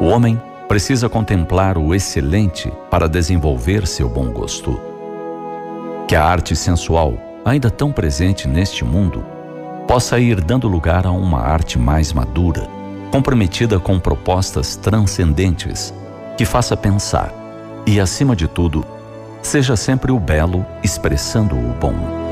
O homem precisa contemplar o excelente para desenvolver seu bom gosto. Que a arte sensual, ainda tão presente neste mundo, possa ir dando lugar a uma arte mais madura, comprometida com propostas transcendentes, que faça pensar e, acima de tudo, seja sempre o belo expressando o bom.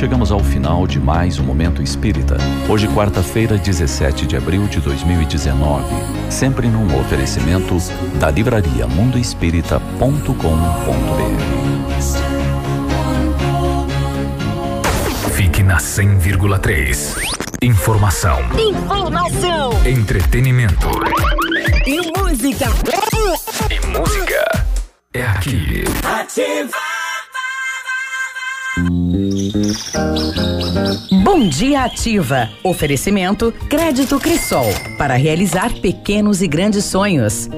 Chegamos ao final de mais um Momento Espírita. Hoje, quarta-feira, 17 de abril de 2019. Sempre num oferecimento da livraria mundoespírita.com.br. Fique na 100,3. Informação. Informação. Entretenimento. E música. E música. É aqui. Ativa. Bom dia ativa. Oferecimento Crédito Crisol para realizar pequenos e grandes sonhos.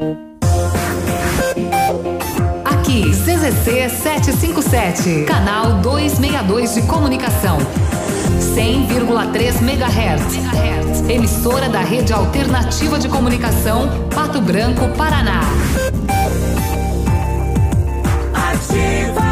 Aqui, CZC 757, canal 262 de comunicação. 100,3 MHz. Emissora da Rede Alternativa de Comunicação, Pato Branco, Paraná. Ativa.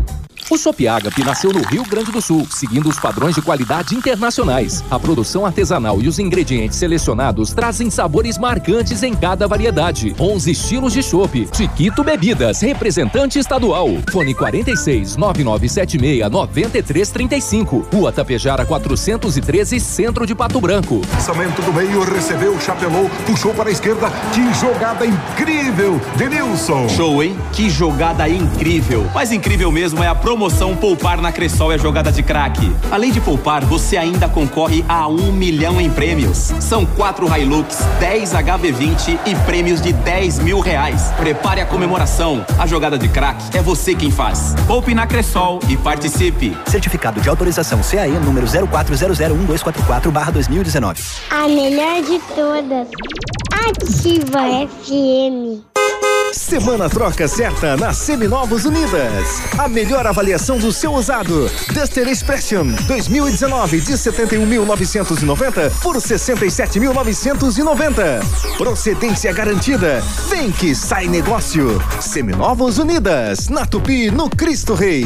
O Shop Agape nasceu no Rio Grande do Sul, seguindo os padrões de qualidade internacionais. A produção artesanal e os ingredientes selecionados trazem sabores marcantes em cada variedade. 11 estilos de chopp. Chiquito Bebidas, representante estadual. Fone 46 9976 9335. Rua Tapejara 413, Centro de Pato Branco. Lançamento do meio, recebeu, chapelou, puxou para a esquerda. Que jogada incrível, Denilson. Show, hein? Que jogada incrível. Mais incrível mesmo é a promoção promoção Poupar na Cressol é jogada de craque. Além de poupar, você ainda concorre a um milhão em prêmios. São quatro Hilux, 10 HB20 e prêmios de 10 mil reais. Prepare a comemoração. A jogada de craque é você quem faz. Poupe na Cressol e participe. Certificado de autorização CAE número 04001244/2019. A melhor de todas. Ativa FM. Semana troca certa na Seminovos Unidas. A melhor avaliação do seu usado. Duster Expression 2019 de 71.990 por 67.990. Procedência garantida. Vem que sai negócio. Seminovos Unidas, na Tupi, no Cristo Rei.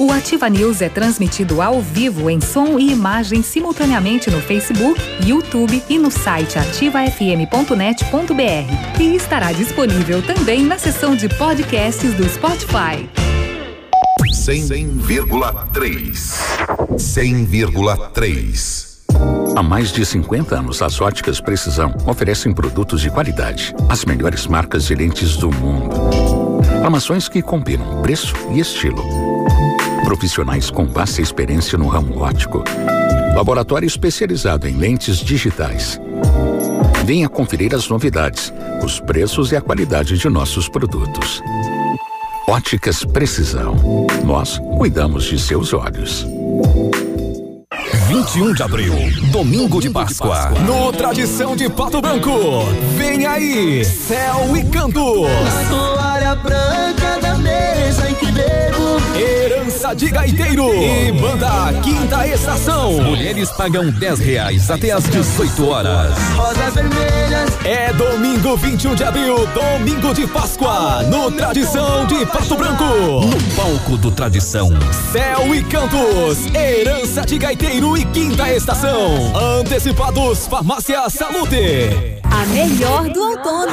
O Ativa News é transmitido ao vivo em som e imagem simultaneamente no Facebook, YouTube e no site ativafm.net.br. E estará disponível também na seção de podcasts do Spotify. 100,3 100,3 Há mais de 50 anos, as óticas Precisão oferecem produtos de qualidade, as melhores marcas de lentes do mundo. Armações que combinam preço e estilo Profissionais com vasta experiência no ramo óptico. Laboratório especializado em lentes digitais. Venha conferir as novidades, os preços e a qualidade de nossos produtos. Óticas Precisão. Nós cuidamos de seus olhos. 21 de abril, domingo de Páscoa. No Tradição de Pato Branco. Vem aí, Céu e Canto. Toalha branca da mesa em que bebo. Herança de gaiteiro e banda Quinta Estação. Mulheres pagam 10 reais até às 18 horas. Rosas vermelhas. É domingo 21 de abril, domingo de Páscoa, no Tradição de Pato Branco. No palco do Tradição, Céu e Cantos, Herança de Gaiteiro e Quinta Estação. Antecipados Farmácia Salute. A melhor do outono.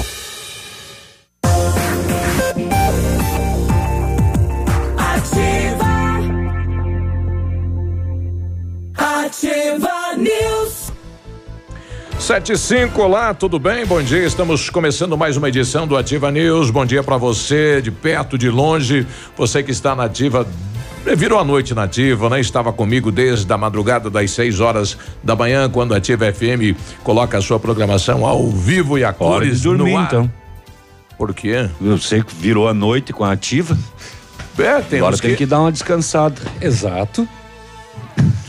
75, olá, tudo bem? Bom dia, estamos começando mais uma edição do Ativa News. Bom dia para você, de perto, de longe, você que está na Ativa. Virou a noite nativa, né? Estava comigo desde a madrugada das 6 horas da manhã, quando a Ativa FM coloca a sua programação ao vivo e a Hora cores de dormir, no ar. então. Por quê? Eu sei que virou a noite com a ativa. É, tem Agora uns tem que- que dar uma descansada. Exato.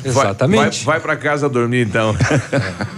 Vai- Exatamente. Vai, vai para casa dormir então.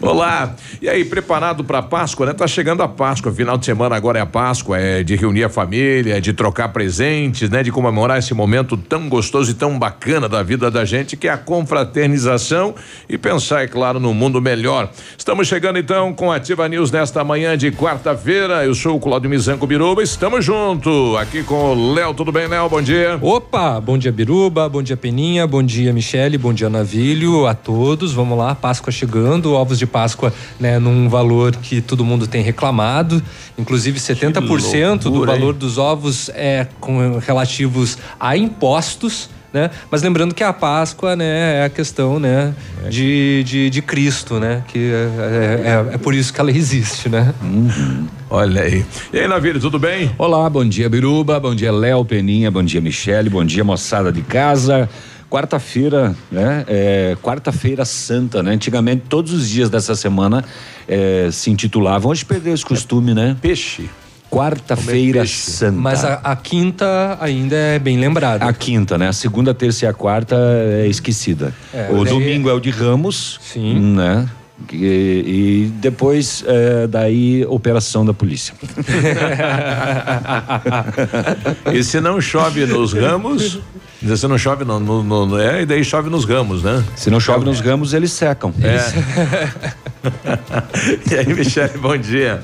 Olá. E aí, preparado para Páscoa, né? Tá chegando a Páscoa, final de semana agora é a Páscoa, é de reunir a família, de trocar presentes, né? De comemorar esse momento tão gostoso e tão bacana da vida da gente, que é a confraternização e pensar, é claro, num mundo melhor. Estamos chegando então com a Ativa News nesta manhã de quarta-feira. Eu sou o Claudio Mizanco Biruba, estamos junto aqui com o Léo. Tudo bem, Léo? Bom dia. Opa, bom dia Biruba, bom dia Peninha, bom dia Michele, bom dia Navilho, a todos. Vamos lá, Páscoa chegando, ovos de Páscoa, né, num valor que todo mundo tem reclamado, inclusive 70% do loucura, hein? valor dos ovos é com relativos a impostos. Né? Mas lembrando que a Páscoa, né, é a questão, né, de, de, de Cristo, né, que é, é, é por isso que ela existe, né? Olha aí. E aí, Navírio, tudo bem? Olá, bom dia Biruba, bom dia Léo Peninha, bom dia Michele, bom dia moçada de casa. Quarta-feira, né? É, Quarta-feira Santa, né? Antigamente, todos os dias dessa semana é, se intitulavam. Hoje perdeu esse costume, né? Peixe. Quarta-feira Santa. Mas a, a quinta ainda é bem lembrada. A quinta, né? A segunda, terça e a quarta é esquecida. É, o daí- domingo é o de Ramos. Sim. Né? E, e depois, é, daí, operação da polícia. E se não chove nos ramos, se não chove no- no- é, e daí chove nos ramos, né? Se não chove nos ramos, eles secam. É. e aí, Michele, bom dia.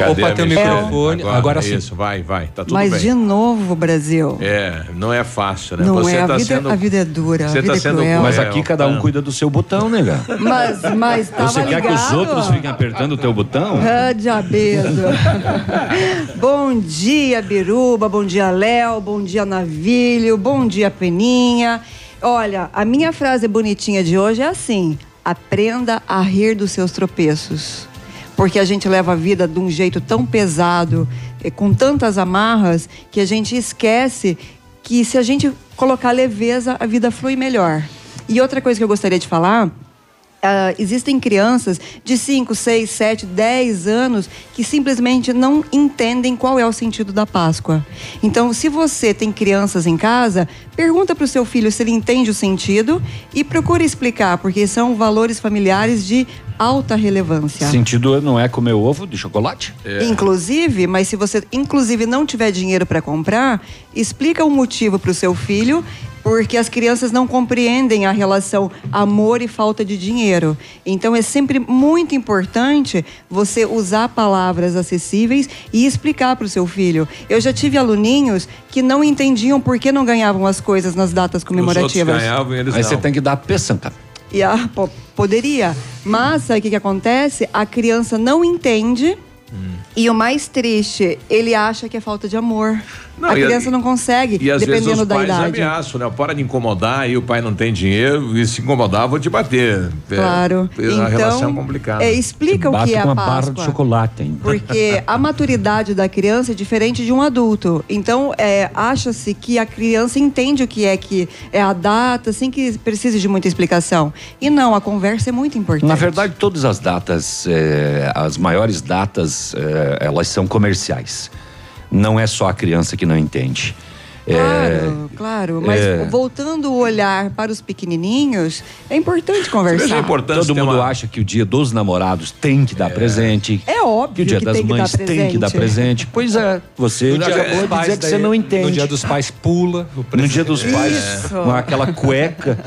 Cadê Opa, a tem o microfone. Agora sim. Isso, vai, vai, tá tudo Mas bem. de novo, Brasil. É, não é fácil, né? Não Você é, a tá vida, sendo a vida é dura, Você a vida tá é sendo cruel. Mas aqui cada um Ah. cuida do seu botão, nega. Mas, mas tava Você quer que os ligado? outros fiquem apertando o teu botão? Ah, diabedo. bom dia, Biruba. Bom dia, Léo. Bom dia, Navilho. Bom dia, Peninha. Olha, a minha frase bonitinha de hoje é assim: aprenda a rir dos seus tropeços. Porque a gente leva a vida de um jeito tão pesado, eh, com tantas amarras, que a gente esquece que se a gente colocar leveza, a vida flui melhor. E outra coisa que eu gostaria de falar ah, existem crianças de 5, 6, 7, 10 anos que simplesmente não entendem qual é o sentido da Páscoa. Então, se você tem crianças em casa, pergunta para o seu filho se ele entende o sentido e procure explicar, porque são valores familiares de alta relevância. Sentido não é comer ovo de chocolate? Inclusive, mas se você inclusive não tiver dinheiro para comprar, explica o motivo para o seu filho, porque as crianças não compreendem a relação amor e falta de dinheiro. Então é sempre muito importante você usar palavras acessíveis e explicar para o seu filho. Eu já tive aluninhos que não entendiam por que não ganhavam as coisas nas datas comemorativas. ganhavam e eles Aí não. você tem que dar peçanca. E a, po- poderia. Mas sabe o que, que acontece? A criança não entende E o mais triste, ele acha que é falta de amor. A e criança não consegue, E às vezes dependendo os da pais idade. ameaçam, né? Para de incomodar, aí o pai não tem dinheiro, e se incomodar, vou te bater. É, Claro. É, então, a relação é complicada. é, explica o que é a Páscoa. chocolate ainda. Porque a maturidade da criança é diferente de um adulto. Então, é, acha-se que a criança entende o que é que é a data, sem que precise de muita explicação. E não, a conversa é muito importante. Na verdade, todas as datas, eh, as maiores datas, eh, elas são comerciais. Não é só a criança que não entende. Claro, claro. Mas é. voltando o olhar para os pequenininhos, é importante conversar. Todo mundo acha que o dia dos namorados tem que dar presente. É óbvio Que o dia que das tem que mães dar tem que dar presente. Pois é, você No dia acabou dos de pais, dizer que daí- você não entende. No dia dos pais pula. o No dia dos pais, com aquela cueca,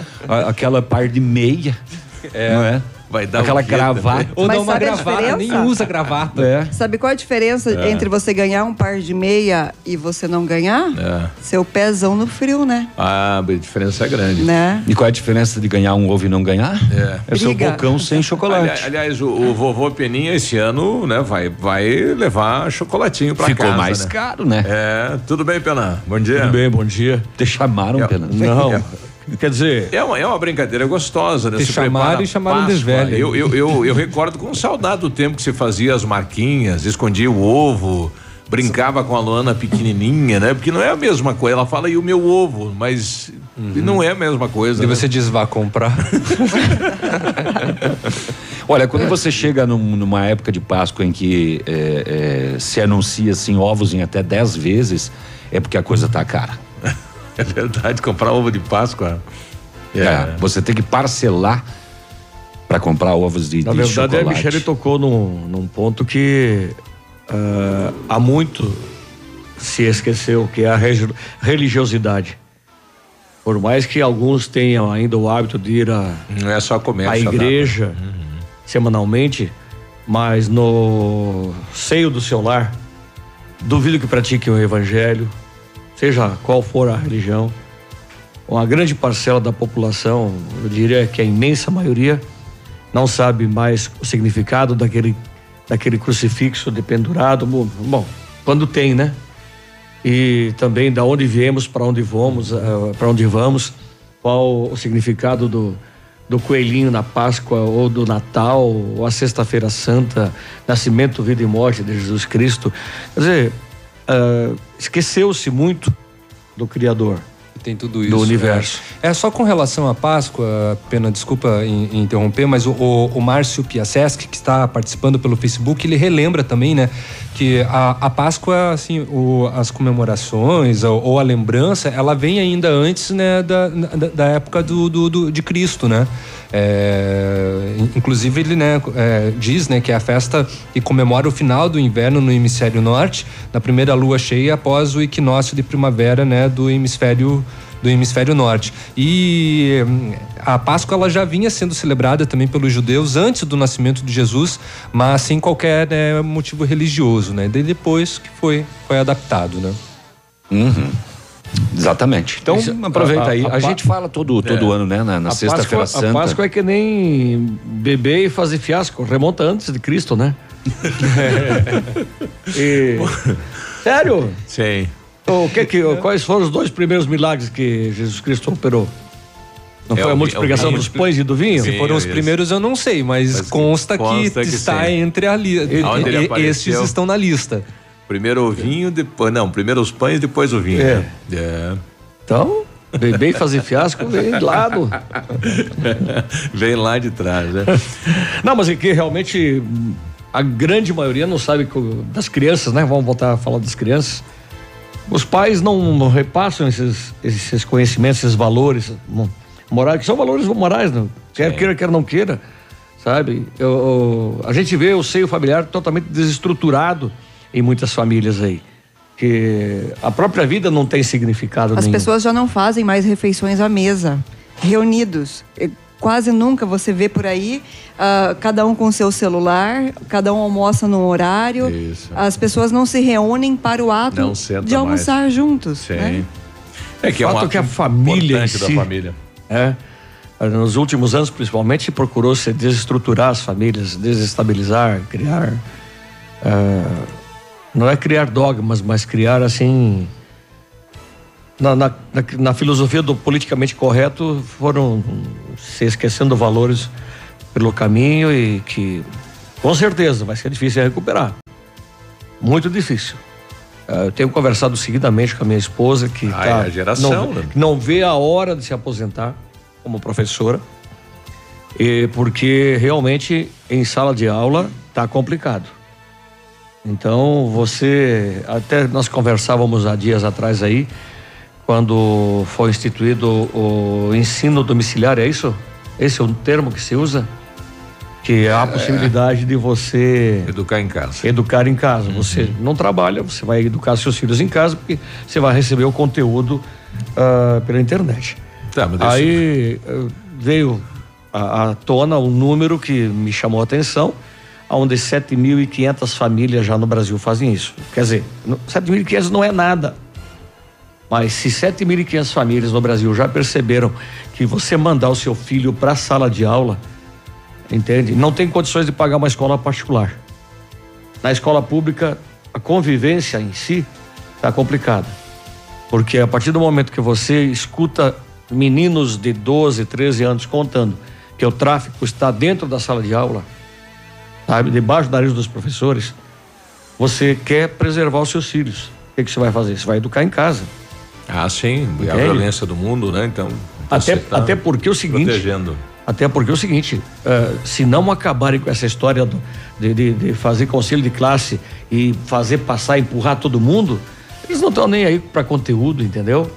aquela par de meia, não é? Vai dar aquela quê gravata. Ou Mas dá uma gravata, nem usa gravata. É. Sabe qual a diferença É. entre você ganhar um par de meia e você não ganhar? É. Seu pezão no frio, né? Ah, a diferença é grande. Né? E qual é a diferença de ganhar um ovo e não ganhar? É, É seu bocão sem chocolate. Ali- aliás, o, o vovô Peninha esse ano, né, vai, vai levar chocolatinho pra Ficou casa. mais né? caro, né? É, tudo bem, Penan? Bom dia. Tudo bem, bom dia. Te chamaram, Pena? Não. Quer dizer. É uma, é uma brincadeira gostosa, né? Te Se chamaram e chamaram de velha. Eu, eu, eu, eu recordo com saudade do tempo que você fazia as marquinhas, escondia o ovo, brincava com a Luana pequenininha, né? Porque não é a mesma coisa. Ela fala, e o meu ovo? Mas não é a mesma coisa. E né? você diz, vá comprar. Olha, quando você chega num- numa época de Páscoa em que é, é, se anuncia assim ovos em até 10 vezes, é porque a coisa tá cara. É verdade, comprar ovo de Páscoa. É, você tem que parcelar para comprar ovos de, Na de verdade, a chocolate. Michele tocou num, num ponto que ah, há muito se esqueceu, que é a religiosidade. Por mais que alguns tenham ainda o hábito de ir Não é comer. à igreja semanalmente, mas no seio do seu lar, duvido que pratiquem o evangelho, seja qual for a religião. Uma grande parcela da população, eu diria que a imensa maioria, não sabe mais o significado daquele, daquele crucifixo dependurado. Bom, quando tem, né? E também da onde viemos, para onde vamos, para onde vamos, qual o significado do, do coelhinho na Páscoa ou do Natal, ou a Sexta-feira Santa, nascimento, vida e morte de Jesus Cristo. Quer dizer, ah, esqueceu-se muito do Criador. Tem tudo isso. Do universo. É, É, só com relação à Páscoa, pena, desculpa em, em interromper, mas o, o, o Márcio Piaseschi, que está participando pelo Facebook, ele relembra também, né, que a, a Páscoa, assim, o, as comemorações ou, ou a lembrança, ela vem ainda antes, né, da, da, da época do, do, do- de Cristo, né? É, in- inclusive ele né, é, diz né, que é a festa que comemora o final do inverno no hemisfério norte, na primeira lua cheia após o equinócio de primavera né, do hemisfério do hemisfério norte. E hum, a Páscoa ela já vinha sendo celebrada também pelos judeus antes do nascimento de Jesus, mas sem qualquer né, motivo religioso, né? Daí depois que foi foi adaptado, né? Uhum. Exatamente. Então, Isso- aproveita a- a- aí. A, a pa- gente fala todo, todo É. ano, né? Na, na A Sexta-feira Páscoa- Santa. A Páscoa é que nem beber e fazer fiasco, remonta antes de Cristo, né? E- sério? Sim. O que que, quais foram os dois primeiros milagres que Jesus Cristo operou? Não É foi a multiplicação é o vi- dos pães e do vinho? Se foram os primeiros, eu não sei, mas, consta, consta que, que está sim. entre a lista. Estes estão na lista. Primeiro o vinho, depois. Não, primeiro os pães, depois o vinho. É. É. Então, beber e fazer fiasco vem lá do. Vem lá de trás, né? Não, mas é que realmente a grande maioria não sabe das crianças, né? Vamos voltar a falar das crianças. Os pais não, não repassam esses, esses conhecimentos, esses valores mo- morais, que são valores morais, não? quer queira, quer não queira, sabe? Eu- eu- a gente vê o seio familiar totalmente desestruturado em muitas famílias aí. Que a própria vida não tem significado As nenhum. pessoas já não fazem mais refeições à mesa, reunidos. Quase nunca você vê por aí, ah, cada um com seu celular, cada um almoça num horário. Isso. As pessoas não se reúnem para o ato de almoçar juntos. Sim. né? É que é um fato ato que a família em importante da si, família. É, nos últimos anos, principalmente, procurou se desestruturar as famílias, desestabilizar, criar ah, não é criar dogmas, mas criar assim. Na, na, na, filosofia do politicamente correto, foram se esquecendo valores pelo caminho e que com certeza vai ser difícil recuperar. Muito difícil. Ah, eu tenho conversado seguidamente com a minha esposa que Ah, tá- é a geração, não, né? não vê a hora de se aposentar como professora, e porque realmente em sala de aula tá complicado. Então você, até nós conversávamos há dias atrás aí, quando foi instituído o ensino domiciliar, é isso? Esse é um termo que se usa? Que há a possibilidade de você Educar em casa. educar em casa. Você não trabalha, você vai educar seus filhos em casa porque você vai receber o conteúdo ah, pela internet. Tá, mas Aí eh, veio à tona um número que me chamou a atenção, onde 7.500 famílias já no Brasil fazem isso. Quer dizer, no- 7.500 não é nada. Mas se 7.500 famílias no Brasil já perceberam que você mandar o seu filho para a sala de aula, entende? Não tem condições de pagar uma escola particular. Na escola pública, a convivência em si está complicada. Porque a partir do momento que você escuta meninos de 12, 13 anos contando que o tráfico está dentro da sala de aula, sabe, debaixo do nariz dos professores, você quer preservar os seus filhos. O que, que você vai fazer? Você vai educar em casa. Ah, sim. E a Entende? violência do mundo, né? Então. Até, você tá até porque o seguinte. Protegendo. Até porque é o seguinte, eh, se não acabarem com essa história do- de, de- de fazer conselho de classe e fazer passar, empurrar todo mundo, eles não estão nem aí para conteúdo, entendeu?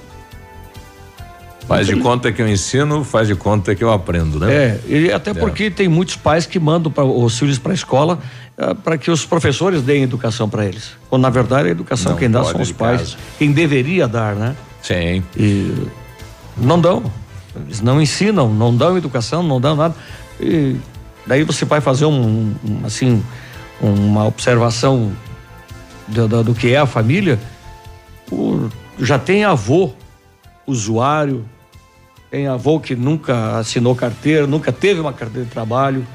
Faz de conta que eu ensino, faz de conta que eu aprendo, né? É, e até É. porque tem muitos pais que mandam pra, os filhos para a escola para que os professores deem educação para eles. Quando na verdade a educação Não quem dá são os pais, casa. quem deveria dar, né? Sim. E não dão. Eles não ensinam, não dão educação, não dão nada. E daí você vai fazer um, um, assim uma observação do, do- do que é a família. Já tem avô usuário, tem avô que nunca assinou carteira, nunca teve uma carteira de trabalho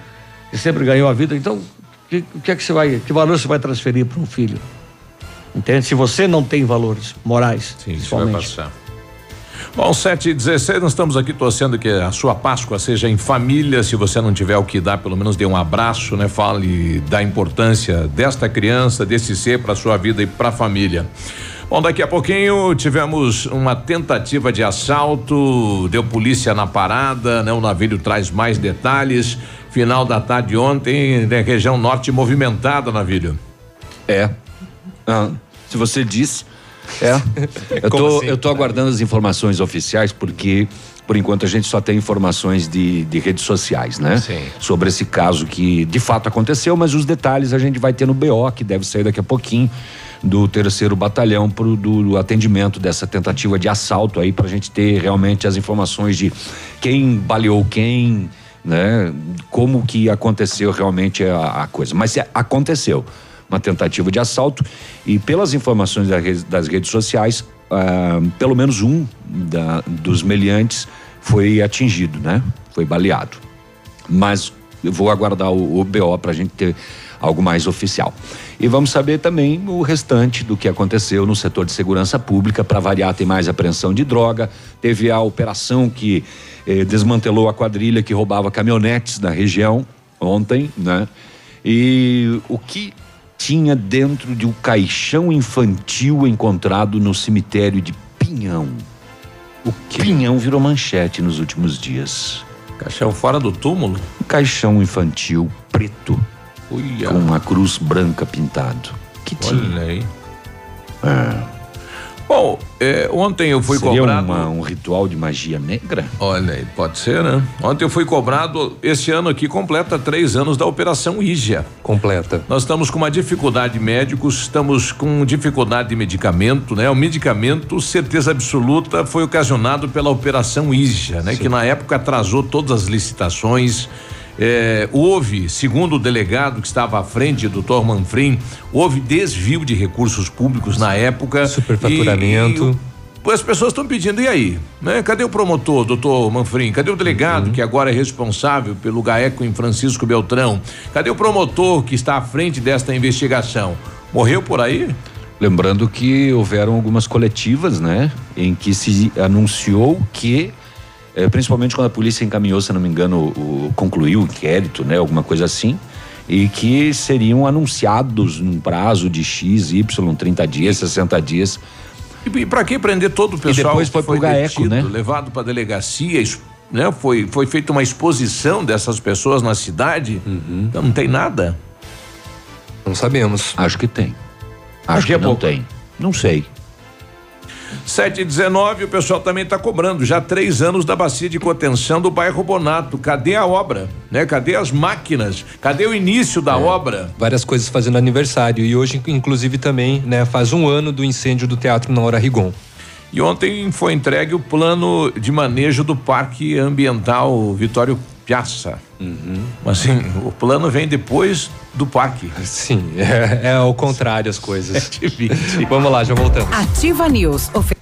e sempre ganhou a vida. Então, que- o que, é que você vai, que valor você vai transferir para um filho? Entende? Se você não tem valores morais, Sim, isso vai passar. Bom, 7 e 16 nós estamos aqui torcendo que a sua Páscoa seja em família. Se você não tiver o que dar, pelo menos dê um abraço, né? Fale da importância desta criança, desse ser para sua vida e para a família. Bom, daqui a pouquinho tivemos uma tentativa de assalto, deu polícia na parada, né? O navio traz mais detalhes. Final da tarde ontem, na região norte movimentada, navio. É. Ah, se você disse. É. Eu tô, assim? eu tô aguardando as informações oficiais porque, por enquanto, a gente só tem informações de, de redes sociais, né? Sim. Sobre esse caso que de fato aconteceu, mas os detalhes a gente vai ter no BO, que deve sair daqui a pouquinho, do terceiro batalhão pro, do, do atendimento dessa tentativa de assalto aí, pra gente ter realmente as informações de quem baleou quem, né? Como que aconteceu realmente a, a coisa. Mas é, aconteceu uma tentativa de assalto e pelas informações das redes sociais, ah, pelo menos um da- dos meliantes foi atingido, né? Foi baleado. Mas eu vou aguardar o, o BO para a gente ter algo mais oficial. E vamos saber também o restante do que aconteceu no setor de segurança pública. Para variar, tem mais apreensão de droga. Teve a operação que eh, desmantelou a quadrilha que roubava caminhonetes na região ontem, né? E o que tinha dentro de um caixão infantil encontrado no cemitério de Pinhão? O Pinhão virou manchete nos últimos dias. Caixão fora do túmulo? Um caixão infantil preto. Uia. Com uma cruz branca pintado. Que tinha. Olha aí. É. Bom, é, ontem eu fui Seria cobrado. uma- um ritual de magia negra? Olha aí, pode ser, né? Ontem eu fui cobrado, esse ano aqui completa três anos da Operação Ígia. Completa. Nós estamos com uma dificuldade de médicos, estamos com dificuldade de medicamento, né? O medicamento, certeza absoluta, foi ocasionado pela Operação Ígia, né? Que na época atrasou todas as licitações. É, houve, segundo o delegado que estava à frente, doutor Manfrim, houve desvio de recursos públicos na época. Superfaturamento. E- e as pessoas estão pedindo, e aí? Né? Cadê o promotor, doutor Manfrim? Cadê o delegado, que agora é responsável pelo GAECO em Francisco Beltrão? Cadê o promotor que está à frente desta investigação? Morreu por aí? Lembrando que houveram algumas coletivas, né, em que se anunciou que, eh, principalmente quando a polícia encaminhou, se não me engano, o, concluiu o inquérito, né, alguma coisa assim, e que seriam anunciados num prazo de X, Y, 30 dias, 60 dias. E, e para que prender todo o E pessoal depois que foi pro GAECO, né? levado para delegacia, né? Foi foi feita uma exposição dessas pessoas na cidade? Uhum. Então não tem nada. Não sabemos. Acho que tem. Acho que não tem. Não sei. 7 e 19 o pessoal também está cobrando já três anos da bacia de contenção do bairro Bonato. Cadê a obra? Né? Cadê as máquinas? Cadê o início da obra? Várias coisas fazendo aniversário. E hoje, inclusive, também, né, faz um ano do incêndio do Teatro Nora Rigon. E ontem foi entregue o plano de manejo do Parque Ambiental Vitório Piazza. Mas assim, o plano vem depois do parque. Sim, é, é ao contrário as coisas. Vamos lá, já voltamos. Ativa News. Oferecimento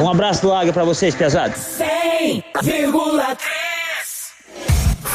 Um abraço do Águia pra vocês, pesados. 100,3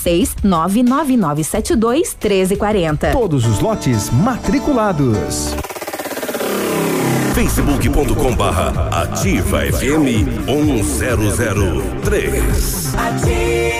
46 99972 1340. Todos os lotes matriculados. facebook.com barra ativa FM 1003. Ativa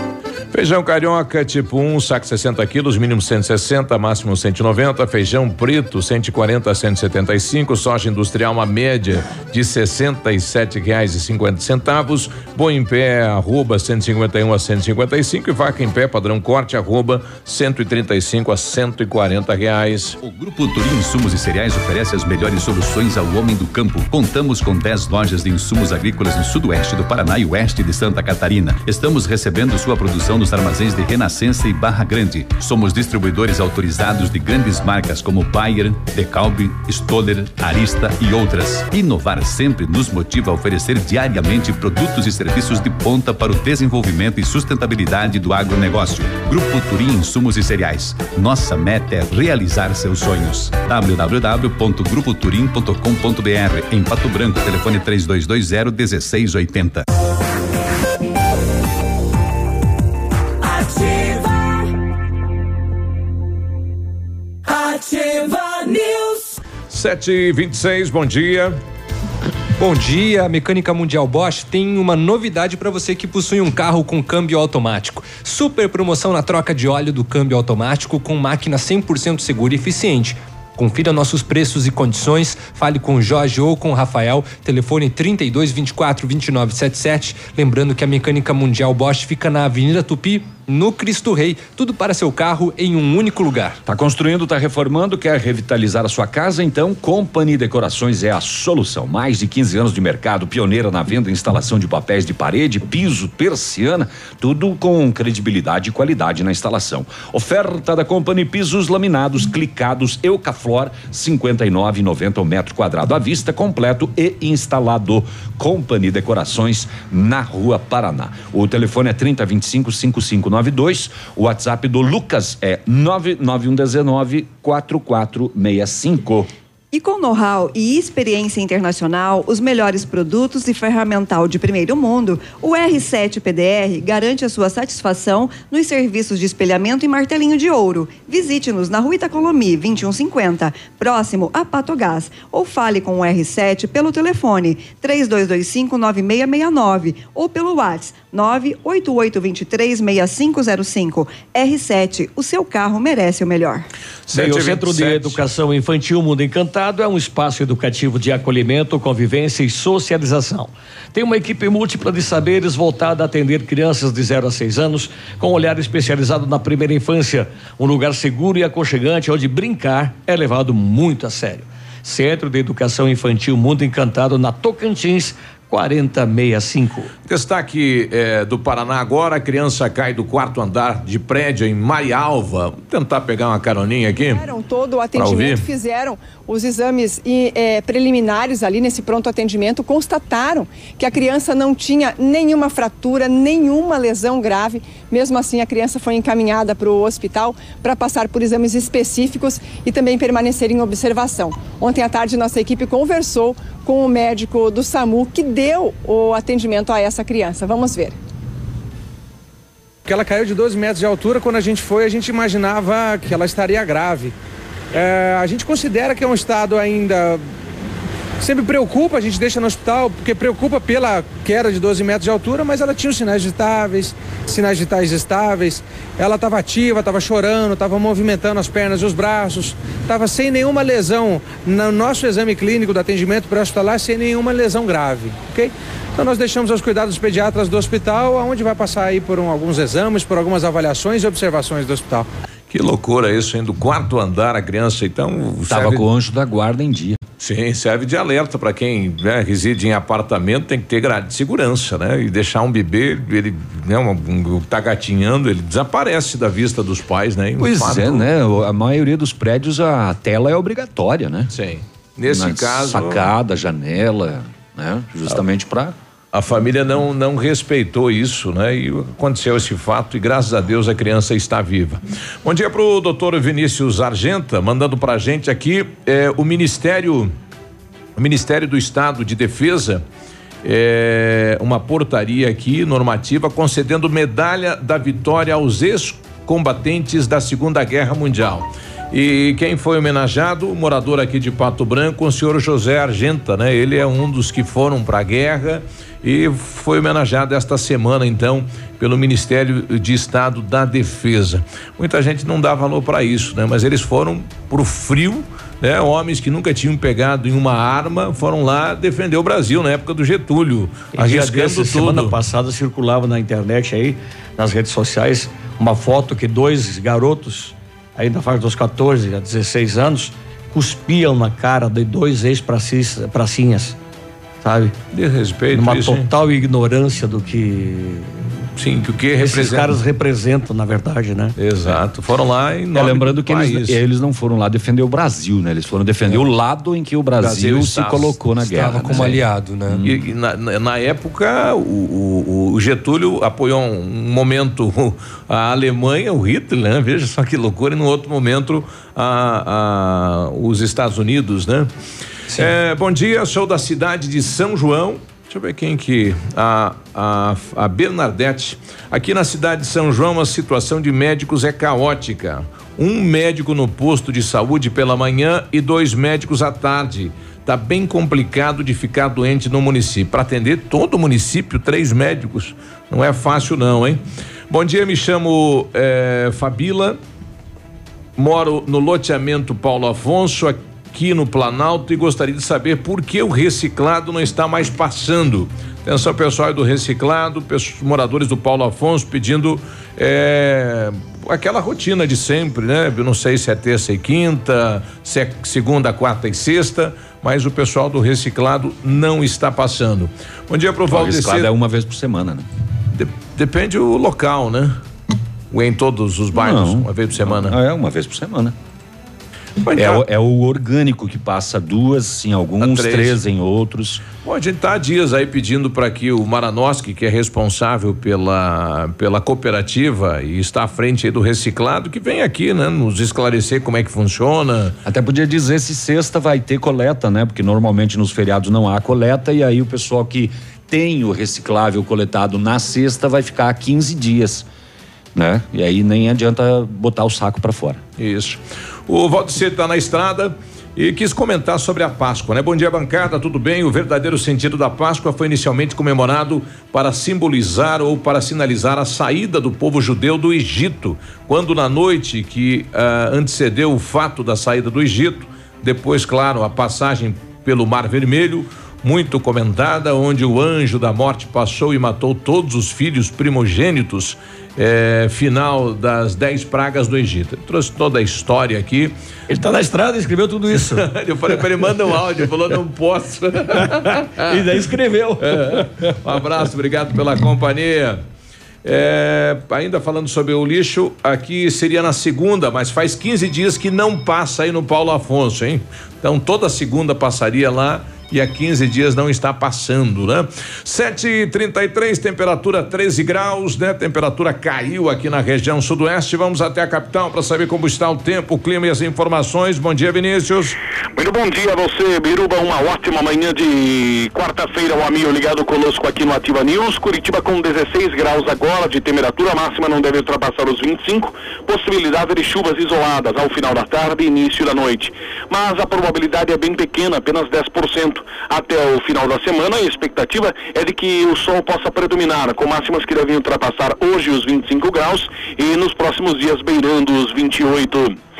Feijão carioca tipo 1, um, saco 60 quilos, mínimo 160, máximo 190. Feijão preto 140 a 175. Soja industrial uma média de 67 reais e 50 centavos. Boi em pé arroba 151 a 155 e vaca em pé padrão corte arroba 135 a 140 reais. O Grupo Turim Insumos e Cereais oferece as melhores soluções ao homem do campo. Contamos com 10 lojas de insumos agrícolas no sudoeste do Paraná e oeste de Santa Catarina. Estamos recebendo sua produção nos armazéns de Renascença e Barra Grande. Somos distribuidores autorizados de grandes marcas como Bayer, Decalbe, Stoller, Arista e outras. Inovar sempre nos motiva a oferecer diariamente produtos e serviços de ponta para o desenvolvimento e sustentabilidade do agronegócio. Grupo Turim Insumos e Cereais. Nossa meta é realizar seus sonhos. www.grupoturim.com.br Em Pato Branco, telefone 3220 1680. Ativa News. 7 e 26 bom dia. Bom dia, a Mecânica Mundial Bosch tem uma novidade para você que possui um carro com câmbio automático. Super promoção na troca de óleo do câmbio automático com máquina 100% segura e eficiente. Confira nossos preços e condições. Fale com o Jorge ou com o Rafael. Telefone 32 24 29 77. Lembrando que a Mecânica Mundial Bosch fica na Avenida Tupi, no Cristo Rei. Tudo para seu carro em um único lugar. Tá construindo, tá reformando, quer revitalizar a sua casa? Então, Company Decorações é a solução. Mais de 15 anos de mercado, pioneira na venda e instalação de papéis de parede, piso, persiana, tudo com credibilidade e qualidade na instalação. Oferta da Company pisos laminados, clicados, Eucaflor, 59,90 o metro quadrado à vista, completo e instalado. Company Decorações na Rua Paraná. O telefone é 3025 5592. O WhatsApp do Lucas é 99119 4465. E com know-how e experiência internacional, os melhores produtos e ferramental de primeiro mundo, o R7 PDR garante a sua satisfação nos serviços de espelhamento e martelinho de ouro. Visite-nos na Rua Itacolomi, 2150, próximo a Patogás, ou fale com o R7 pelo telefone 32259669 ou pelo WhatsApp 988236505. R7, o seu carro merece o melhor. Bem, o Centro de Educação Infantil Mundo Encantado é um espaço educativo de acolhimento, convivência e socialização. Tem uma equipe múltipla de saberes voltada a atender crianças de 0 a 6 anos, com olhar especializado na primeira infância. Um lugar seguro e aconchegante onde brincar é levado muito a sério. Centro de Educação Infantil Mundo Encantado na Tocantins, 4065. Destaque eh, do Paraná agora, a criança cai do quarto andar de prédio em Marialva. Vamos tentar pegar uma caroninha aqui. Fizeram todo o atendimento, fizeram os exames e, eh, preliminares ali nesse pronto atendimento, constataram que a criança não tinha nenhuma fratura, nenhuma lesão grave. Mesmo assim, a criança foi encaminhada para o hospital para passar por exames específicos e também permanecer em observação. Ontem à tarde, nossa equipe conversou com o médico do SAMU que deu o atendimento a essa criança. Vamos ver. Ela caiu de 12 metros de altura, quando a gente foi, a gente imaginava que ela estaria grave. É, a gente considera que é um estado ainda sempre preocupa, a gente deixa no hospital, porque preocupa pela queda de 12 metros de altura, mas ela tinha os sinais vitáveis, sinais vitais estáveis, ela estava ativa, estava chorando, estava movimentando as pernas e os braços, estava sem nenhuma lesão no nosso exame clínico do atendimento pré-hospitalar, sem nenhuma lesão grave, ok? Então nós deixamos aos cuidados dos pediatras do hospital, onde vai passar aí por um, alguns exames, por algumas avaliações e observações do hospital. Que loucura isso, hein? Do quarto andar a criança, então. Tava serve- com o anjo da guarda em dia. Sim, serve de alerta para quem né, reside em apartamento, tem que ter grade de segurança, né? E deixar um bebê, ele né, um, tá gatinhando, ele desaparece da vista dos pais, né? Pois fato- é, né? A maioria dos prédios a tela é obrigatória, né? Sim. Nesse Na caso- Sacada, janela, né? Justamente para A família não não respeitou isso, né? E aconteceu esse fato e graças a Deus a criança está viva. Bom dia para o doutor Vinícius Argenta, mandando para a gente aqui eh, o Ministério, o Ministério do Estado de Defesa, eh, uma portaria aqui normativa concedendo medalha da vitória aos ex-combatentes da Segunda Guerra Mundial. E quem foi homenageado? O morador aqui de Pato Branco, o senhor José Argenta, né? Ele é um dos que foram para a guerra e foi homenageado esta semana, então, pelo Ministério de Estado da Defesa. Muita gente não dá valor para isso, né? Mas eles foram pro frio, né? Homens que nunca tinham pegado em uma arma foram lá defender o Brasil na época do Getúlio, E arriscando tudo. Semana passada circulava na internet aí, nas redes sociais, uma foto que dois garotos, aí na faixa dos 14 a 16 anos, cuspiam na cara de dois ex-pracinhas, sabe? De respeito, Uma isso, hein? total ignorância do que. Sim, que o que esses representa. caras representam, na verdade, né? Exato. Foram lá em É, lembrando do que eles, país. eles não foram lá defender o Brasil, né? Eles foram defender o lado em que o Brasil, Brasil se estava- colocou na estava guerra. como né? aliado, né? E, e na, na- na época, o, o- o Getúlio apoiou um momento a Alemanha, o Hitler, né? Veja só que loucura, e no outro momento a, a- os Estados Unidos, né? É, bom dia, sou da cidade de São João. Deixa eu ver quem que. A, a, a Bernadette. Aqui na cidade de São João, a situação de médicos é caótica. Um médico no posto de saúde pela manhã e dois médicos à tarde. Tá bem complicado de ficar doente no município. Para atender todo o município, três médicos. Não é fácil, não, hein? Bom dia, me chamo eh, Fabila. Moro no loteamento Paulo Afonso, aqui no Planalto, e gostaria de saber por que o reciclado não está mais passando. Atenção, pessoal do reciclado, moradores do Paulo Afonso pedindo eh, aquela rotina de sempre, né? Eu não sei se é terça e quinta, se é segunda, quarta e sexta, mas o pessoal do reciclado não está passando. Bom dia pro O Valdecir. reciclado é uma vez por semana, né? De- depende o local, né? Ou em todos os bairros, Não. uma vez por semana. Ah, É, uma vez por semana. É o, é o orgânico que passa duas em alguns, três. três. em outros. Bom, a gente está há dias aí pedindo para que o Maranoski, que é responsável pela, pela cooperativa e está à frente aí do reciclado, que venha aqui, né, nos esclarecer como é que funciona. Até podia dizer se sexta vai ter coleta, né? Porque normalmente nos feriados não há coleta e aí o pessoal que tem o reciclável coletado na sexta vai ficar 15 dias, né? E aí nem adianta botar o saco para fora. Isso. O Valdecir está na estrada e quis comentar sobre a Páscoa, né? Bom dia, bancada, tudo bem? O verdadeiro sentido da Páscoa foi inicialmente comemorado para simbolizar ou para sinalizar a saída do povo judeu do Egito, quando na noite que ah, antecedeu o fato da saída do Egito, depois, claro, a passagem pelo Mar Vermelho, muito comentada, onde o anjo da morte passou e matou todos os filhos primogênitos, eh, final das dez pragas do Egito. Ele trouxe toda a história aqui. Ele está na estrada e escreveu tudo isso. Eu falei para ele, manda um áudio, ele falou, não posso. E daí escreveu. É. Um abraço, obrigado pela companhia. É, ainda falando sobre o lixo, aqui seria na segunda, mas faz 15 dias que não passa aí no Paulo Afonso, hein? Então toda segunda passaria lá e há 15 dias não está passando, né? 7:33 temperatura 13 graus, né? Temperatura caiu aqui na região sudoeste. Vamos até a capital para saber como está o tempo, o clima e as informações. Bom dia, Vinícius. Muito bom dia a você, Biruba. Uma ótima manhã de quarta-feira. O amigo ligado conosco aqui no Ativa News. Curitiba com 16 graus agora de temperatura máxima, não deve ultrapassar os 25. Possibilidade de chuvas isoladas ao final da tarde e início da noite. Mas a probabilidade é bem pequena, apenas 10%. Até o final da semana, a expectativa é de que o sol possa predominar, com máximas que devem ultrapassar hoje os 25 graus e nos próximos dias beirando os 28.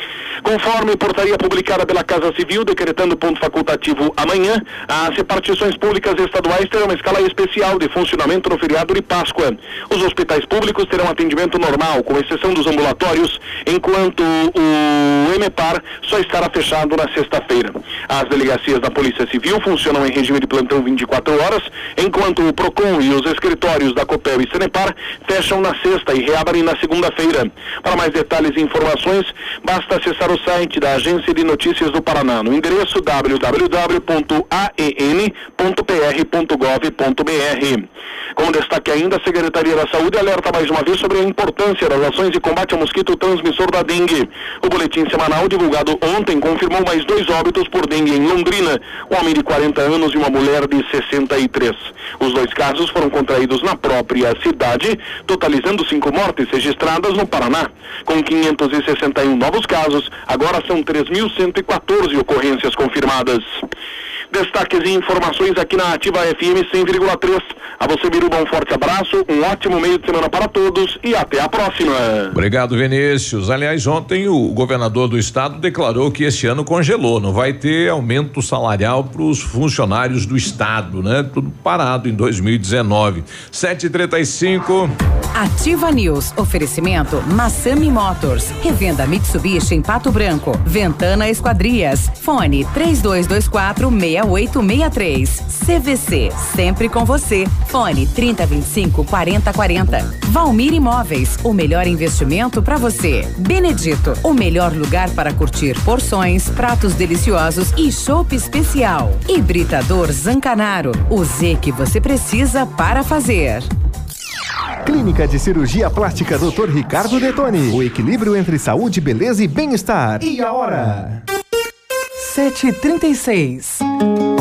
Conforme portaria publicada pela Casa Civil, decretando ponto facultativo amanhã, as repartições públicas estaduais terão uma escala especial de funcionamento no feriado de Páscoa. Os hospitais públicos terão atendimento normal, com exceção dos ambulatórios, enquanto o EMEPAR só estará fechado na sexta-feira. As delegacias da Polícia Civil funcionam em regime de plantão 24 horas, enquanto o PROCON e os escritórios da COPEL e Senepar fecham na sexta e reabrem na segunda-feira. Para mais detalhes e informações, basta acessar o site da Agência de Notícias do Paraná no endereço www.aen.pr.gov.br. Como destaque ainda, a Secretaria da Saúde alerta mais uma vez sobre a importância das ações de combate ao mosquito transmissor da dengue. O boletim semanal divulgado ontem confirmou mais dois óbitos por dengue em Londrina, um homem de 40 anos e uma mulher de 63. Os dois casos foram contraídos na própria cidade, totalizando cinco mortes registradas no Paraná. Com 561 novos casos, agora são 3.114 ocorrências confirmadas. Destaques e informações aqui na Ativa FM 100,3. A você, Biruba, um forte abraço, um ótimo meio de semana para todos e até a próxima. Obrigado, Vinícius. Aliás, ontem o governador do estado declarou que este ano congelou, não vai ter aumento salarial para os funcionários do estado, né? Tudo parado em 2019. 7:35. Ativa News. Oferecimento Massami Motors. Revenda Mitsubishi em Pato Branco. Ventana Esquadrias. Fone 3224 6863. CVC. Sempre com você. Fone 3025 4040. Valmir Imóveis. O melhor investimento para você. Benedito. O melhor lugar para curtir porções, pratos deliciosos e chopp especial. Hibridador Zancanaro. O Z que você precisa para fazer. Clínica de Cirurgia Plástica Dr. Ricardo Detoni. O equilíbrio entre saúde, beleza e bem-estar. E a hora? 736.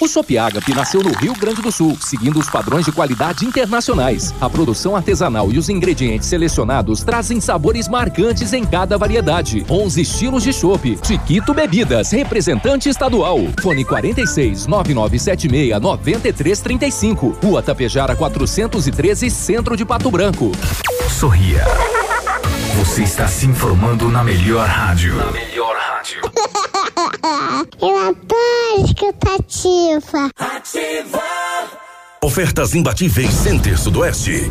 O Sopiagap nasceu no Rio Grande do Sul, seguindo os padrões de qualidade internacionais. A produção artesanal e os ingredientes selecionados trazem sabores marcantes em cada variedade. 11 estilos de chopp. Chiquito Bebidas, representante estadual. Fone 46 9976 9335. Rua Tapejara 413, Centro de Pato Branco. Sorria. Você está se informando na melhor rádio. Na melhor rádio. Eu adoro escutar ativa. Ativa. Ofertas imbatíveis Center Sudoeste.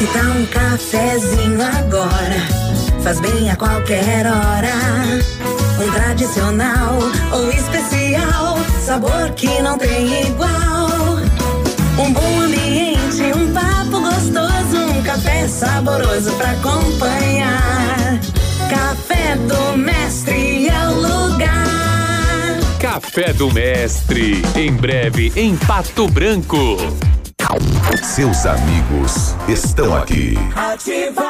Que tal um cafezinho agora? Faz bem a qualquer hora. Um tradicional ou especial, sabor que não tem igual. Um bom ambiente, um papo gostoso, um café saboroso pra acompanhar. Café do Mestre é o lugar. Café do Mestre, em breve em Pato Branco. Seus amigos estão aqui. Ativa.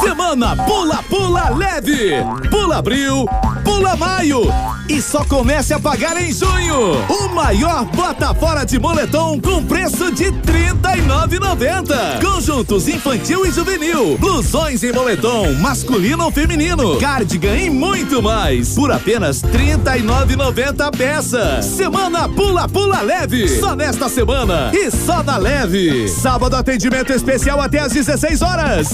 Semana Pula Pula Leve. Pula Abril, Pula Maio. E só comece a pagar em junho. O maior bota fora de moletom com preço de R$ 39,90. Conjuntos infantil e juvenil, blusões em moletom masculino ou feminino, cardigan e muito mais por apenas R$ 39,90 a peça. Semana Pula Pula Leve, só nesta semana e só na Leve. Sábado atendimento especial até às 16 horas.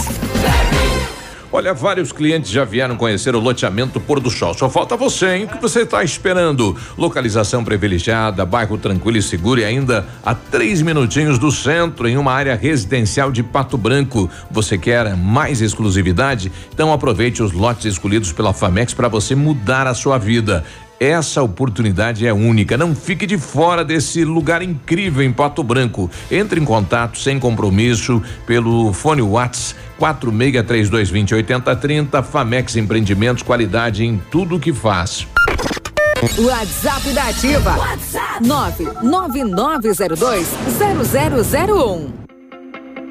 Olha, vários clientes já vieram conhecer o loteamento Pôr do Sol. Só falta você, hein? O que você está esperando? Localização privilegiada, bairro tranquilo e seguro e ainda a três minutinhos do centro, em uma área residencial de Pato Branco. Você quer mais exclusividade? Então aproveite os lotes escolhidos pela Famex para você mudar a sua vida. Essa oportunidade é única. Não fique de fora desse lugar incrível em Pato Branco. Entre em contato sem compromisso pelo fone Whats 4632208030. Famex Empreendimentos, qualidade em tudo que faz. WhatsApp da Ativa. WhatsApp 999020001.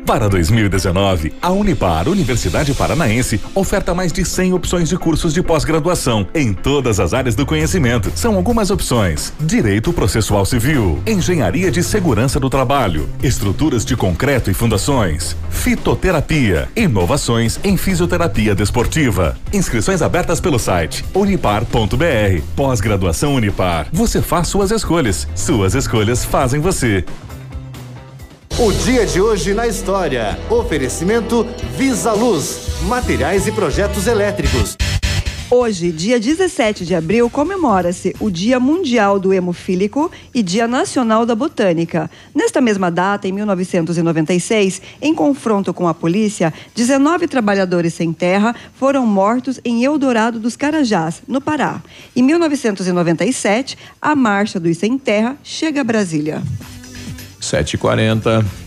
Para 2019, a Unipar, Universidade Paranaense, oferta mais de 100 opções de cursos de pós-graduação em todas as áreas do conhecimento. São algumas opções: Direito Processual Civil, Engenharia de Segurança do Trabalho, Estruturas de Concreto e Fundações, Fitoterapia, Inovações em Fisioterapia Desportiva. Inscrições abertas pelo site unipar.br. Pós-graduação Unipar. Você faz suas escolhas. Suas escolhas fazem você. O dia de hoje na história. Oferecimento Visa Luz, materiais e projetos elétricos. Hoje, dia 17 de abril, comemora-se o Dia Mundial do Hemofílico e Dia Nacional da Botânica. Nesta mesma data, em 1996, em confronto com a polícia, 19 trabalhadores sem terra foram mortos em Eldorado dos Carajás, no Pará. Em 1997, a Marcha dos Sem Terra chega a Brasília. 7h40.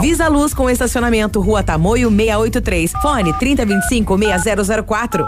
Visa Luz com estacionamento Rua Tamoio 683. Fone 3025 6004.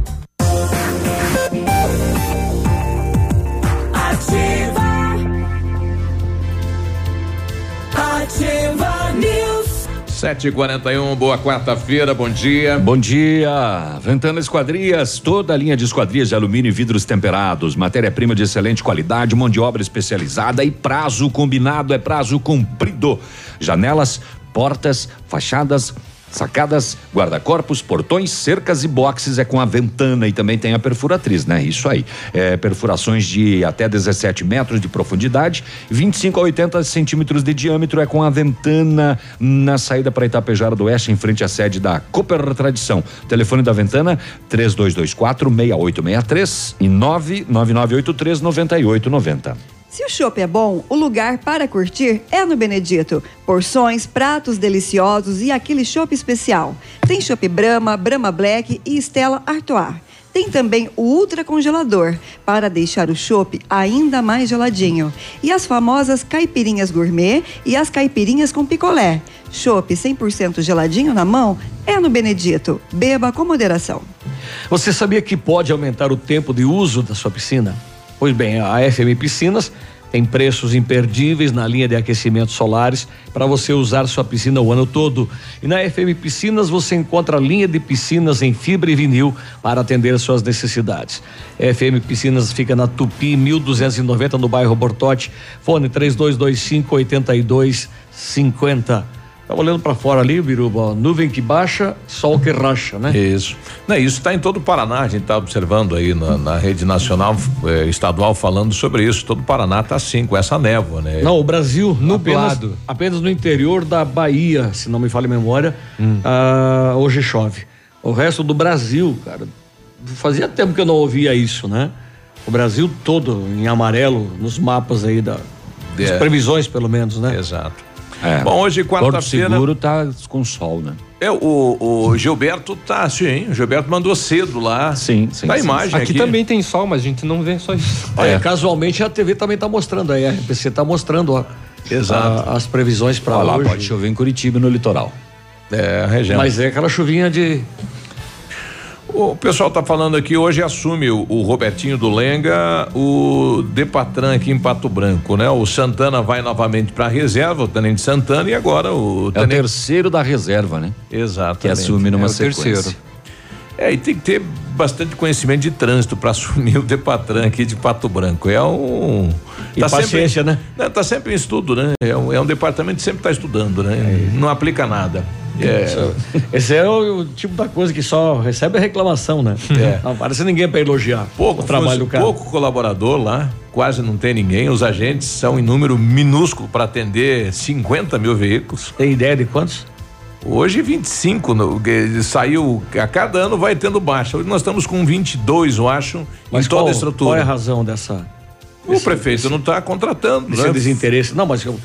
7h41, boa quarta-feira, bom dia. Bom dia. Ventana Esquadrias, toda a linha de esquadrias de alumínio e vidros temperados, matéria-prima de excelente qualidade, mão de obra especializada e prazo combinado é prazo cumprido. Janelas, portas, fachadas, sacadas, guarda-corpos, portões, cercas e boxes é com a Ventana e também tem a perfuratriz, né? Isso aí. É, perfurações de até 17 metros de profundidade, 25 a 80 centímetros de diâmetro é com a Ventana na saída para Itapejara do Oeste, em frente à sede da Cooper Tradição. Telefone da Ventana 3224 6863 e 99983 9890. Se o chopp é bom, o lugar para curtir é no Benedito. Porções, pratos deliciosos e aquele chopp especial. Tem chopp Brahma, Brahma Black e Stella Artois. Tem também o ultra congelador para deixar o chopp ainda mais geladinho. E as famosas caipirinhas gourmet e as caipirinhas com picolé. Chopp 100% geladinho na mão é no Benedito. Beba com moderação. Você sabia que pode aumentar o tempo de uso da sua piscina? Pois bem, a FM Piscinas tem preços imperdíveis na linha de aquecimentos solares para você usar sua piscina o ano todo. E na FM Piscinas você encontra a linha de piscinas em fibra e vinil para atender suas necessidades. FM Piscinas fica na Tupi 1290 no bairro Bortote. Fone 3225 8250. Olhando para fora ali, Biruba, nuvem que baixa, sol que racha, né? Isso. Não, isso está em todo o Paraná, a gente está observando aí na, na rede nacional, eh, estadual, falando sobre isso. Todo o Paraná está assim, com essa névoa, né? Não, o Brasil apenas, Nublado. apenas no interior da Bahia, se não me falha a memória, Hum. ah, hoje chove. O resto do Brasil, cara, fazia tempo que eu não ouvia isso, né? O Brasil todo em amarelo nos mapas aí da das É. previsões, pelo menos, né? Exato. É. Bom, hoje, quarta-feira- Seguro tá com sol, né? É, o, o Gilberto tá sim, o Gilberto mandou cedo lá. Sim, sim. Tá a imagem aqui, aqui. também tem sol, mas a gente não vê só isso. É, casualmente a TV também tá mostrando aí, a RPC tá mostrando, ó. Exato. a- as previsões para Olha lá, hoje. pode chover em Curitiba no litoral. É, a região. Mas é aquela chuvinha de O pessoal tá falando aqui, hoje assume o, o Robertinho do Lenga, o Depatran aqui em Pato Branco, né? O Santana vai novamente para reserva, o Tenente Santana, e agora o É o Tenente... terceiro da reserva, né? Exatamente. Que assume numa É o sequência. terceiro. É, e tem que ter bastante conhecimento de trânsito para assumir o Depatran aqui de Pato Branco. É um. E paciência, sempre, né? Não, tá sempre em estudo, né? É um, é um departamento que sempre está estudando, né? Não aplica nada. É. Esse é o, o tipo da coisa que só recebe a reclamação, né? É. Não aparece ninguém para elogiar pouco o trabalho do cara. pouco colaborador lá, quase não tem ninguém. Os agentes são em número minúsculo para atender 50 mil veículos. Tem ideia de quantos? Hoje 25, no, saiu, a cada ano vai tendo baixa. Hoje nós estamos com 22, eu acho, Mas em toda qual, a estrutura. qual é a razão dessa? O prefeito não está contratando, Desse né? desinteresse. Não, mas eu,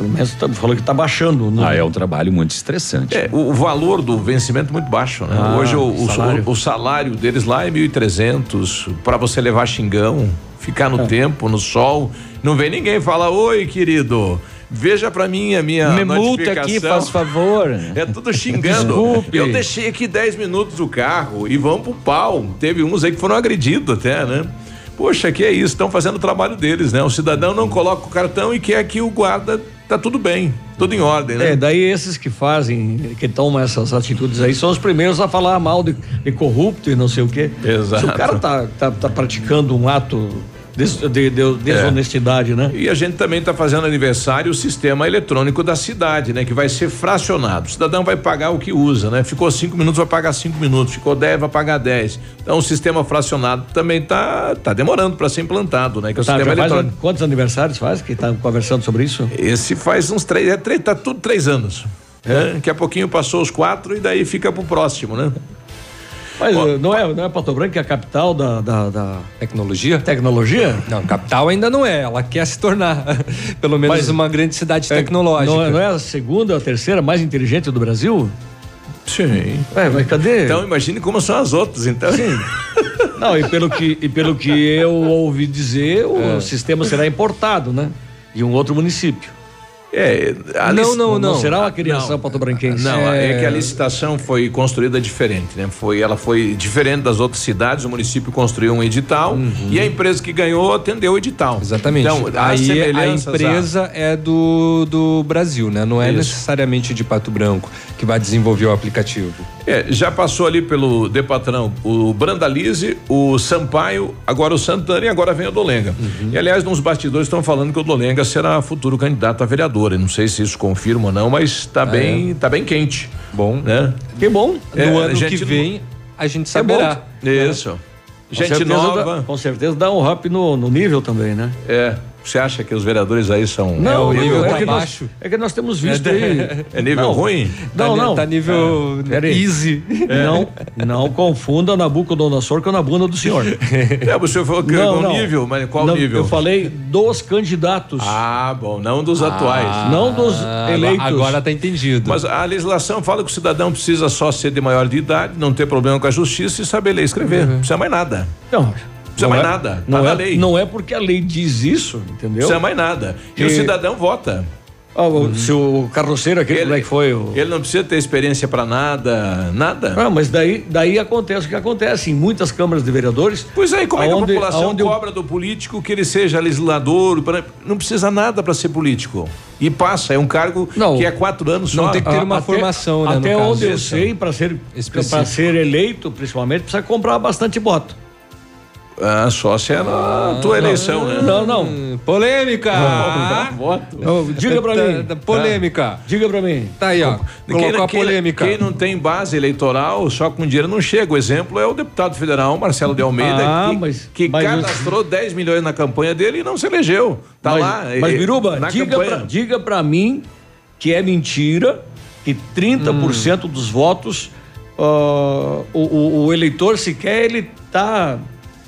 pelo menos tá- falou que tá baixando. Né? Ah, é um trabalho muito estressante. É, o, o valor do vencimento é muito baixo, né? Ah, Hoje o, o- salário. o- o salário deles lá é 1.300 para você levar xingão, ficar É. no tempo, no sol. Não vem ninguém falar, oi, querido. Veja pra mim a minha Me multa notificação." aqui, faz favor. É tudo xingando. Desculpe. Eu deixei aqui 10 minutos o carro e vão pro pau. Teve uns aí que foram agredidos até, né? Poxa, que é isso? Estão fazendo o trabalho deles, né? O cidadão não coloca o cartão e quer que o guarda tá tudo bem, tudo em ordem, né? É, daí esses que fazem, que tomam essas atitudes aí, são os primeiros a falar mal de, de corrupto e não sei o quê. Exato. Se o cara tá, tá, tá praticando um ato des- de, de- desonestidade, né? E a gente também está fazendo aniversário o sistema eletrônico da cidade, né? Que vai ser fracionado. O cidadão vai pagar o que usa, né? Ficou cinco minutos, vai pagar cinco minutos. Ficou dez, vai pagar dez. Então o sistema fracionado também tá, tá demorando para ser implantado, né? Que é o Tá, sistema já faz eletrônico. quantos aniversários faz que tá conversando sobre isso? Esse faz uns três, é três tá tudo três anos. né? Daqui a pouquinho passou os quatro e daí fica pro próximo, né? Mas eh, não, é, não é Pato Branco que é a capital da, da, da Tecnologia? tecnologia? Não, capital ainda não é. Ela quer se tornar, pelo menos, Mas- uma grande cidade É, tecnológica. Não, é- não é a segunda, a terceira mais inteligente do Brasil? Sim. É, mas cadê? Então imagine como são as outras, então. Sim. Não, e pelo que, e pelo que eu ouvi dizer, o É. sistema será importado, né? De um outro município. É, a não, lic- não, não, não. será uma criação não. patobranquense. Não, é... que a licitação foi construída diferente, né? Foi, ela foi diferente das outras cidades, o município construiu um edital e a empresa que ganhou atendeu o edital. Exatamente. Então, Aí a empresa é do, do Brasil, né? Não é Isso. necessariamente de Pato Branco que vai desenvolver o aplicativo. É, já passou ali pelo Depatrão o Brandalize, o Sampaio, agora o Santana e agora vem o Dolenga. Uhum. E aliás, nos bastidores estão falando que o Dolenga será futuro candidato a vereador. Eu não sei se isso confirma ou não, mas está bem, tá bem quente. Bom. Né? Que bom. É, no ano que vem, a gente É saberá. bom. Isso. Com Gente certeza nova. dá- com certeza dá um up no, no nível também, né? É. Você acha que os vereadores aí são. Não, é, não, nível é, ruim? que nós, é que nós temos visto aí. É nível Não. ruim? Não, Tá- não. tá nível É, peraí. easy. Não, não confunda Nabucodonosor com a bunda do senhor. É, o senhor falou que Não, o não. nível, mas qual Não, nível? Eu falei dos candidatos. Ah, bom, não dos atuais. Não dos eleitos. Agora tá entendido. Mas a legislação fala que o cidadão precisa só ser de maior de idade, não ter problema com a justiça e saber ler e escrever. Não precisa mais nada. Não, Precisa mais nada. Tá Não na é, lei. não é porque a lei diz isso, entendeu? Precisa mais nada. E, E- o cidadão vota. Ah, o- Se o carroceiro aqui, como é que foi? O... Ele não precisa ter experiência para nada, nada. Ah, mas daí, daí acontece o que acontece em muitas câmaras de vereadores. Pois é, e como é que aonde- a população aonde cobra do político que ele seja legislador? pra- Não precisa nada para ser político. E passa, é um cargo Não. que é quatro anos Não só. tem que ter uma até- formação, né, no Até caso. onde eu Isso. sei, para ser, ser eleito, principalmente, precisa comprar bastante voto. Ah, só se é na tua eleição, né? Não, não. Polêmica! Não, diga pra mim. Tá- Polêmica. Diga pra mim. Tá aí, ó. Colocou a quem- polêmica. Quem não tem base eleitoral, só com dinheiro não chega. O exemplo é o deputado federal Marcelo de Almeida, Ah, que, mas- que mas cadastrou 10 milhões na campanha dele e não se elegeu. Tá mas, lá. Mas, eh, Biruba, na diga pra, diga pra mim que é mentira que 30% Hum. dos votos ah, o, o- o eleitor sequer ele tá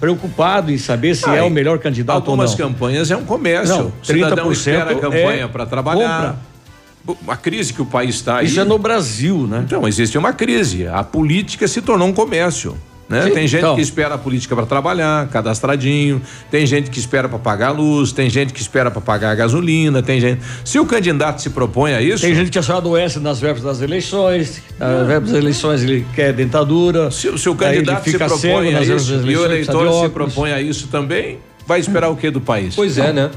preocupado em saber se Ah, é o melhor candidato ou não. Algumas campanhas é um comércio. Não, o cidadão 30% espera a campanha é para trabalhar. A crise que o país está aí. Isso é no Brasil, né? Então, existe uma crise. A política se tornou um comércio. Né? Sim, tem gente então. que espera a política para trabalhar, cadastradinho, tem gente que espera para pagar a luz, tem gente que espera para pagar a gasolina, tem gente. Se o candidato se propõe a isso. Tem gente que só adoece nas verbas das eleições, nas verbas das eleições ele quer dentadura. Se, se o candidato se propõe a isso das e o eleições, eleitor se propõe a isso também, vai esperar o que do país? Pois é, né?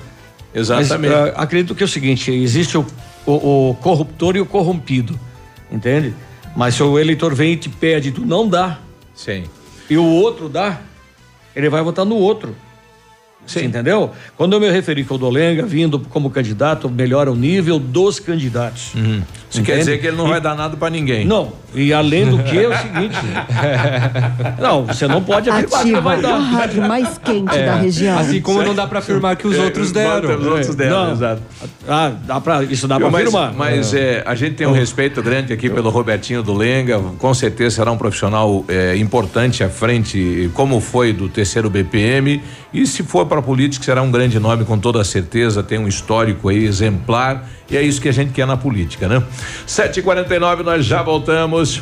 Exatamente. Mas, ah, acredito que é o seguinte: existe o, o- o corruptor e o corrompido, entende? Mas se o eleitor vem e te pede, tu não dá. Sim. E o outro dá, ele vai votar no outro. Você entendeu? Quando eu me referi que o Dolenga vindo como candidato, melhora o nível dos candidatos. Isso quer dizer que ele não vai dar nada para ninguém. Não, e além do que é o seguinte. não, você não pode afirmar que Ativa vai a dar. rádio mais quente É, da região. Assim como não dá pra afirmar que os É, outros deram. Os outros deram, Não. exato. Ah, dá pra, isso dá pra mas, afirmar. Mas é, a gente tem um respeito grande aqui pelo Robertinho do Lenga, com certeza será um profissional é, importante à frente, como foi do terceiro BPM, e se for para a política será um grande nome com toda certeza, tem um histórico aí exemplar, e é isso que a gente quer na política, né? 7h49, nós já voltamos.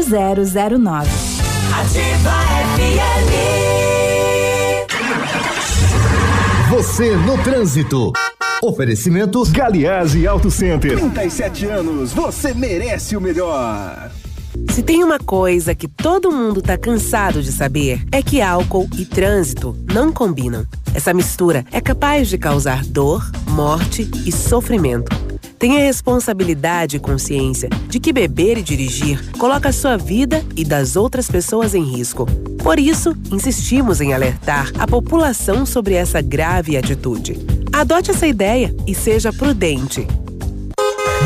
0009. Ativa FM. Você no trânsito. Oferecimento Galiase Auto Center. 37 anos, você merece o melhor. Se tem uma coisa que todo mundo tá cansado de saber, é que álcool e trânsito não combinam. Essa mistura é capaz de causar dor, morte e sofrimento. Tenha responsabilidade e consciência de que beber e dirigir coloca a sua vida e das outras pessoas em risco. Por isso, insistimos em alertar a população sobre essa grave atitude. Adote essa ideia e seja prudente.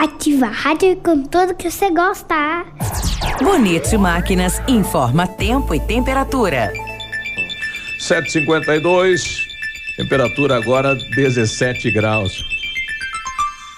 Ativa a rádio com tudo que você gosta. Bonito Máquinas informa tempo e temperatura. 752, temperatura agora 17 graus.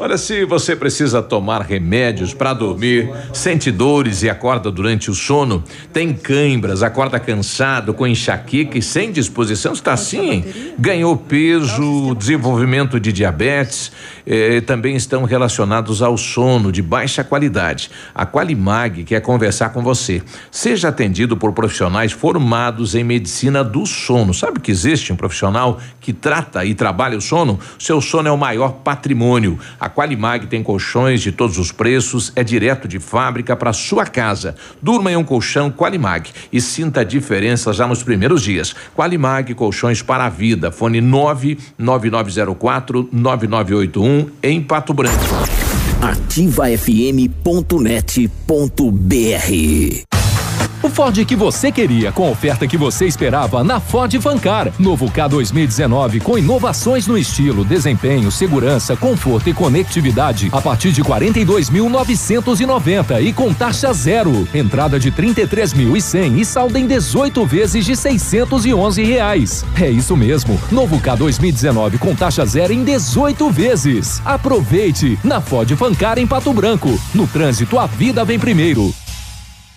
Olha, se você precisa tomar remédios para dormir, sente dores e acorda durante o sono, tem cãibras, acorda cansado, com enxaqueca e sem disposição, está assim, hein? ganhou peso, desenvolvimento de diabetes, eh, também estão relacionados ao sono de baixa qualidade. A Qualimag quer conversar com você. Seja atendido por profissionais formados em medicina do sono. Sabe que existe um profissional que trata e trabalha o sono? Seu sono é o maior patrimônio. A Qualimag tem colchões de todos os preços, é direto de fábrica para sua casa. Durma em um colchão Qualimag e sinta a diferença já nos primeiros dias. Qualimag Colchões para a Vida. Fone 99904 9981 em Pato Branco. ativafm.net.br o Ford que você queria, com a oferta que você esperava na Ford Fancar. Novo K 2019 com inovações no estilo, desempenho, segurança, conforto e conectividade a partir de 42.990 e com taxa zero. Entrada de 33.100 e saldo em 18 vezes de 611 reais. É isso mesmo. Novo K 2019 com taxa zero em 18 vezes. Aproveite na Ford Fancar em Pato Branco. No trânsito, a vida vem primeiro.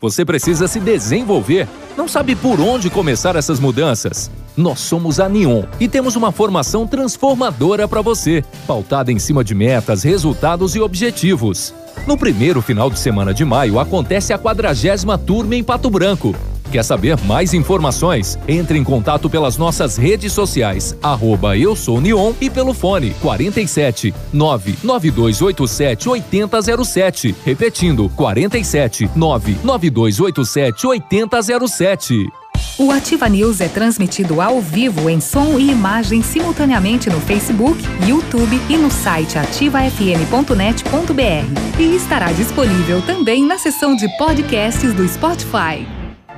Você precisa se desenvolver. Não sabe por onde começar essas mudanças? Nós somos a Neon e temos uma formação transformadora para você, pautada em cima de metas, resultados e objetivos. No primeiro final de semana de maio acontece a quadragésima turma em Pato Branco. Quer saber mais informações? Entre em contato pelas nossas redes sociais, arroba eu sou Neon e pelo fone 47 99287 8007. Repetindo, 47 99287 8007. O Ativa News é transmitido ao vivo em som e imagem simultaneamente no Facebook, YouTube e no site ativafm.net.br. E estará disponível também na seção de podcasts do Spotify.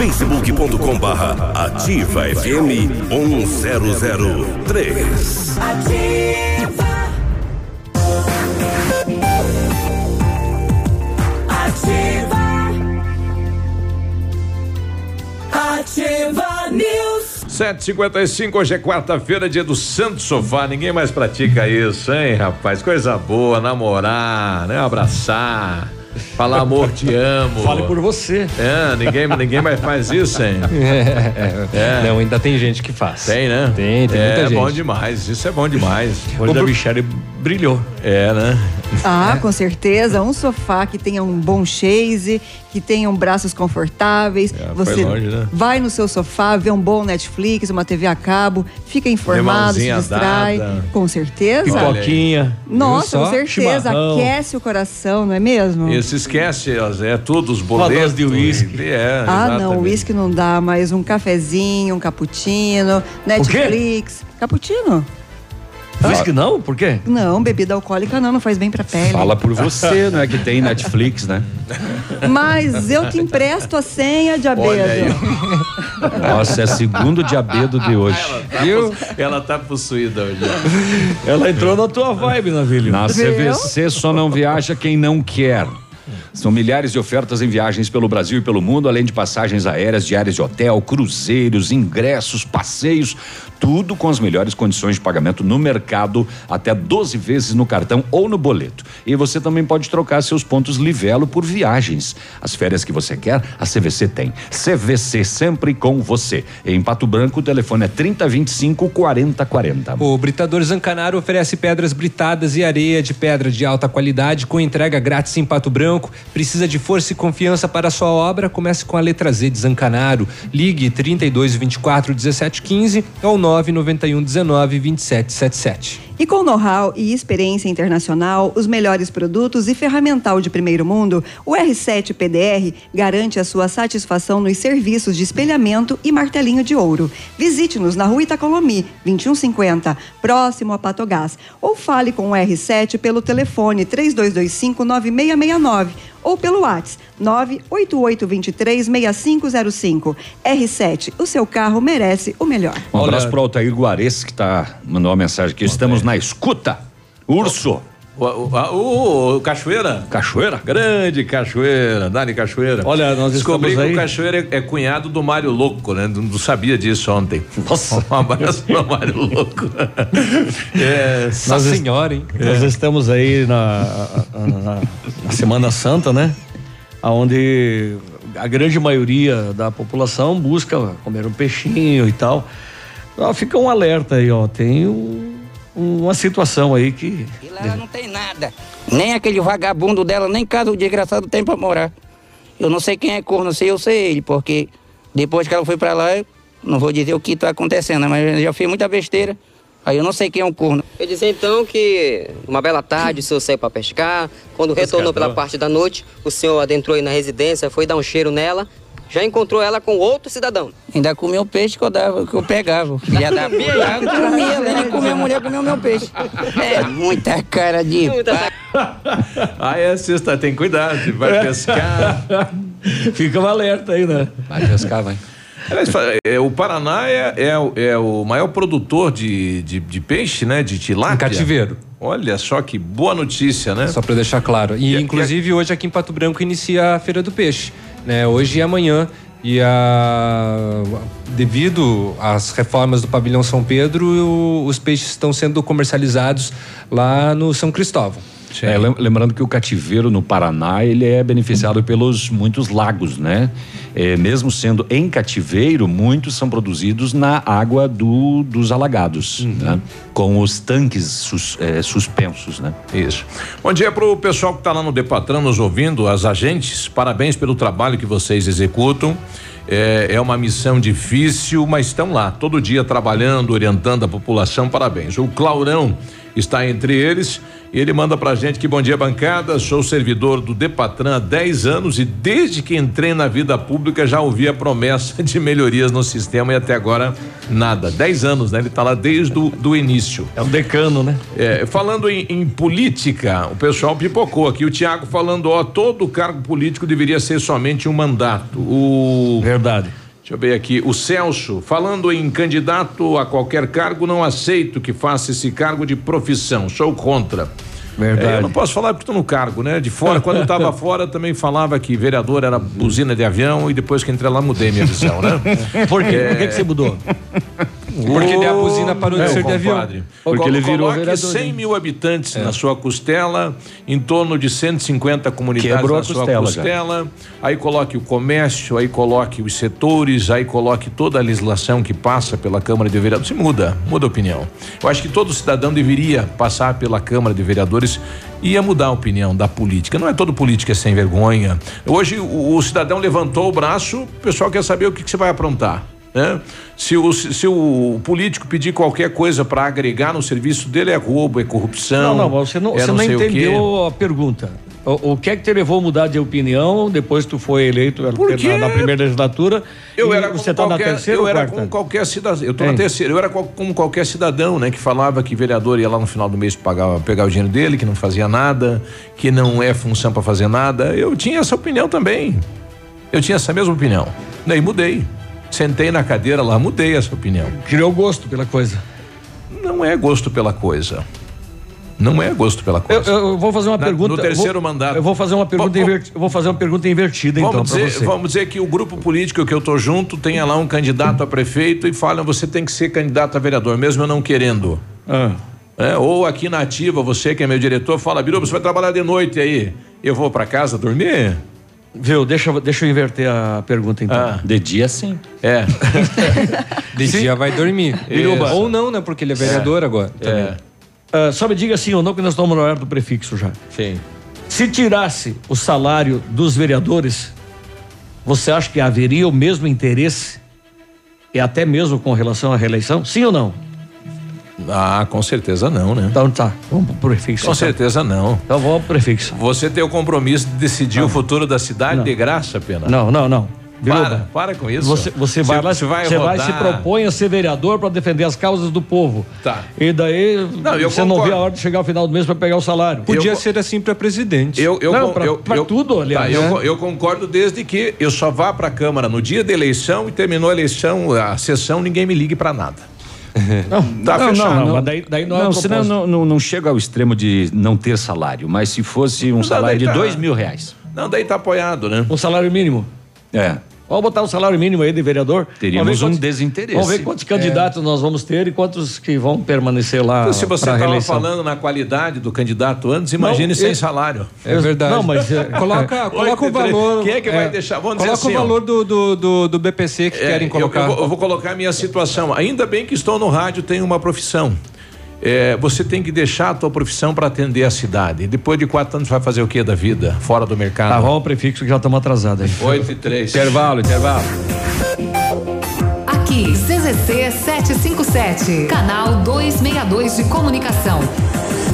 facebook.com barra ativa FM 1003. Ativa. Ativa. Ativa News. 755, hoje é quarta-feira, dia do Santo Sofá. Ninguém mais pratica isso, hein, rapaz? Coisa boa, namorar, né? Abraçar. Falar amor, te amo. Fale por você. É, ninguém, ninguém mais faz isso, hein? É, é. Não, ainda tem gente que faz. Tem, né? Tem, tem é, muita gente. É bom demais, isso é bom demais. O olho da Michelle brilhou. É, né? Ah, com certeza. Um sofá que tenha um bom chase, que tenham braços confortáveis. É, Você longe, né? vai no seu sofá, vê um bom Netflix, uma TV a cabo, fica informado, se distrai. dada. Com certeza. Pipoquinha. Nossa, com certeza. Chimarrão. Aquece o coração, não é mesmo? Isso esquece, é tudo, os boletos. de uísque. É, Ah, não, exatamente. uísque não dá, mas um cafezinho, um cappuccino, Netflix. Cappuccino? Whisky não? Por quê? Não, bebida alcoólica não, não faz bem pra pele. Fala por você, não é que tem Netflix, né? Mas eu te empresto a senha de Olha aí. abedo. Nossa, é segundo diabedo de hoje. Tá Viu? Ela tá possuída hoje. Ela entrou na tua vibe, Navilho. Na CVC só não viaja quem não quer. São milhares de ofertas em viagens pelo Brasil e pelo mundo, além de passagens aéreas, diárias de hotel, cruzeiros, ingressos, passeios, tudo com as melhores condições de pagamento no mercado, até 12 vezes no cartão ou no boleto. E você também pode trocar seus pontos Livelo por viagens. As férias que você quer, a CVC tem. CVC sempre com você. Em Pato Branco, o telefone é 3025 4040. O Britador Zancanaro oferece pedras britadas e areia de pedra de alta qualidade com entrega grátis em Pato Branco. Precisa de força e confiança para sua obra? Comece com a letra Z de Zancanaro. Ligue 32 24 17 15 ou 991 19 27 77. E com know-how e experiência internacional, os melhores produtos e ferramental de primeiro mundo, o R7 PDR garante a sua satisfação nos serviços de espelhamento e martelinho de ouro. Visite-nos na rua Itacolomi, 2150, próximo a Patogás. Ou fale com o R7 pelo telefone 3225-9669 ou pelo WhatsApp 988236505. R7, o seu carro merece o melhor. Um abraço pro Altair Guares, que tá, mandou uma mensagem aqui. Estamos na escuta. Urso. O, o, o- o Cachoeira? Cachoeira? Grande Cachoeira, Dani Cachoeira. Olha, nós Descobri estamos que aí- o Cachoeira é, é cunhado do Mário Louco, né? Não, não sabia disso ontem. Nossa. Um abraço pro Mário Louco. é, Nossa senhora, hein? Nós estamos aí na, na, na Semana Santa, né? Onde a grande maioria da população busca comer um peixinho e tal. Então, fica um alerta aí, ó. Tem um- uma situação aí que. Lá não tem nada. Nem aquele vagabundo dela, nem casa o desgraçado tem pra morar. Eu não sei quem é corno, se eu sei ele, porque depois que ela foi pra lá, eu não vou dizer o que tá acontecendo, mas eu já fiz muita besteira. Aí eu não sei quem é o corno. Eu dizer então que uma bela tarde o senhor saiu para pescar. Quando retornou pela parte da noite, o senhor adentrou aí na residência, foi dar um cheiro nela. Já encontrou ela com outro cidadão. Ainda comeu o peixe que eu dava, que eu pegava. Filha da puta, eu comia, além de comer a mulher, comeu meu peixe. É muita cara de pau. Ah, é sexta, tem cuidado, vai pescar. Fica um alerta aí, né? Vai pescar, vai. É, o Paraná é, é, o- é o maior produtor de, de, de peixe, né? De tilápia. Em cativeiro. Olha só que boa notícia, né? Só para deixar claro. E, inclusive hoje aqui em Pato Branco inicia a Feira do Peixe, né? Hoje e amanhã. E a, devido às reformas do pavilhão São Pedro, o- os peixes estão sendo comercializados lá no São Cristóvão. É, lem- lembrando que o cativeiro no Paraná ele é beneficiado pelos muitos lagos, né? É, mesmo sendo em cativeiro, muitos são produzidos na água do- dos alagados, né? Com os tanques sus- é, suspensos, né? Isso. Bom dia pro pessoal que tá lá no Depatran nos ouvindo, as agentes, parabéns pelo trabalho que vocês executam. É, é uma missão difícil, mas estão lá todo dia trabalhando, orientando a população. Parabéns. O Claurão está entre eles ele manda pra gente que bom dia bancada, sou servidor do Depatran há 10 anos e desde que entrei na vida pública já ouvi a promessa de melhorias no sistema e até agora nada. 10 anos, né? Ele tá lá desde o do início. É o decano, né? É, falando em, em política, o pessoal pipocou aqui. O Tiago falando, ó, todo cargo político deveria ser somente um mandato. O verdade. Deixa eu ver aqui. O Celso falando em candidato a qualquer cargo, não aceito que faça esse cargo de profissão. Sou contra. Verdade. É, eu não posso falar porque estou no cargo, né? De fora, quando eu estava fora, também falava que vereador era buzina de avião e depois que entrei lá mudei minha visão, né? Por quê? É, Por que, que você mudou? Porque daí a buzina parou de É, ser de avião. compadre. Porque ele virou coloque vereador, 100 né? mil habitantes na sua costela, em torno de 150 comunidades Quebrou na a sua costela, costela. Aí coloque o comércio, aí coloque os setores, aí coloque toda a legislação que passa pela Câmara de Vereadores. Você muda, muda a opinião. Eu acho que todo cidadão deveria passar pela Câmara de Vereadores e ia mudar a opinião da política. Não é todo político é sem vergonha. Hoje o, o cidadão levantou o braço, o pessoal quer saber o que, que você vai aprontar. Né? Se, o, se o político pedir qualquer coisa para agregar no serviço dele é roubo, é corrupção. Não, não, você não, é você não sei o quê. entendeu a pergunta. O, o que é que te levou a mudar de opinião depois que tu foi eleito na, na primeira legislatura? Eu era você tá qualquer, na terceira eu era quarta? como qualquer cidadão. Eu tô Hein? na terceira. Eu era como qualquer cidadão, né, que falava que vereador ia lá no final do mês pagar, pegar o dinheiro dele, que não fazia nada, que não é função para fazer nada. Eu tinha essa opinião também. Eu tinha essa mesma opinião. Daí mudei. Sentei na cadeira lá, mudei essa opinião. Criou gosto pela coisa. Não é gosto pela coisa. Não é gosto pela Eu, coisa. eu vou fazer uma Na- pergunta. no terceiro eu vou- mandato. Eu vou fazer uma pergunta invertida. Eu vou fazer uma pergunta invertida então Vamos para dizer, você. vamos dizer que o grupo político que eu tô junto tenha lá um candidato a prefeito e falam você tem que ser candidato a vereador, mesmo eu não querendo. Ah. É, ou aqui na ativa, você que é meu diretor, fala, Biruba, você vai trabalhar de noite aí. Eu vou para casa dormir? Viu? Deixa, eu- deixa eu inverter a pergunta então. Ah. De dia sim. É. De dia vai dormir. Ou não, né? Porque ele é vereador agora. também. Ah, só me diga sim ou não, que nós estamos no horário do prefixo já. Sim. Se tirasse o salário dos vereadores, você acha que haveria o mesmo interesse? E até mesmo com relação à reeleição? Sim ou não? Ah, com certeza não, né? Então tá, vamos pro prefixo. Com então. certeza não. Então vamos pro prefixo. Você tem o compromisso de decidir o futuro da cidade Não. de graça, Pena? Não, não, não. Para, Biruba, para com isso. Você, você vai lá, você vai, você vai se propõe a ser vereador para defender as causas do povo. Tá. E daí Não, eu você não vê a hora de chegar ao final do mês para pegar o salário. Podia ser assim para presidente. Eu, eu, Não, pra- eu, pra eu- tudo, tá, aliás, eu, né? eu concordo desde que eu só vá para a Câmara no dia da eleição e terminou a eleição, a sessão, ninguém me ligue para nada. Não, Tá não, fechado. não, não. mas daí, daí não, é Não, o senão não, não, não chega ao extremo de não ter salário, mas se fosse um Não, salário de tá. dois mil reais. Não, daí tá apoiado, né? Um salário mínimo. É. Vamos botar um salário mínimo aí de vereador. Teríamos um quantos- desinteresse. Vamos ver quantos candidatos nós vamos ter e quantos que vão permanecer lá. Então, se você estava falando na qualidade do candidato antes, imagine Não, sem eu- salário. É verdade. Não, mas é- coloca, coloca o valor. Quem é que vai deixar? Vamos coloca dizer assim, o valor do, do, do, do BPC que É, querem eu- colocar. Eu, vou, eu vou colocar a minha situação. Ainda bem que estou no rádio, tenho uma profissão. É, você tem que deixar a tua profissão para atender a cidade. Depois de quatro anos vai fazer o que da vida? Fora do mercado. Tá, vamos ao prefixo que já estamos atrasados aí. 8 e 3. Intervalo, intervalo. Aqui, CZC 757, canal 262 de comunicação.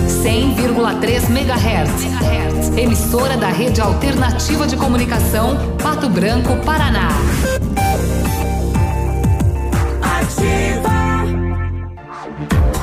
100,3 MHz. Emissora da Rede Alternativa de Comunicação, Pato Branco, Paraná. Ativa.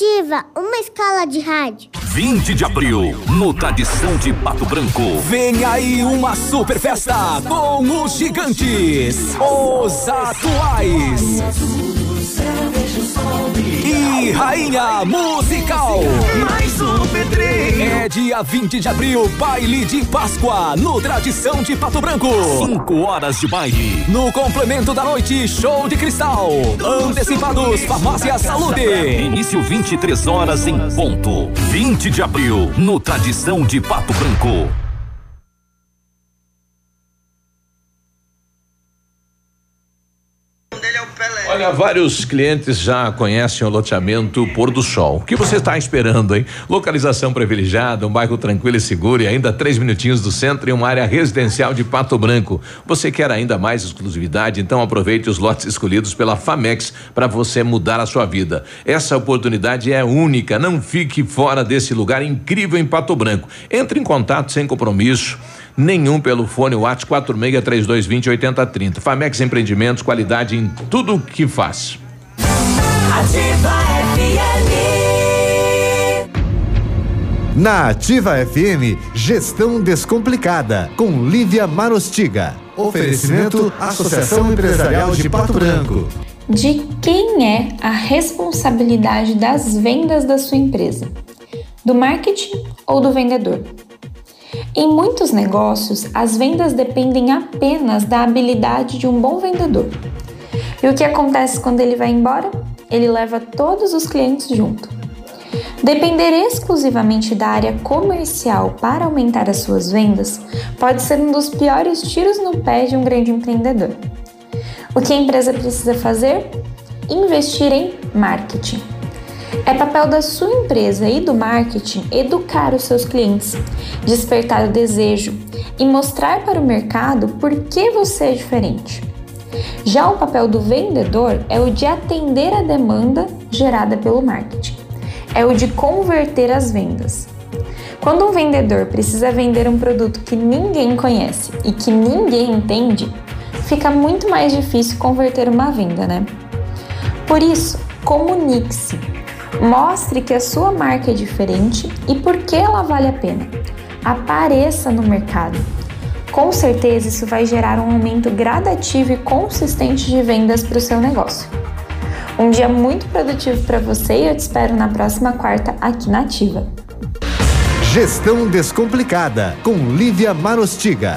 Ativa uma escala de rádio. 20 de abril, no Tradição de Pato Branco. Vem aí uma super festa com os gigantes, os atuais. E Rainha Musical. P3. É dia 20 de abril, baile de Páscoa, no Tradição de Pato Branco. 5 horas de baile. No complemento da noite, show de cristal. Antecipados, Farmácia Saúde. Início 23 horas em ponto. 20 de abril, no Tradição de Pato Branco. Olha, vários clientes já conhecem o loteamento Pôr do Sol. O que você está esperando, hein? Localização privilegiada, um bairro tranquilo e seguro e ainda três minutinhos do centro e uma área residencial de Pato Branco. Você quer ainda mais exclusividade? Então aproveite os lotes escolhidos pela Famex para você mudar a sua vida. Essa oportunidade é única. Não fique fora desse lugar incrível em Pato Branco. Entre em contato sem compromisso nenhum pelo fone WhatsApp 463220 8030. Famex Empreendimentos, qualidade em tudo que faz. Ativa FM. Na Ativa FM, Gestão Descomplicada, com Lívia Marostiga. Oferecimento Associação Empresarial de Pato Branco. De quem é a responsabilidade das vendas da sua empresa? Do marketing ou do vendedor? Em muitos negócios, as vendas dependem apenas da habilidade de um bom vendedor. E o que acontece quando ele vai embora? Ele leva todos os clientes junto. Depender exclusivamente da área comercial para aumentar as suas vendas pode ser um dos piores tiros no pé de um grande empreendedor. O que a empresa precisa fazer? Investir em marketing. É papel da sua empresa e do marketing educar os seus clientes, despertar o desejo e mostrar para o mercado por que você é diferente. Já o papel do vendedor é o de atender a demanda gerada pelo marketing, é o de converter as vendas. Quando um vendedor precisa vender um produto que ninguém conhece e que ninguém entende, fica muito mais difícil converter uma venda, né? Por isso, comunique-se. Mostre que a sua marca é diferente e por que ela vale a pena. Apareça no mercado. Com certeza isso vai gerar um aumento gradativo e consistente de vendas para o seu negócio. Um dia muito produtivo para você e eu te espero na próxima quarta aqui na Ativa. Gestão Descomplicada, com Lívia Marostiga.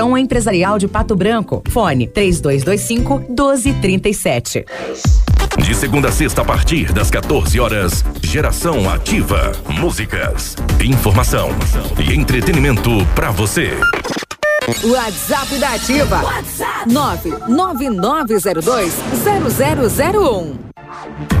Empresarial de Pato Branco. Fone 3225 1237. De segunda a sexta, a partir das 14 horas, Geração Ativa. Músicas, informação e entretenimento para você. WhatsApp da Ativa. WhatsApp 999020001.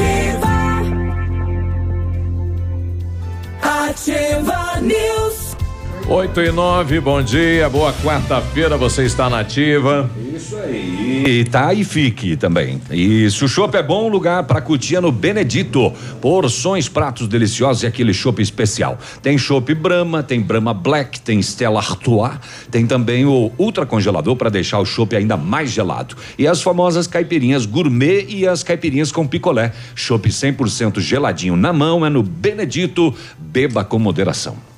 Ativa. Ativa News. 8 e 9, bom dia, boa quarta-feira, você está na ativa. Isso aí. E tá e fique também. Isso, o chopp é bom lugar para curtir no Benedito. Porções, pratos deliciosos e aquele chopp especial. Tem chopp Brahma, tem Brahma Black, tem Stella Artois, tem também o ultra congelador para deixar o chopp ainda mais gelado. E as famosas caipirinhas gourmet e as caipirinhas com picolé. Chopp 100% geladinho na mão é no Benedito. Beba com moderação.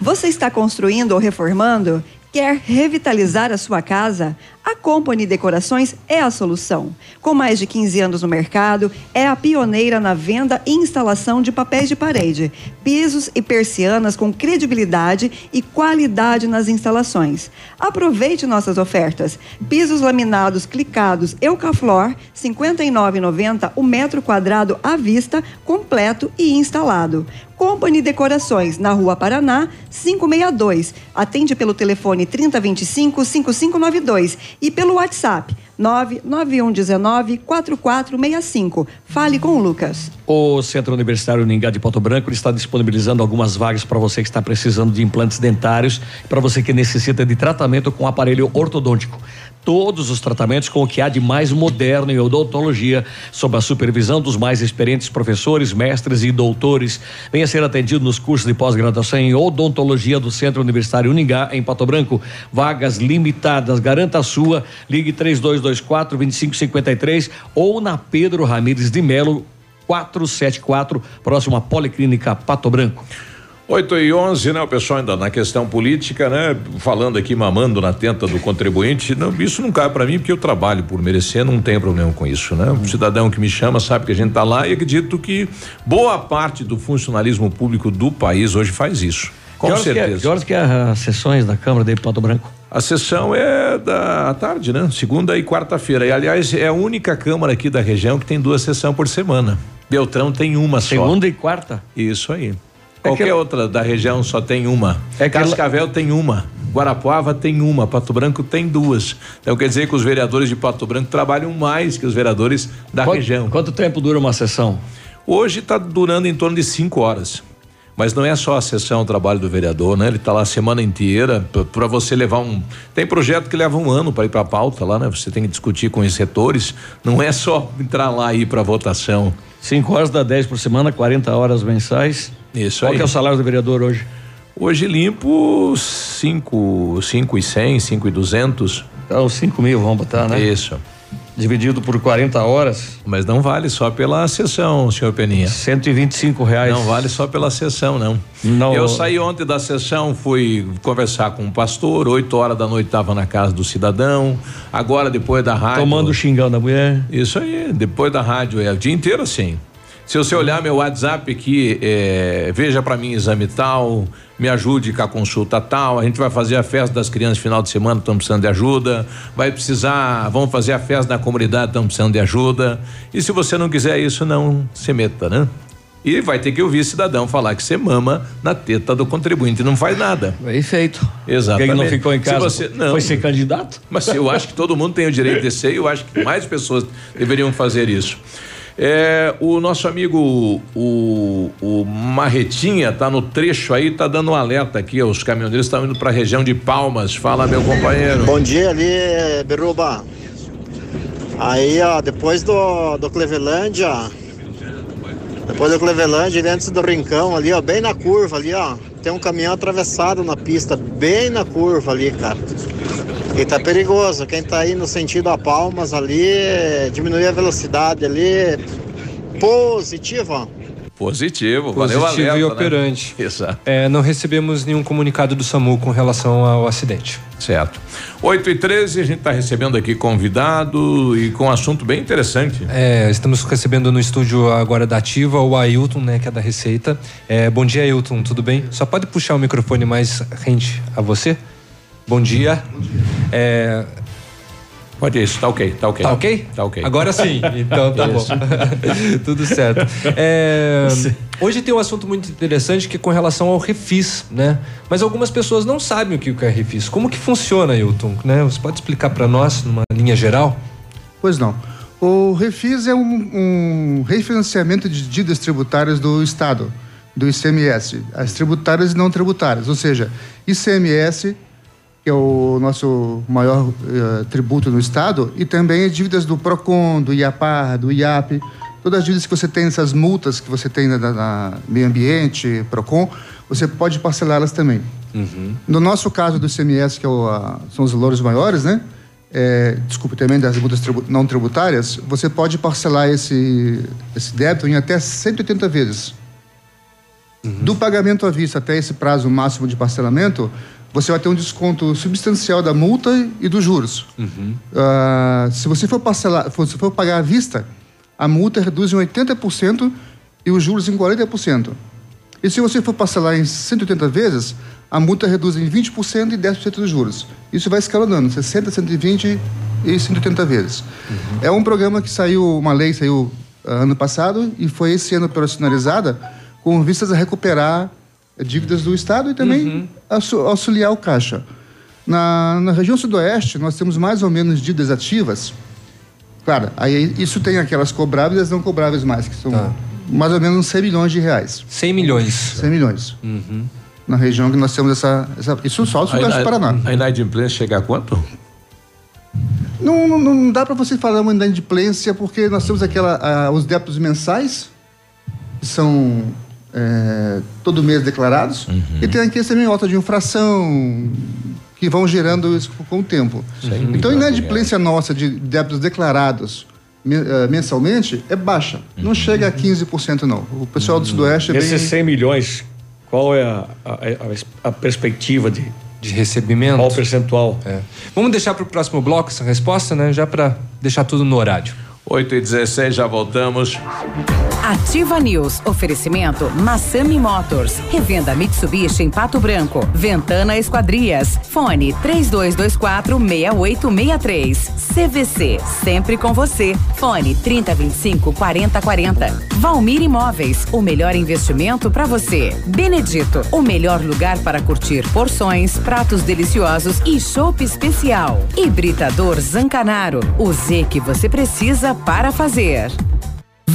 Você está construindo ou reformando? Quer revitalizar a sua casa? A Company Decorações é a solução. Com mais de 15 anos no mercado, é a pioneira na venda e instalação de papéis de parede, pisos e persianas com credibilidade e qualidade nas instalações. Aproveite nossas ofertas. Pisos laminados clicados Eucaflor, R$ 59,90 o metro quadrado à vista, completo e instalado. Company Decorações, na Rua Paraná, 562. Atende pelo telefone 3025-5592 e pelo WhatsApp 99119-4465. Fale com o Lucas. O Centro Universitário Uningá de Pato Branco está disponibilizando algumas vagas para você que está precisando de implantes dentários, para você que necessita de tratamento com aparelho ortodôntico. Todos os tratamentos com o que há de mais moderno em odontologia, sob a supervisão dos mais experientes professores, mestres e doutores. Venha ser atendido nos cursos de pós-graduação em odontologia do Centro Universitário Uningá, em Pato Branco. Vagas limitadas. Garanta a sua. Ligue 3224 2553 ou na Pedro Ramires de Melo 474, próximo à Policlínica Pato Branco. 8 e 11, né? O pessoal ainda na questão política, né? Falando aqui, mamando na tenta do contribuinte. Não, isso não cabe para mim porque eu trabalho por merecer, não tem problema com isso, né? O cidadão que me chama sabe que a gente tá lá e acredito que boa parte do funcionalismo público do país hoje faz isso. Com que horas certeza. Que é, que horas que é as sessões da Câmara de Pato Branco? A sessão é da tarde, né? Segunda e quarta-feira. E aliás, é a única Câmara aqui da região que tem duas sessões por semana. Beltrão tem uma só. Segunda e quarta? Isso aí. Qualquer outra da região só tem uma. É que ela- Cascavel tem uma. Guarapuava tem uma. Pato Branco tem duas. Então quer dizer que os vereadores de Pato Branco trabalham mais que os vereadores da Quanto- região. Quanto tempo dura uma sessão? Hoje está durando em torno de cinco horas. Mas não é só a sessão, o trabalho do vereador, né? Ele está lá a semana inteira para você levar um. Tem projeto que leva um ano para ir para a pauta lá, né? Você tem que discutir com os setores. Não é só entrar lá e ir para votação. Cinco horas dá 10 por semana, 40 horas mensais. Isso Qual aí. é o salário do vereador hoje? Hoje limpo 5, cinco e 100, 5 e 200. Então, 5 mil, vamos botar, né? Isso. dividido por 40 horas. Mas não vale só pela sessão, senhor Peninha. 125 reais. Não vale só pela sessão, não. Não. Eu saí ontem da sessão, fui conversar com um pastor, 8 horas da noite estava na casa do cidadão. Agora, depois da rádio. Tomando xingão da mulher. Isso aí, depois da rádio, é o dia inteiro assim. Se você olhar meu WhatsApp aqui, é, veja para mim exame tal, me ajude com a consulta tal. A gente vai fazer a festa das crianças final de semana, estamos precisando de ajuda. Vai precisar, vamos fazer a festa da comunidade, estamos precisando de ajuda. E se você não quiser isso, não se meta, né? E vai ter que ouvir cidadão falar que você mama na teta do contribuinte, não faz nada. Bem feito. Exatamente. Quem não ficou em casa Se você, não, foi ser candidato? Mas eu acho que todo mundo tem o direito de ser e eu acho que mais pessoas deveriam fazer isso. É, o nosso amigo o, o Marretinha tá no trecho aí, tá dando um alerta aqui. Os caminhoneiros estão indo para a região de Palmas. Fala, meu companheiro. Bom dia ali, Beruba. Aí, ó, depois do, do Clevelândia, depois do Clevelândia, ali antes do Rincão, ali, ó, bem na curva ali, ó, tem um caminhão atravessado na pista, bem na curva ali, cara. E tá perigoso. Quem tá aí no sentido a Palmas ali, diminuir a velocidade ali. Positivo. Positivo, valeu Positivo alerta, e né? operante. Exato. É, não recebemos nenhum comunicado do SAMU com relação ao acidente. Certo. 8 e 13 a gente está recebendo aqui convidado e com um assunto bem interessante. É, estamos recebendo no estúdio agora da Ativa o Ailton, né, que é da Receita. É, bom dia, Ailton, tudo bem? Só pode puxar o microfone mais rente a você? Bom dia. É, Pode isso, tá ok, tá ok. Tá ok? Tá ok. Agora sim, então tá bom. Tudo certo. É, hoje tem um assunto muito interessante que é com relação ao refis, né? Mas algumas pessoas não sabem o que é refis. Como que funciona, Ailton? Né? Você pode explicar para nós numa linha geral? Pois não. O refis é um, um refinanciamento de dívidas tributárias do Estado, do ICMS, as tributárias e não tributárias, ou seja, ICMS que é o nosso maior eh, tributo no estado, e também dívidas do Procon, do IAPAR, do IAP, todas as dívidas que você tem, essas multas que você tem na, na meio ambiente, Procon, você pode parcelá-las também. No nosso caso do ICMS, que é o, a, são os valores maiores, né? É, desculpe, também das multas tribu não tributárias, você pode parcelar esse, esse débito em até 180 vezes. Do pagamento à vista até esse prazo máximo de parcelamento, você vai ter um desconto substancial da multa e dos juros. Ah, se você for parcelar, se você for pagar à vista, a multa reduz em 80% e os juros em 40%. E se você for parcelar em 180 vezes, a multa reduz em 20% e 10% dos juros. Isso vai escalonando, 60, 120 e 180 vezes. É um programa que saiu, uma lei saiu ah, ano passado e foi esse ano operacionalizada com vistas a recuperar dívidas do Estado e também auxu- auxiliar o Caixa. Na, na região sudoeste, nós temos mais ou menos dívidas ativas. Claro, aí isso tem aquelas cobráveis e as não cobráveis mais, que são mais ou menos 100 milhões de reais. 100 milhões. 100 milhões. Uhum. Na região que nós temos essa. essa isso só o sudeste do Paraná. A inadimplência chega a quanto? Não, não, não dá para você falar uma inadimplência porque nós temos aquela, os débitos mensais, que são é, todo mês declarados, e tem aqui também nota de infração, que vão gerando isso com o tempo. Cem Então, a inadimplência nossa de débitos declarados eh, mensalmente é baixa. Não chega a 15%, não. O pessoal do Sudoeste é bem... Esses 100 milhões, qual é a, a, a- a perspectiva de, de recebimento? Qual o percentual? É. Vamos deixar para o próximo bloco essa resposta, né? Já para deixar tudo no horário. 8 e 16 já voltamos. Ativa News. Oferecimento Massami Motors. Revenda Mitsubishi em Pato Branco. Ventana Esquadrias. Fone 3224 6863. CVC. Sempre com você. Fone 3025 4040. Valmir Imóveis. O melhor investimento para você. Benedito. O melhor lugar para curtir porções, pratos deliciosos e chopp especial. Hibridador Zancanaro. O Z que você precisa para fazer.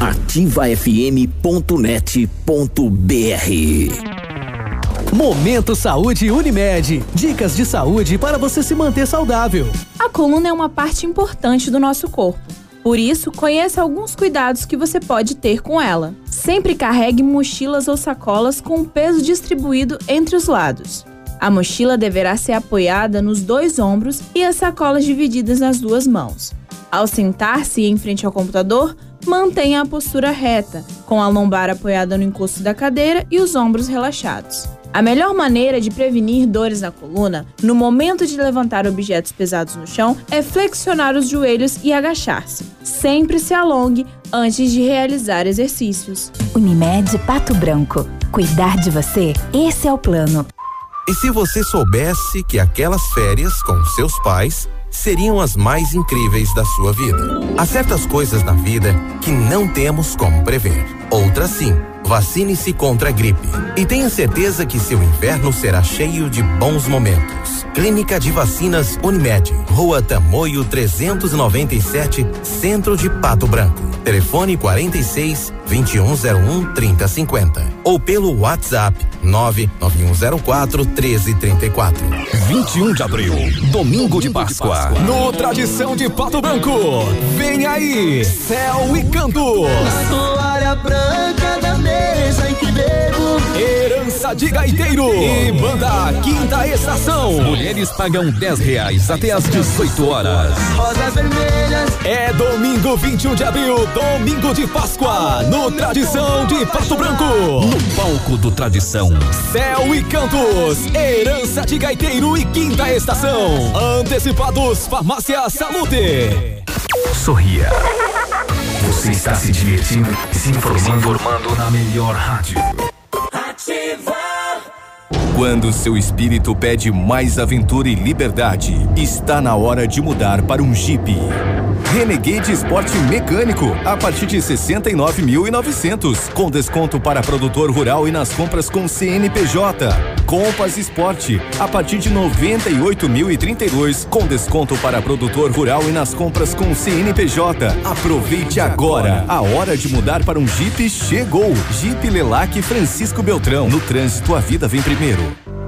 ativafm.net.br Momento Saúde Unimed. Dicas de saúde para você se manter saudável. A coluna é uma parte importante do nosso corpo. Por isso, conheça alguns cuidados que você pode ter com ela. Sempre carregue mochilas ou sacolas com o peso distribuído entre os lados. A mochila deverá ser apoiada nos dois ombros e as sacolas divididas nas duas mãos. Ao sentar-se em frente ao computador, mantenha a postura reta, com a lombar apoiada no encosto da cadeira e os ombros relaxados. A melhor maneira de prevenir dores na coluna, no momento de levantar objetos pesados no chão, é flexionar os joelhos e agachar-se. Sempre se alongue antes de realizar exercícios. Unimed Pato Branco. Cuidar de você, esse é o plano. E se você soubesse que aquelas férias com seus pais seriam as mais incríveis da sua vida? Há certas coisas na vida que não temos como prever. Outras sim. Vacine-se contra a gripe. E tenha certeza que seu inverno será cheio de bons momentos. Clínica de Vacinas Unimed. Rua Tamoio 397, Centro de Pato Branco. Telefone 46 2101 3050. Ou pelo WhatsApp 99104 1334. 21 de abril, domingo de Páscoa. No Tradição de Pato Branco. Vem aí, Céu e Canto. toalha branca da mesa em que bebo. Herança de Gaiteiro e Banda Quinta Estação. Mulheres pagam 10 reais até às 18 horas. Rosas vermelhas. É domingo 21 de abril, domingo de Páscoa, no Tradição de Pato Branco. No palco do Tradição. Céu e Cantos, Herança de Gaiteiro e Quinta Estação. Antecipados Farmácia Salute. Sorria. Você está se divertindo e se informando, informando na melhor rádio. Quando seu espírito pede mais aventura e liberdade, está na hora de mudar para um Jeep. Renegade Sport Mecânico a partir de 69.900, com desconto para produtor rural e nas compras com CNPJ. Compass Sport a partir de 98.032, com desconto para produtor rural e nas compras com CNPJ. Aproveite agora. A hora de mudar para um Jeep chegou. Jeep Lelac Francisco Beltrão. No trânsito a vida vem primeiro.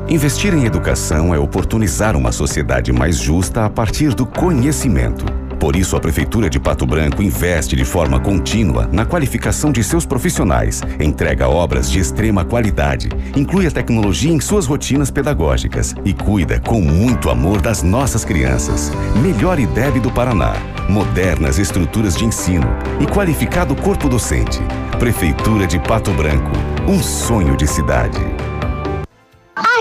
Investir em educação é oportunizar uma sociedade mais justa a partir do conhecimento. Por isso, a Prefeitura de Pato Branco investe de forma contínua na qualificação de seus profissionais, entrega obras de extrema qualidade, inclui a tecnologia em suas rotinas pedagógicas e cuida com muito amor das nossas crianças. Melhor IDEB do Paraná, modernas estruturas de ensino e qualificado corpo docente. Prefeitura de Pato Branco, um sonho de cidade.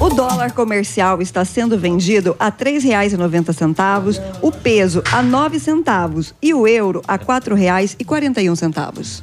O dólar comercial está sendo vendido a noventa centavos, o peso a nove centavos e o euro a quarenta e um centavos.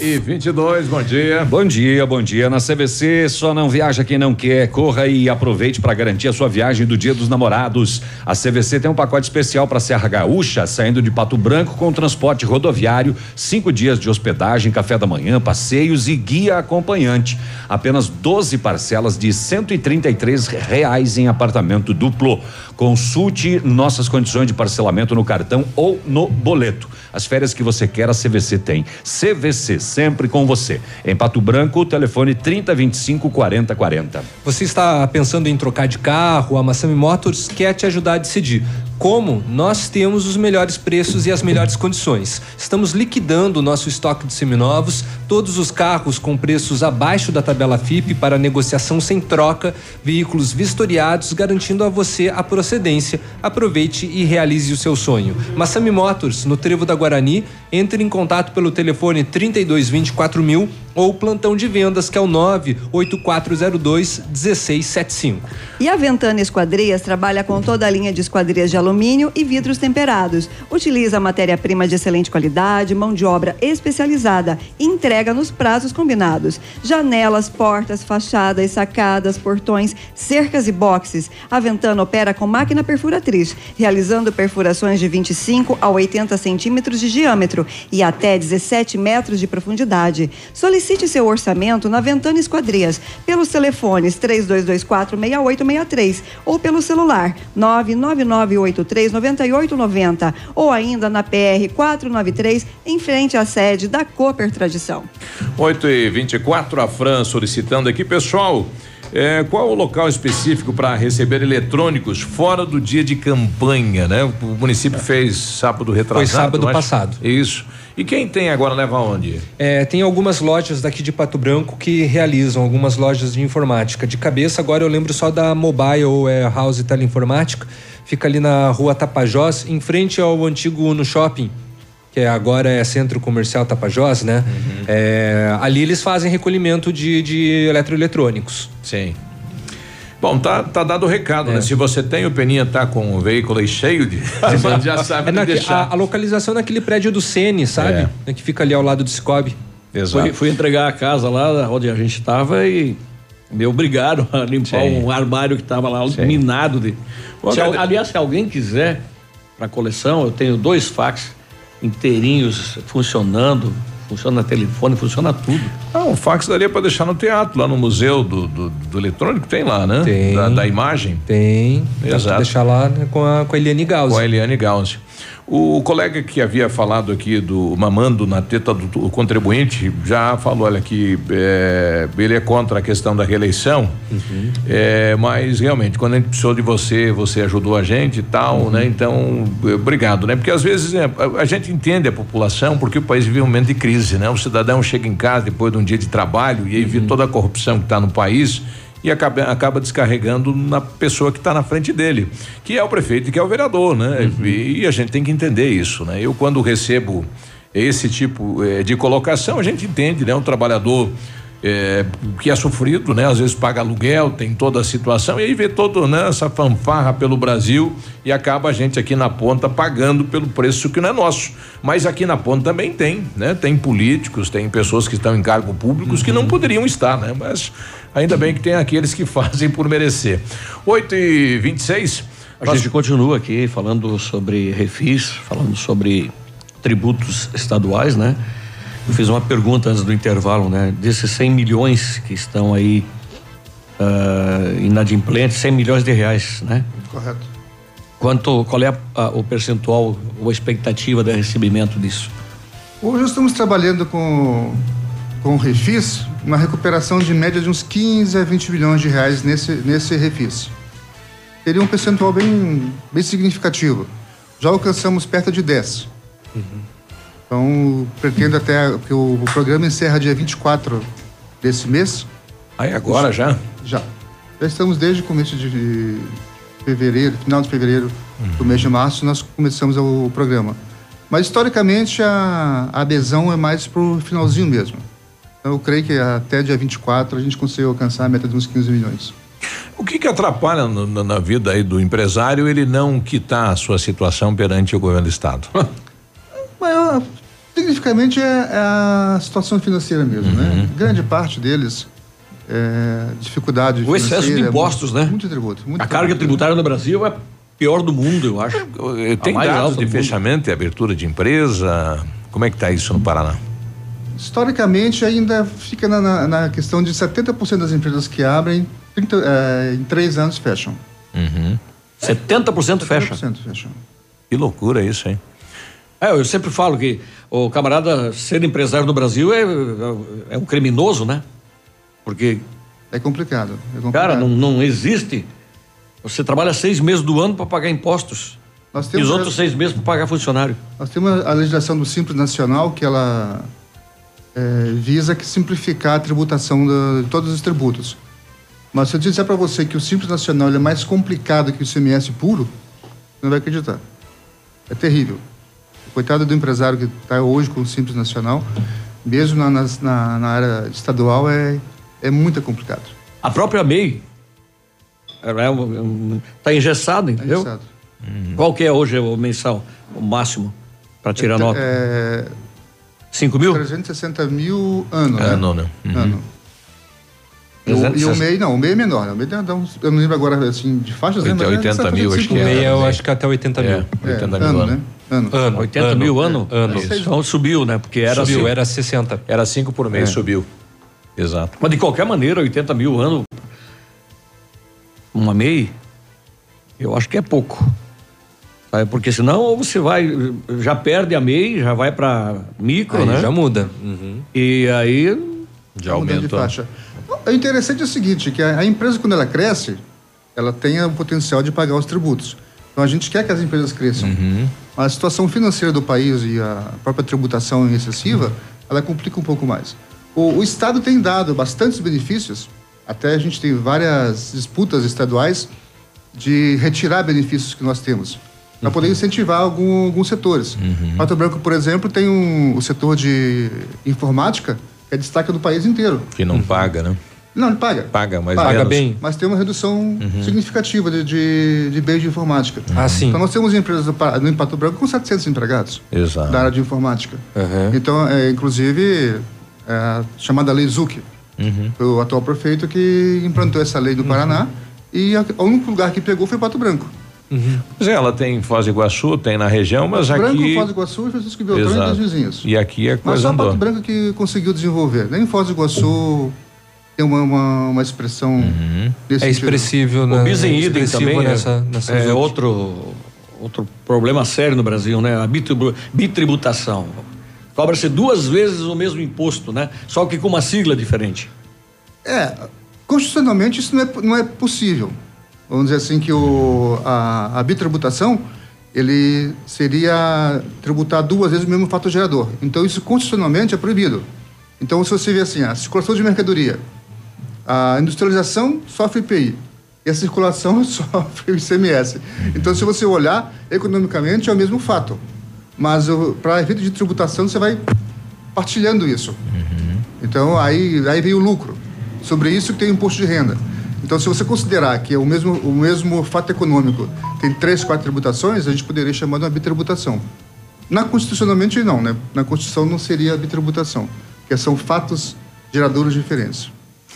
e 22, bom dia. Bom dia, bom dia. Na CVC, só não viaja quem não quer. Corra e aproveite para garantir a sua viagem do Dia dos Namorados. A CVC tem um pacote especial para Serra Gaúcha, saindo de Pato Branco com transporte rodoviário, cinco dias de hospedagem, café da manhã, passeios e guia acompanhante. Apenas 12 parcelas de 133 reais em apartamento duplo. Consulte nossas condições de parcelamento no cartão ou no boleto. As férias que você quer, a CVC tem. CVC, sempre com você. Em Pato Branco, telefone 3025 4040. Você está pensando em trocar de carro? A Massami Motors quer te ajudar a decidir. Como nós temos os melhores preços e as melhores condições. Estamos liquidando o nosso estoque de seminovos, todos os carros com preços abaixo da tabela FIP para negociação sem troca, veículos vistoriados, garantindo a você a procedência. Aproveite e realize o seu sonho. Massami Motors, no Trevo da Guarani, entre em contato pelo telefone 3224 mil ou plantão de vendas que é o 98402 1675. E a Ventana Esquadrias trabalha com toda a linha de esquadrias de alumínio e vidros temperados. Utiliza matéria-prima de excelente qualidade, mão de obra especializada e entrega nos prazos combinados. Janelas, portas, fachadas, sacadas, portões, cercas e boxes. A Ventana opera com máquina perfuratriz, realizando perfurações de 25 a 80 centímetros de diâmetro e até 17 metros de profundidade. Solicite seu orçamento na Ventana Esquadrias pelos telefones 3224 6863 ou pelo celular 99983 9890 ou ainda na PR 493 em frente à sede da Cooper Tradição. 8 e 24 a Fran solicitando aqui, pessoal. É, qual o local específico para receber eletrônicos fora do dia de campanha, né? O município fez sábado retrasado. Foi sábado passado. Isso. E quem tem agora leva aonde? É, tem algumas lojas daqui de Pato Branco que realizam algumas lojas de informática. De cabeça, agora eu lembro só da Mobile Warehouse Teleinformática. Fica ali na rua Tapajós, em frente ao antigo Uno Shopping, que agora é Centro Comercial Tapajós, né? É, ali eles fazem recolhimento de, de eletroeletrônicos. Sim. Bom, tá, tá dado o recado, né? Se você tem o Peninha tá com o veículo aí cheio de. você já sabe É na- deixar. a, a localização naquele prédio do Sene, sabe? É. Que fica ali ao lado do Cicobi. Fui, fui entregar a casa lá onde a gente estava e me obrigaram a limpar Sim. um armário que estava lá Sim. minado de. Ô, Se aliás, se alguém quiser para coleção, eu tenho dois fax inteirinhos funcionando, funciona telefone, funciona tudo. Ah, um fax daria para deixar no teatro, lá no museu do, do, do eletrônico, tem lá, né? Tem. Da, da imagem. Tem. Exato. deixar lá né, com, a, com a Eliane Gauss. Com a Eliane Gauss. O colega que havia falado aqui do mamando na teta do, do contribuinte já falou, olha, que é, ele é contra a questão da reeleição, é, mas realmente, quando a gente precisou de você, você ajudou a gente e tal, né? Então, eh, obrigado, né? Porque às vezes é, a, a gente entende a população porque o país vive um momento de crise, né? O cidadão chega em casa depois de um dia de trabalho e aí vê toda a corrupção que está no país e acaba, acaba descarregando na pessoa que está na frente dele, que é o prefeito e que é o vereador, né? E, a gente tem que entender isso, né? Eu quando recebo esse tipo eh, de colocação, a gente entende, né? Um trabalhador eh, que é sofrido, né? Às vezes paga aluguel, tem toda a situação e aí vê toda né, essa fanfarra pelo Brasil e acaba a gente aqui na ponta pagando pelo preço que não é nosso. Mas aqui na ponta também tem, né? Tem políticos, tem pessoas que estão em cargo públicos que não poderiam estar, né? Mas ainda bem que tem aqueles que fazem por merecer. 8 e 26 A gente continua aqui falando sobre refis, falando sobre tributos estaduais, né? Eu fiz uma pergunta antes do intervalo, né? Desses 100 milhões que estão aí uh, inadimplentes, 100 milhões de reais, né? Correto. Quanto, qual é a, a, o percentual ou a expectativa de recebimento disso? Hoje nós estamos trabalhando com, com o refis, uma recuperação de média de uns 15 a 20 milhões de reais nesse, nesse refis. Seria um percentual bem, bem significativo. Já alcançamos perto de 10. Uhum. Então, pretendo até que o, o, programa encerra dia 24 desse mês. Aí agora já? Já. Já estamos desde o começo de fevereiro, final de fevereiro, uhum. do mês de março, nós começamos o programa. Mas historicamente a, a adesão é mais pro finalzinho mesmo. Então eu creio que até dia 24 a gente consegue alcançar a meta de uns 15 milhões. O que que atrapalha no, no, na vida aí do empresário ele não quitar a sua situação perante o governo do estado? Mas, significativamente é, é, a situação financeira mesmo, né? uhum. né? Grande parte deles é, dificuldade O excesso de impostos, é né? Muito tributo. Muito a carga tributária no Brasil é pior do mundo, eu acho. Tem dados de fechamento e abertura de empresa? Como é que está isso no Paraná? Historicamente, ainda fica na, na, na questão de 70% das empresas que abrem, 30, é, em três anos fecham. Uhum. 70%, 70% fecha? 70% fecham. Que loucura isso, hein? É, eu sempre falo que o camarada ser empresário no Brasil é, é, é um criminoso, né? Porque. É complicado. É complicado. Cara, não, não existe você trabalha seis meses do ano para pagar impostos. Nós temos e os outros seis meses para pagar funcionário. Nós temos a legislação do Simples Nacional que ela é, visa que simplificar a tributação de, de todos os tributos. Mas se eu disser para você que o Simples Nacional é mais complicado que o CMS puro, você não vai acreditar. É terrível. Coitado do empresário que está hoje com o Simples Nacional, mesmo na, na, na área estadual, é, é muito complicado. A própria MEI, é um, tá engessado, entendeu? Engessado. Uhum. Qual que é hoje o mensal, o máximo, para tirar é, nota? É... 5 mil? 360 mil ano, né? Ano, né? Uhum. Ano. E o, e o MEI, não, o MEI é menor. Né? O MEI dá uns, eu não lembro agora, assim, de faixas, 80, né? 80 mil, acho que é. O MEI eu acho que até 80 mil. É, 80 mil ano, ano. Né? Ano. ano. 80 ano. mil ano? É, ano. Então subiu, né? Porque era subiu, era 60. Era 5 por mês, é. subiu. Exato. Mas de qualquer maneira, 80 mil ano uma MEI, eu acho que é pouco. Porque senão você vai, já perde a MEI, já vai para micro, aí né? Já muda. Uhum. E aí já aumenta. O interessante é o seguinte, que a, empresa quando ela cresce, ela tem o potencial de pagar os tributos. Então a gente quer que as empresas cresçam. Uhum. A situação financeira do país e a própria tributação excessiva, uhum. ela complica um pouco mais. O, o Estado tem dado bastantes benefícios até a gente tem várias disputas estaduais de retirar benefícios que nós temos para uhum. poder incentivar algum, alguns setores. Uhum. Pato Branco, por exemplo, tem um, o setor de informática que é destaque do país inteiro. Que não paga, né? Não, ele paga. Paga, mas paga bem. Mas tem uma redução uhum. significativa de, de, de bens de informática. Ah, sim. Então nós temos empresas no Pato Branco com 700 empregados. Exato. Da área de informática. Uhum. Então, é, inclusive, é a chamada Lei Zuc, Uhum. Foi o atual prefeito que implantou essa lei do Paraná uhum. e o único lugar que pegou foi Pato Branco. Uhum. Pois é, ela tem em Foz do Iguaçu, tem na região, mas Pato aqui... Branco, Foz do Iguaçu e Francisco Beltrão e os vizinhos. E aqui é coisa Mas só andou. Pato Branco que conseguiu desenvolver. Nem Foz do Iguaçu tem uma, uma, uma expressão uhum. desse É expressivo, né? O Bisen Idem também é nessa, nessa é outro, outro problema sério no Brasil, né? A bitributação. Cobra-se duas vezes o mesmo imposto, né? Só que com uma sigla diferente. É, constitucionalmente isso não é, não é possível. Vamos dizer assim que o, a, a bitributação ele seria tributar duas vezes o mesmo fato gerador. Então isso constitucionalmente é proibido. Então se você vê assim, a circulação de mercadoria, a industrialização sofre IPI e a circulação sofre o ICMS. Então se você olhar economicamente é o mesmo fato, mas para efeito de tributação você vai partilhando isso. Uhum. Então aí aí vem o lucro sobre isso que tem o imposto de renda. Então, se você considerar que é o mesmo, o mesmo fato econômico tem três, quatro tributações, a gente poderia chamar de uma bitributação. Na constitucionalmente, não, né? Na Constituição não seria bitributação, porque são fatos geradores diferentes.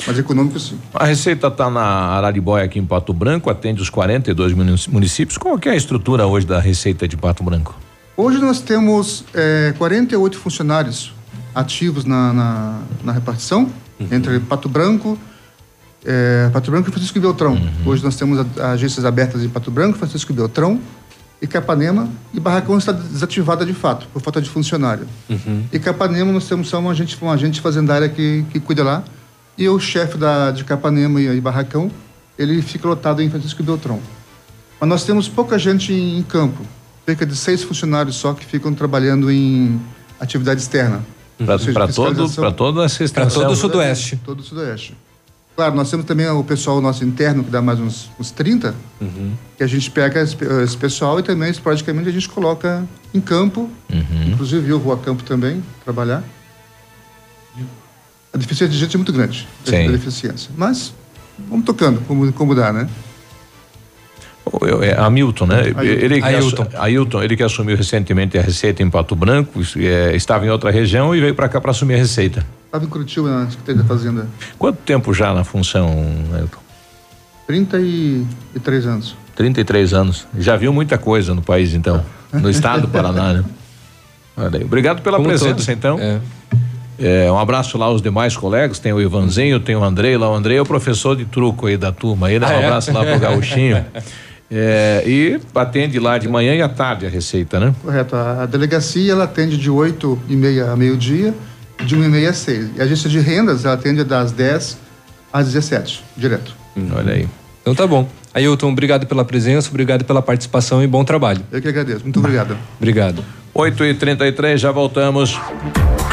Mas econômico, sim. A Receita está na Araribóia, aqui em Pato Branco, atende os 42 municípios. Qual que é a estrutura hoje da Receita de Pato Branco? Hoje nós temos é, 48 funcionários ativos na, na, na repartição, entre Pato Branco, é, Pato Branco e Francisco Beltrão. Hoje nós temos a- agências abertas em Pato Branco, Francisco Beltrão e Capanema, e Barracão está desativada de fato, por falta de funcionário. E Capanema nós temos só um agente, um agente fazendário que, que cuida lá, e o chefe da, de Capanema e, e Barracão, ele fica lotado em Francisco Beltrão. Mas nós temos pouca gente em, em campo, cerca de seis funcionários só que ficam trabalhando em atividade externa. Pra todo-. Pra todo o Sudoeste. Todo o Sudoeste. Claro, nós temos também o pessoal nosso interno, que dá mais uns, uns 30, que a gente pega esse, esse pessoal e também, esporadicamente, a gente coloca em campo. Inclusive, eu vou a campo também trabalhar. A deficiência de gente é muito grande. Sim. A deficiência. Mas, vamos tocando, como, como dá, né? É Hamilton, né? Ailton. Ele que, Ailton. assu- Ailton, ele que assumiu recentemente a Receita em Pato Branco, é, estava em outra região e veio para cá para assumir a Receita. Estava em Curitiba, na Secretaria da Fazenda. Quanto tempo já na função, Ailton? 33 anos. 33 anos. Já viu muita coisa no país, então, no estado do Paraná, né? Olha aí. Obrigado pela Como presença, todos. então. É, um abraço lá aos demais colegas, tem o Ivanzinho, tem o Andrei lá, o Andrei é o professor de truco aí da turma aí, né? Um Ah, é? abraço lá pro Gauchinho. É, e atende lá de manhã e à tarde a receita, né? Correto. A, a delegacia ela atende de 8 e meia a meio-dia, de 1 e meia a 6. E a agência de rendas ela atende das 10 às 17, direto. Olha aí. Então tá bom. Ailton, obrigado pela presença, obrigado pela participação e bom trabalho. Eu que agradeço. Muito obrigado. Obrigado. 8 e 33 já voltamos.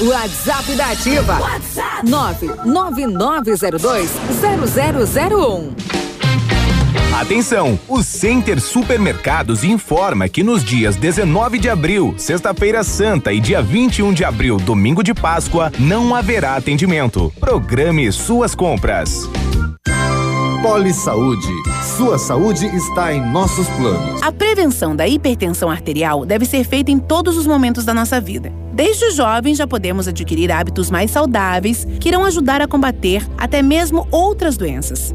WhatsApp da Ativa. WhatsApp 999020001. Atenção! O Center Supermercados informa que nos dias 19 de abril, sexta-feira santa e dia 21 de abril, domingo de Páscoa, não haverá atendimento. Programe suas compras. Poli Saúde. Sua saúde está em nossos planos. A prevenção da hipertensão arterial deve ser feita em todos os momentos da nossa vida. Desde jovens já podemos adquirir hábitos mais saudáveis que irão ajudar a combater até mesmo outras doenças.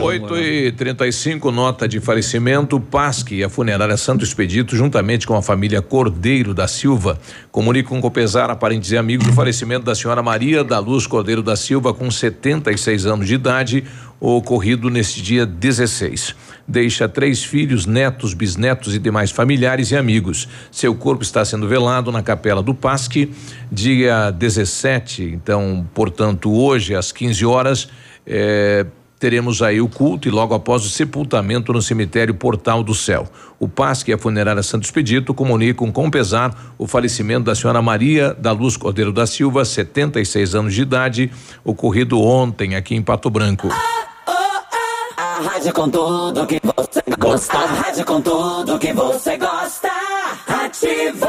8 e 35 nota de falecimento. PASC e a funerária Santo Expedito, juntamente com a família Cordeiro da Silva, comunicam com pesar a parentes e amigos o falecimento da senhora Maria da Luz Cordeiro da Silva, com 76 anos de idade, ocorrido neste dia 16. Deixa três filhos, netos, bisnetos e demais familiares e amigos. Seu corpo está sendo velado na capela do PASC, dia 17. Então, portanto, hoje, às 15 horas, eh, teremos aí o culto e logo após o sepultamento no cemitério Portal do Céu. O PASC e a funerária Santo Expedito comunicam com pesar o falecimento da senhora Maria da Luz Cordeiro da Silva, 76 anos de idade, ocorrido ontem aqui em Pato Branco. A rádio com tudo que você gosta. A rádio com tudo que você gosta. Ativa.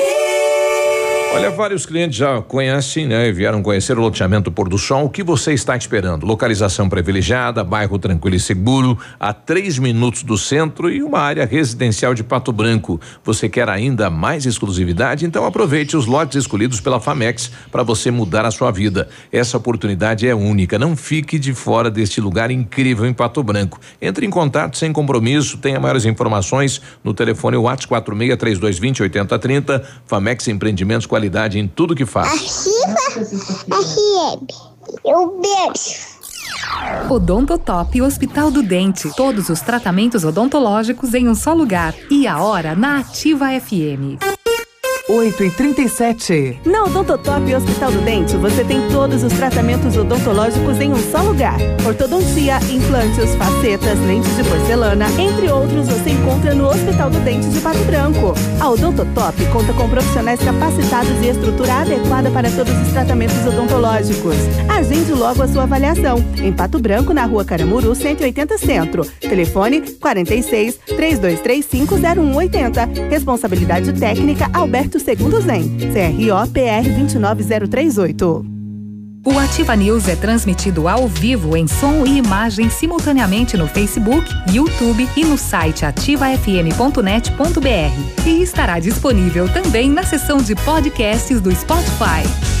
me. Olha, vários clientes já conhecem, né? E vieram conhecer o loteamento Pôr do Sol. O que você está esperando? Localização privilegiada, bairro tranquilo e seguro, a três minutos do centro e uma área residencial de Pato Branco. Você quer ainda mais exclusividade? Então aproveite os lotes escolhidos pela Famex para você mudar a sua vida. Essa oportunidade é única. Não fique de fora deste lugar incrível em Pato Branco. Entre em contato sem compromisso. Tenha maiores informações no telefone WhatsApp 46 3220 8030. Famex Empreendimentos qualidade em tudo que faz. FM. Eu beijo. Odontotop Hospital do Dente. Todos os tratamentos odontológicos em um só lugar. E a hora na Ativa FM. 8 e 37 Na Odontotop Hospital do Dente, você tem todos os tratamentos odontológicos em um só lugar. Ortodontia, implantes, facetas, lentes de porcelana, entre outros, você encontra no Hospital do Dente de Pato Branco. A Odontotop conta com profissionais capacitados e estrutura adequada para todos os tratamentos odontológicos. Agende logo a sua avaliação. Em Pato Branco, na rua Caramuru, 180 Centro. Telefone 46 3235 0180. Responsabilidade técnica Alberto Segundo Zen. CRO PR 29038. O Ativa News é transmitido ao vivo em som e imagem simultaneamente no Facebook, YouTube e no site ativafm.net.br. E estará disponível também na seção de podcasts do Spotify.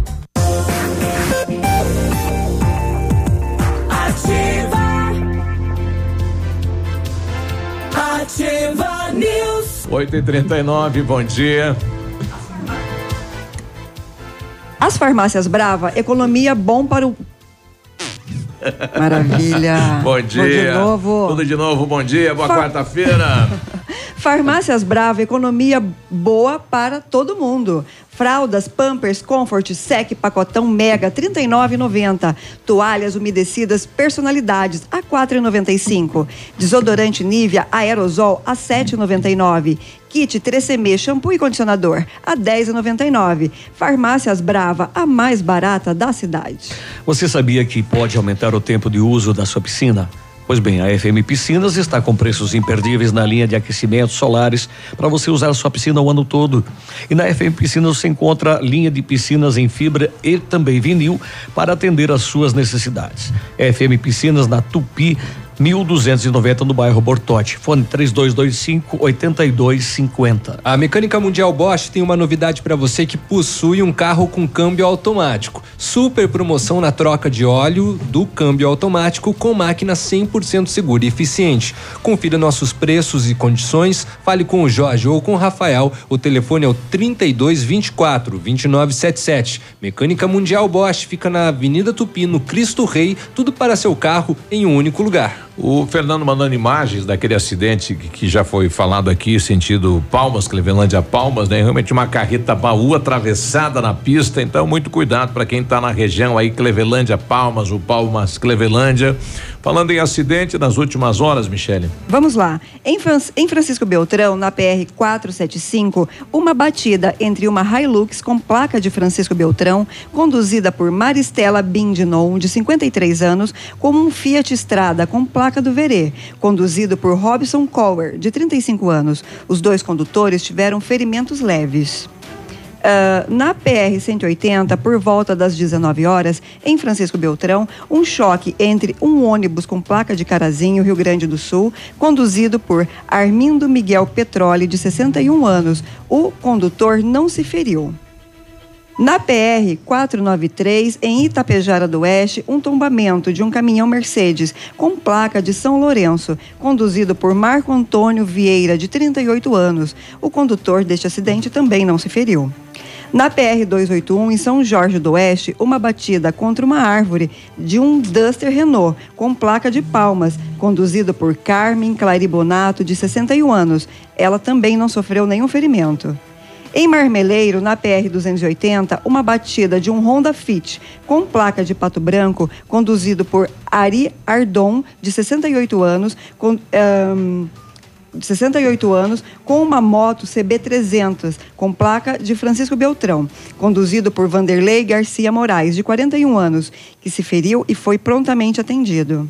Ativa News. 8 e 39 bom dia. As farmácias Brava, economia bom para o. Maravilha. bom dia. Bom de novo. Tudo de novo, bom dia, boa quarta-feira. Farmácias Brava, economia boa para todo mundo. Fraldas, Pampers, Comfort, Sec, pacotão Mega, R$ 39,90. Toalhas umedecidas, personalidades, a R$ 4,95. Desodorante Nivea, aerosol, a R$ 7,99. Kit 3CM, shampoo e condicionador, a R$ 10,99. Farmácias Brava, a mais barata da cidade. Você sabia que pode aumentar o tempo de uso da sua piscina? Pois bem, a FM Piscinas está com preços imperdíveis na linha de aquecimentos solares para você usar sua piscina o ano todo. E na FM Piscinas você encontra linha de piscinas em fibra e também vinil para atender às suas necessidades. FM Piscinas na Tupi 1290 no bairro Bortote. Fone 3225 8250. A Mecânica Mundial Bosch tem uma novidade para você que possui um carro com câmbio automático. Super promoção na troca de óleo do câmbio automático com máquina 100% segura e eficiente. Confira nossos preços e condições. Fale com o Jorge ou com o Rafael. O telefone é o 3224 2977. Mecânica Mundial Bosch fica na Avenida Tupi, no Cristo Rei. Tudo para seu carro em um único lugar. O Fernando mandando imagens daquele acidente que, que já foi falado aqui, sentido Palmas, Clevelândia Palmas, né? Realmente uma carreta baú atravessada na pista, então muito cuidado para quem está na região aí, Clevelândia Palmas, o Palmas Clevelândia. Falando em acidente, nas últimas horas, Michele. Vamos lá. Em, em Francisco Beltrão, na PR 475, uma batida entre uma Hilux com placa de Francisco Beltrão, conduzida por Maristela Bindinon, de 53 anos, com um Fiat Strada com placa do Verê, conduzido por Robson Cower, de 35 anos. Os dois condutores tiveram ferimentos leves. Ah, na PR-180, por volta das 19 horas, em Francisco Beltrão, um choque entre um ônibus com placa de Carazinho, Rio Grande do Sul, conduzido por Armindo Miguel Petroli, de 61 anos. O condutor não se feriu. Na PR 493, em Itapejara do Oeste, um tombamento de um caminhão Mercedes com placa de São Lourenço, conduzido por Marco Antônio Vieira, de 38 anos. O condutor deste acidente também não se feriu. Na PR 281, em São Jorge do Oeste, uma batida contra uma árvore de um Duster Renault com placa de Palmas, conduzido por Carmen Claribonato, de 61 anos. Ela também não sofreu nenhum ferimento. Em Marmeleiro, na PR-280, uma batida de um Honda Fit com placa de pato branco, conduzido por Ari Ardon, de 68 anos, com, ahn, de 68 anos, com uma moto CB300, com placa de Francisco Beltrão, conduzido por Vanderlei Garcia Moraes, de 41 anos, que se feriu e foi prontamente atendido.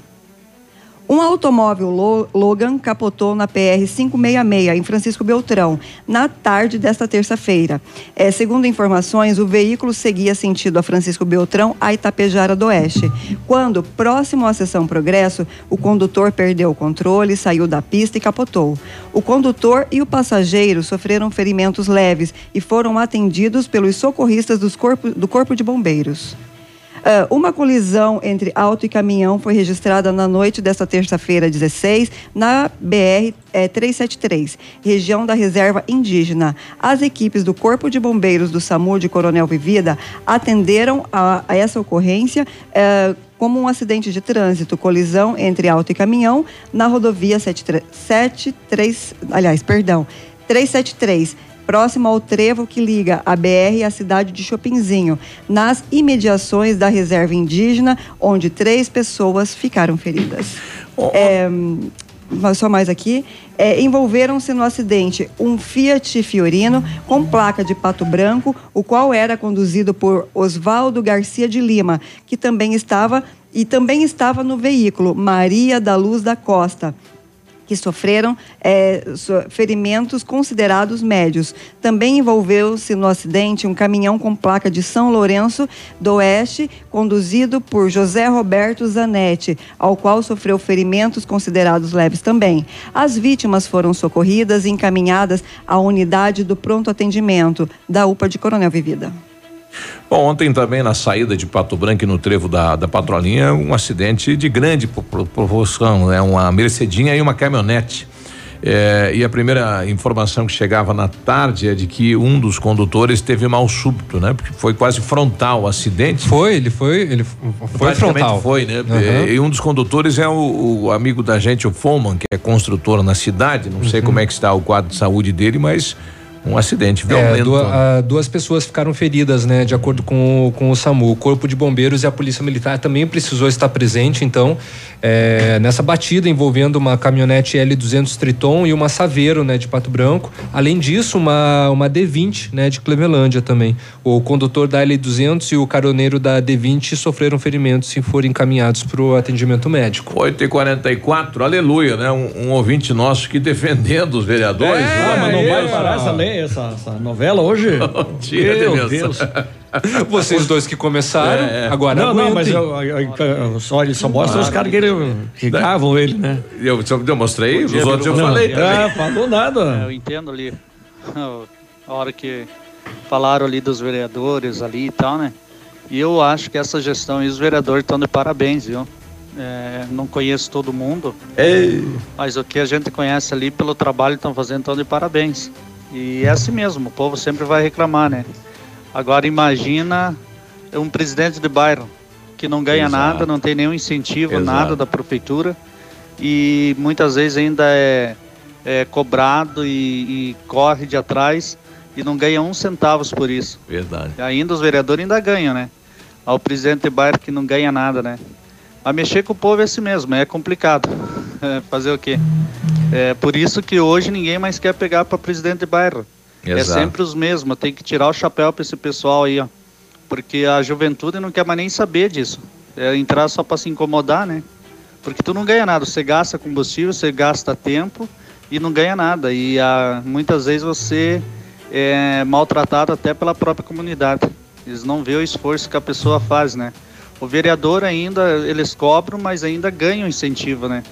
Um automóvel Lo- Logan capotou na PR 566 em Francisco Beltrão na tarde desta terça-feira. É, segundo informações, o veículo seguia sentido a Francisco Beltrão a Itapejara do Oeste. Quando, próximo à seção Progresso, o condutor perdeu o controle, saiu da pista e capotou. O condutor e o passageiro sofreram ferimentos leves e foram atendidos pelos socorristas dos corpo- do Corpo de Bombeiros. Ah, uma colisão entre auto e caminhão foi registrada na noite desta terça-feira, 16, na BR eh, 373, região da Reserva Indígena. As equipes do Corpo de Bombeiros do SAMU de Coronel Vivida atenderam a, a essa ocorrência. eh, como um acidente de trânsito, colisão entre auto e caminhão na rodovia 73, 73 aliás, perdão, 373 próximo ao trevo que liga a BR e a cidade de Chopinzinho, nas imediações da reserva indígena, onde três pessoas ficaram feridas. É, mas só mais aqui. É, Envolveram-se no acidente um Fiat Fiorino com placa de pato branco, o qual era conduzido por Oswaldo Garcia de Lima, que também estava e também estava no veículo Maria da Luz da Costa que sofreram so- ferimentos considerados médios. Também envolveu-se no acidente um caminhão com placa de São Lourenço do Oeste, conduzido por José Roberto Zanetti, ao qual sofreu ferimentos considerados leves também. As vítimas foram socorridas e encaminhadas à unidade do pronto atendimento da UPA de Coronel Vivida. Bom, ontem também na saída de Pato Branco e no trevo da, da Patrolinha, um acidente de grande pro- pro- proporção, né? Uma Mercedinha e uma caminhonete. É, e a primeira informação que chegava na tarde é de que um dos condutores teve mal súbito, né? Porque foi quase frontal o acidente. Foi, ele foi, ele foi frontal. foi, né? Uhum. E um dos condutores é o, o amigo da gente, o Foman, que é construtor na cidade. Não sei Uhum. como é que está o quadro de saúde dele, mas um acidente É, violento. dua- né? ah, duas pessoas ficaram feridas, né? De acordo com, o- com o SAMU. O Corpo de Bombeiros e a Polícia Militar também precisou estar presente, então, é, nessa batida envolvendo uma caminhonete L200 Triton e uma Saveiro, né? De Pato Branco. Além disso, uma, uma D20, né? De Clevelândia também. O condutor da L200 e o caroneiro da D20 sofreram ferimentos e foram encaminhados para o atendimento médico. 8 e 44 aleluia, né? Um, um ouvinte nosso que defendendo os vereadores. Ah, mas não vai isso. parar essa lei, essa, essa novela hoje? Tira de Meu Deus. Deus. Vocês dois que começaram, É, é. agora não, não, mas aguentem. eu, eu- eu- só, ele só mostra os caras que, ele, que gravam ele, né? Eu, eu mostrei, os Não, outros eu falei também. Ah, falou nada. É, eu entendo ali a hora que falaram ali dos vereadores ali e tal, né? E eu acho que essa gestão e os vereadores estão de parabéns, viu? É, não conheço todo mundo, mas o que a gente conhece ali pelo trabalho que estão fazendo estão de parabéns. E é assim mesmo, o povo sempre vai reclamar, né? Agora imagina um presidente de bairro que não ganha Exato. nada, não tem nenhum incentivo, Exato. nada da prefeitura e muitas vezes ainda é, é cobrado e, e corre de atrás e não ganha um centavos por isso. Verdade. E ainda os vereadores ainda ganham, né? Ao presidente de bairro que não ganha nada, né? Mas mexer com o povo é assim mesmo, é complicado. É, fazer o quê? É por isso que hoje ninguém mais quer pegar para presidente de bairro. É Exato. sempre os mesmos. Tem que tirar o chapéu para esse pessoal aí, ó. Porque a juventude não quer mais nem saber disso. É entrar só para se incomodar, né? Porque tu não ganha nada. Você gasta combustível, você gasta tempo e não ganha nada. E ah, muitas vezes você é maltratado até pela própria comunidade. Eles não vê o esforço que a pessoa faz, né? O vereador ainda, eles cobram, mas ainda ganham incentivo, né?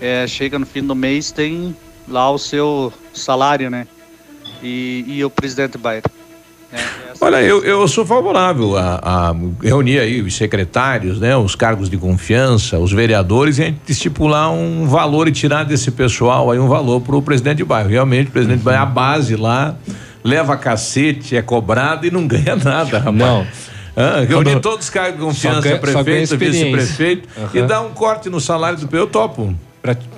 É, chega no fim do mês, tem lá o seu salário, né? E, e o presidente Bairro. Olha, eu, eu sou favorável a, a reunir aí os secretários, né, os cargos de confiança, os vereadores e a gente estipular um valor e tirar desse pessoal aí um valor para o presidente de bairro. Realmente, o presidente de bairro, a base lá, leva cacete, é cobrado e não ganha nada, rapaz. Não. Ah, reunir Quando- todos os cargos de confiança, ganha- prefeito, vice-prefeito, e Aham. dar um corte no salário do eu topo.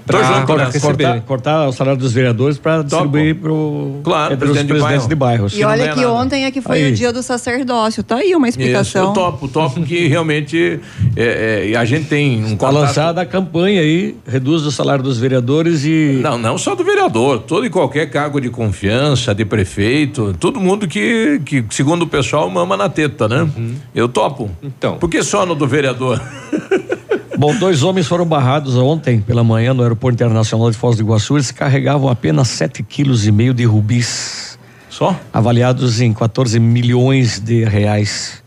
Junto cortar, cortar, o salário dos vereadores para distribuir pro, Claro, entre os presidente de presidentes de, bairro. bairros. E olha que ontem é que foi Aí. o dia do sacerdócio. Tá aí uma Isso, explicação. eu topo, topo que realmente é, é, a gente tem um Está contato- lançada a campanha aí, reduz o salário dos vereadores e. Não, não só do vereador, todo e qualquer cargo de confiança, de prefeito, todo mundo que, que segundo o pessoal, mama na teta, né? Eu topo. Então. Por que só no do vereador? Bom, dois homens foram barrados ontem pela manhã no Aeroporto Internacional de Foz do Iguaçu. Eles carregavam apenas 7,5 quilos e meio de rubis. Só? Avaliados em 14 milhões de reais.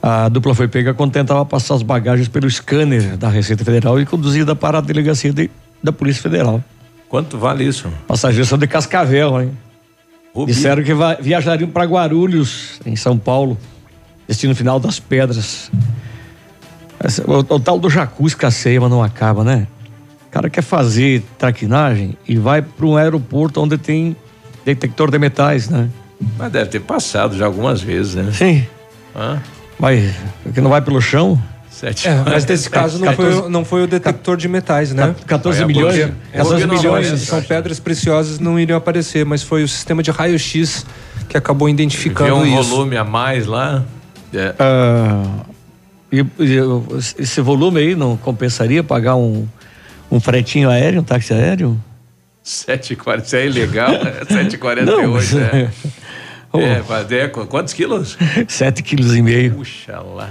A dupla foi pega quando tentava passar as bagagens pelo scanner da Receita Federal e conduzida para a delegacia de- da Polícia Federal. Quanto vale isso? Passageiros são de Cascavel, hein? Rubi. Disseram que viajariam para Guarulhos, em São Paulo, destino final das pedras. O, o tal do Jacuz Caceima não acaba, né? O cara quer fazer traquinagem e vai para um aeroporto onde tem detector de metais, né? Mas deve ter passado já algumas vezes, né? Sim. Hã? Vai, porque não vai pelo chão? Sete. É, mas nesse caso não, 14 foi, não foi o detector de metais, né? 14 Olha, milhões? porque 14 não, milhões. são- pedras preciosas não iriam aparecer, mas foi o sistema de raio-x que acabou Viu identificando um isso. volume a mais lá. É. Ah, e, e esse volume aí não compensaria pagar um, um fretinho aéreo, um táxi aéreo? 7,40, isso é ilegal, né? 7,48, Não, mas- é. É, mas é, qu- quantos quilos? Sete quilos e meio. Puxa lá.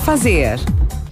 fazer.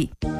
nove.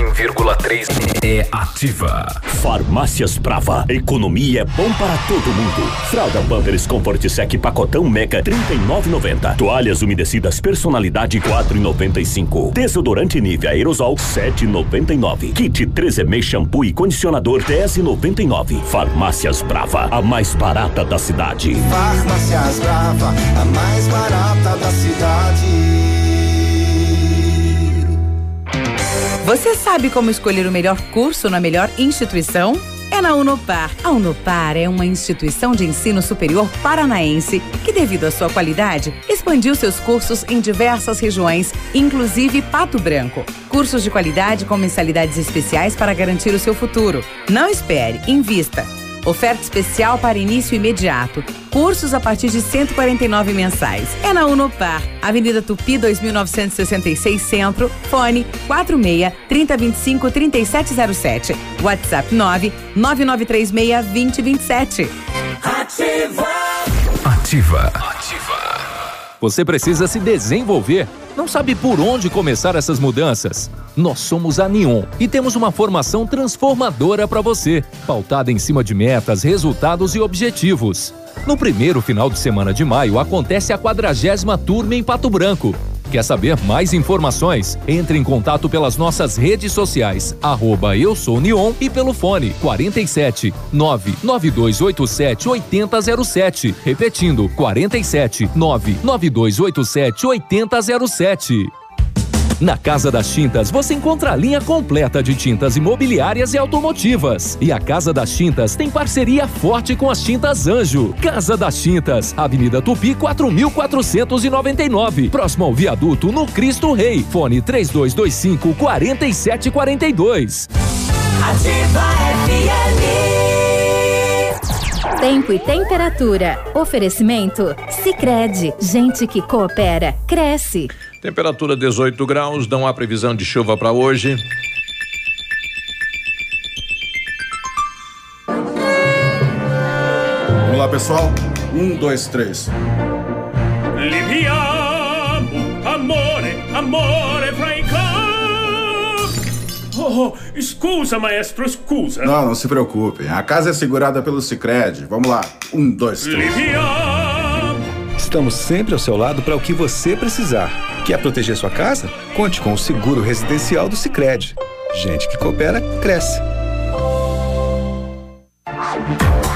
100,3 é ativa. Farmácias Brava. Economia é bom para todo mundo. Fralda Pampers Comfort Sec Pacotão Meca R$ 39,90. Toalhas umedecidas Personalidade R$ 4,95. Desodorante Nivea Aerosol R$ 7,99. Kit 3M Shampoo e Condicionador R$ 10,99. Farmácias Brava. A mais barata da cidade. Farmácias Brava, a mais barata da cidade. Você sabe como escolher o melhor curso na melhor instituição? É na Unopar. A Unopar é uma instituição de ensino superior paranaense que, devido à sua qualidade, expandiu seus cursos em diversas regiões, inclusive Pato Branco. Cursos de qualidade com mensalidades especiais para garantir o seu futuro. Não espere, invista. Oferta especial para início imediato. Cursos a partir de 149 mensais. É na Unopar, Avenida Tupi 2966 Centro, fone 46 3025 3707. WhatsApp 9 9936 2027. Ativa. Ativa. Você precisa se desenvolver. Não sabe por onde começar essas mudanças? Nós somos a Neon e temos uma formação transformadora para você, pautada em cima de metas, resultados e objetivos. No primeiro final de semana de maio acontece a quadragésima turma em Pato Branco. Quer saber mais informações? Entre em contato pelas nossas redes sociais, arroba eu sou Neon e pelo fone 47 99287 8007. Repetindo, 47 99287 8007. Na Casa das Tintas você encontra a linha completa de tintas imobiliárias e automotivas. E a Casa das Tintas tem parceria forte com as Tintas Anjo. Casa das Tintas, Avenida Tupi 4499, próximo ao viaduto no Cristo Rei. Fone 3225 4742. Ativa FM. Tempo e temperatura. Oferecimento? Sicredi Gente que coopera, cresce. Temperatura 18 graus, não há previsão de chuva para hoje. Vamos lá, pessoal. Um, dois, três. Liviamo, amore, amore fra i Oh, scusa, maestro, scusa. Não, não se preocupem. A casa é segurada pelo Cicred. Vamos lá. Um, dois, três. Liviamo. Estamos sempre ao seu lado para o que você precisar. Quer proteger sua casa? Conte com o seguro residencial do Sicredi. Gente que coopera cresce.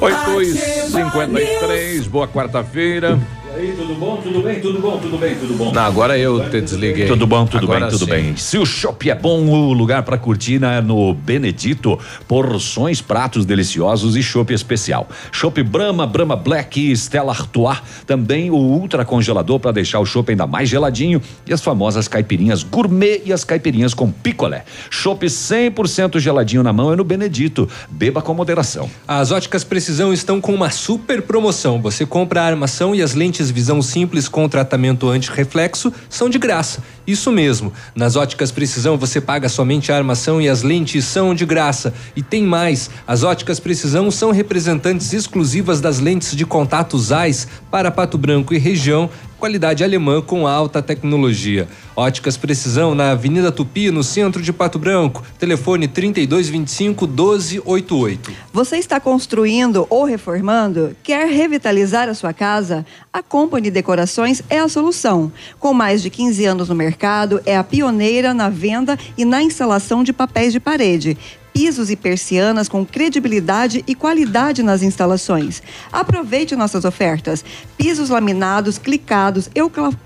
Oito e cinquenta e três, boa quarta-feira. E aí, tudo bom? Tudo bem? Tudo bom? Tudo bem? Tudo bom? Não, agora eu te desliguei. Tudo bom, tudo Agora bem, tudo sim. bem. Se o chopp é bom, o lugar para curtir é no Benedito. Porções, pratos deliciosos e chopp especial. Chopp Brahma, Brahma Black e Stella Artois. Também o ultra congelador para deixar o chopp ainda mais geladinho. E as famosas caipirinhas gourmet e as caipirinhas com picolé. Chopp 100% geladinho na mão é no Benedito. Beba com moderação. As óticas Precisão estão com uma super promoção. Você compra a armação e as lentes visão simples com tratamento anti-reflexo são de graça. Isso mesmo. Nas óticas Precisão você paga somente a armação e as lentes são de graça. E tem mais: as óticas Precisão são representantes exclusivas das lentes de contato ZEISS para Pato Branco e região. Qualidade alemã com alta tecnologia. Óticas Precisão na Avenida Tupi, no centro de Pato Branco. Telefone 3225 1288. Você está construindo ou reformando? Quer revitalizar a sua casa? A Company Decorações é a solução. Com mais de 15 anos no mercado, é a pioneira na venda e na instalação de papéis de parede. Pisos e persianas com credibilidade e qualidade nas instalações. Aproveite nossas ofertas. Pisos laminados, clicados,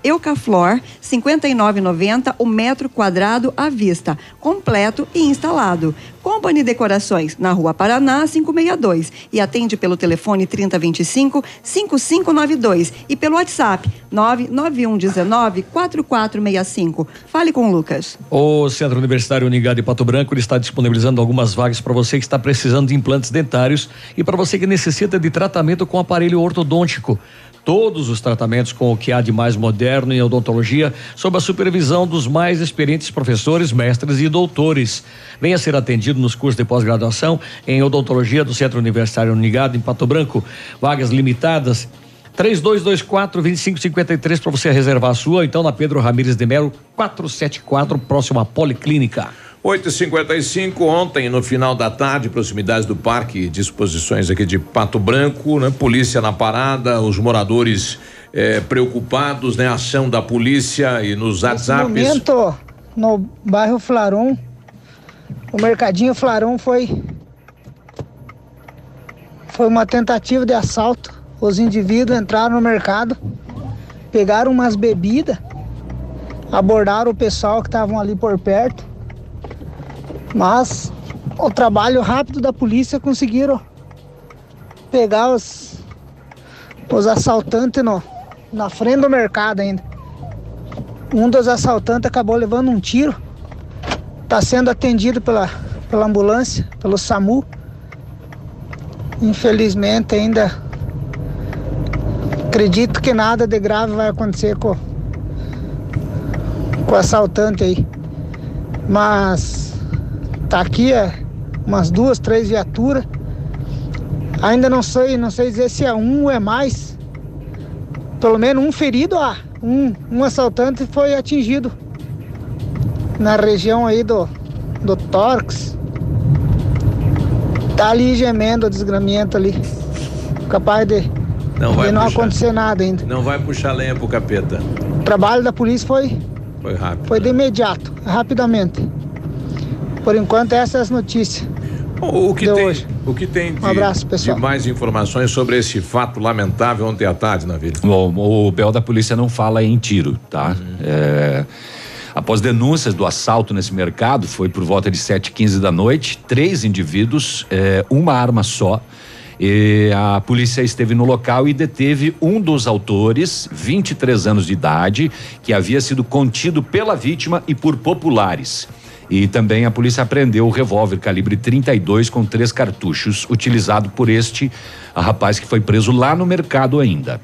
Eucaflor, R$ 59,90 o metro quadrado à vista, completo e instalado. Company Decorações, na Rua Paraná, 562. E atende pelo telefone 3025 5592 e pelo WhatsApp 99119 4465. Fale com o Lucas. O Centro Universitário Unigado de Pato Branco está disponibilizando algumas vagas para você que está precisando de implantes dentários e para você que necessita de tratamento com aparelho ortodôntico. Todos os tratamentos com o que há de mais moderno em odontologia, sob a supervisão dos mais experientes professores, mestres e doutores. Venha ser atendido nos cursos de pós-graduação em odontologia do Centro Universitário Unigado em Pato Branco. Vagas limitadas 3224-2553 para você reservar a sua, então na Pedro Ramires de Melo, 474, próximo à Policlínica. 8h55, ontem, no final da tarde, proximidades do parque de exposições aqui de Pato Branco, né? Polícia na parada, os moradores eh, preocupados, né? Ação da polícia e nos WhatsApps. momento, no bairro Flarum, o mercadinho Flarum foi foi uma tentativa de assalto. Os indivíduos entraram no mercado, pegaram umas bebidas, abordaram o pessoal que estavam ali por perto, mas o trabalho rápido da polícia conseguiram pegar os, os assaltantes no, na frente do mercado ainda. Um dos assaltantes acabou levando um tiro. Está sendo atendido pela, pela ambulância, pelo SAMU. Infelizmente ainda acredito que nada de grave vai acontecer com, com o assaltante aí. Mas tá aqui é, umas duas, três viaturas. Ainda não sei, não sei dizer se é um ou é mais. Pelo menos um ferido há. Um, um assaltante foi atingido na região aí do, do tórax. Tá ali gemendo o desgramento ali. Capaz de Não vai de não puxar. acontecer nada ainda. Não vai puxar lenha pro capeta. O trabalho da polícia foi, Foi rápido. foi de imediato, rapidamente. Por enquanto, essas as notícias. O, que tem, hoje. o que tem de, Um abraço, pessoal. de mais informações sobre esse fato lamentável ontem à tarde na vida? Bom, o BO da polícia não fala em tiro, tá? É, após denúncias do assalto nesse mercado, foi por volta de 7h15 da noite, três indivíduos, é, uma arma só. E a polícia esteve no local e deteve um dos autores, 23 anos de idade, que havia sido contido pela vítima e por populares. E também a polícia apreendeu o revólver calibre 32 com três cartuchos, utilizado por este rapaz que foi preso lá no mercado ainda.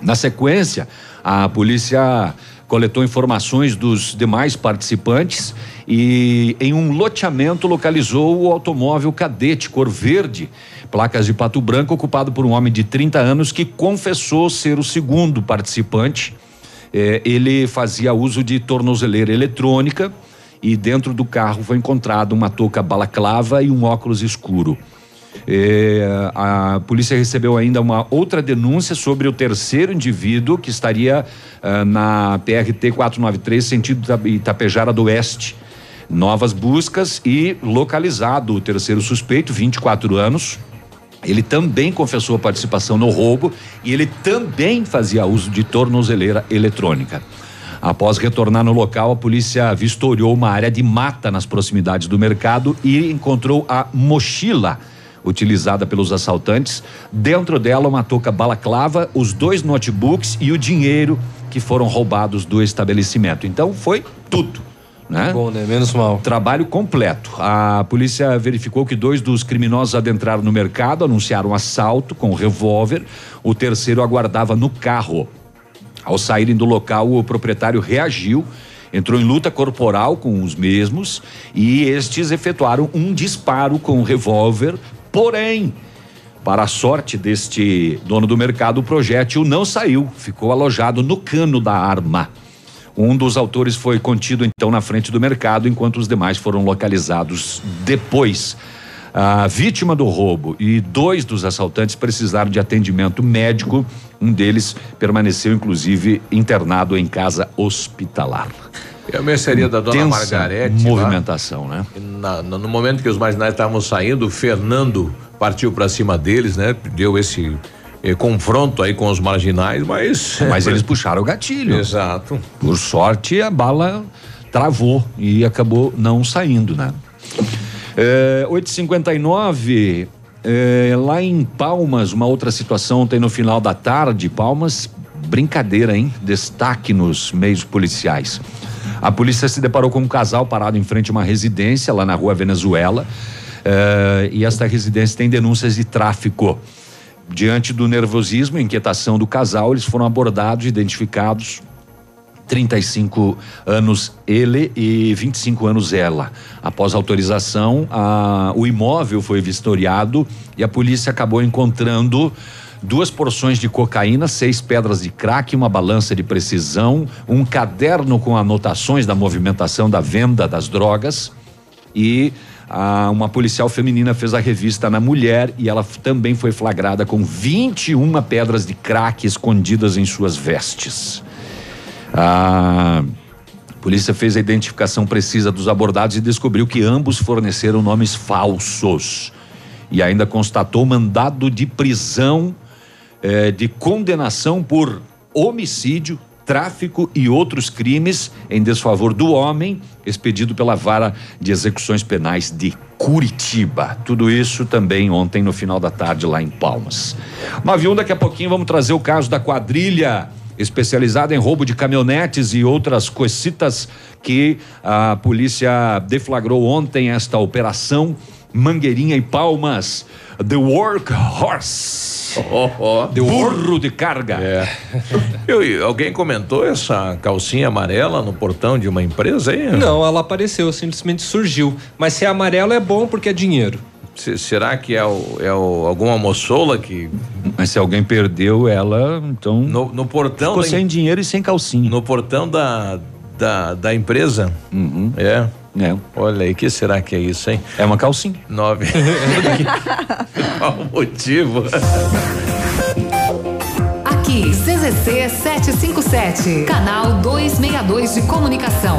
Na sequência, a polícia coletou informações dos demais participantes e, em um loteamento, localizou o automóvel cadete cor verde, placas de pato branco, ocupado por um homem de 30 anos que confessou ser o segundo participante. Eh, ele fazia uso de tornozeleira eletrônica e dentro do carro foi encontrado uma touca balaclava e um óculos escuro. É, a polícia recebeu ainda uma outra denúncia sobre o terceiro indivíduo que estaria ah, na PRT 493, sentido Ita- Itapejara do Oeste. Novas buscas e localizado o terceiro suspeito, 24 anos. Ele também confessou a participação no roubo e ele também fazia uso de tornozeleira eletrônica. Após retornar no local, a polícia vistoriou uma área de mata nas proximidades do mercado e encontrou a mochila utilizada pelos assaltantes. Dentro dela, uma touca balaclava, os dois notebooks e o dinheiro que foram roubados do estabelecimento. Então, foi tudo. Né? Bom, né? Menos mal. Trabalho completo. A polícia verificou que dois dos criminosos adentraram no mercado, anunciaram um assalto com revólver. O terceiro aguardava no carro. Ao saírem do local, o proprietário reagiu, entrou em luta corporal com os mesmos e estes efetuaram um disparo com o revólver. Porém, para a sorte deste dono do mercado, o projétil não saiu, ficou alojado no cano da arma. Um dos autores foi contido então na frente do mercado, enquanto os demais foram localizados depois. A vítima do roubo e dois dos assaltantes precisaram de atendimento médico. Um deles permaneceu, inclusive, internado em casa hospitalar. É a mercearia da dona Margarete. lá. Movimentação, né? Na- no, no momento que os marginais estavam saindo, o Fernando partiu para cima deles, né? Deu esse eh, confronto aí com os marginais, mas. Mas eles puxaram o gatilho. Exato. Por sorte, a bala travou e acabou não saindo, né? É, 8h59, é, lá em Palmas, uma outra situação tem no final da tarde. Palmas, brincadeira, hein? Destaque nos meios policiais. A polícia se deparou com um casal parado em frente a uma residência lá na rua Venezuela. é, e esta residência tem denúncias de tráfico. Diante do nervosismo e inquietação do casal, eles foram abordados identificados 35 anos ele e 25 anos ela. Após autorização, a- o imóvel foi vistoriado e a polícia acabou encontrando duas porções de cocaína, seis pedras de crack, uma balança de precisão, um caderno com anotações da movimentação da venda das drogas e ah, uma policial feminina fez a revista na mulher e ela também foi flagrada com 21 pedras de crack escondidas em suas vestes. A polícia fez a identificação precisa dos abordados e descobriu que ambos forneceram nomes falsos. E ainda constatou mandado de prisão eh, de condenação por homicídio, tráfico e outros crimes em desfavor do homem, expedido pela Vara de Execuções Penais de Curitiba. Tudo isso também ontem no final da tarde lá em Palmas. 91, daqui a pouquinho vamos trazer o caso da quadrilha especializada em roubo de caminhonetes e outras coisitas que a polícia deflagrou ontem esta operação Mangueirinha e Palmas. The Workhorse. Oh, oh. The burro de carga. É. Alguém comentou essa calcinha amarela no portão de uma empresa aí? Não, ela apareceu, simplesmente surgiu. Mas se é amarelo é bom porque é dinheiro. Se- será que é, o, é o- alguma moçola que. Mas se alguém perdeu ela, então. No, no portão. Ficou da- sem dinheiro e sem calcinha. No portão da, da, da empresa? É. É. Olha aí, que será que é isso, hein? É uma calcinha. Nove. Qual o motivo? Aqui, CZC 757, canal 262 de comunicação.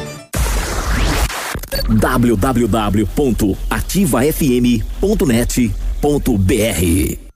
www.ativafm.net.br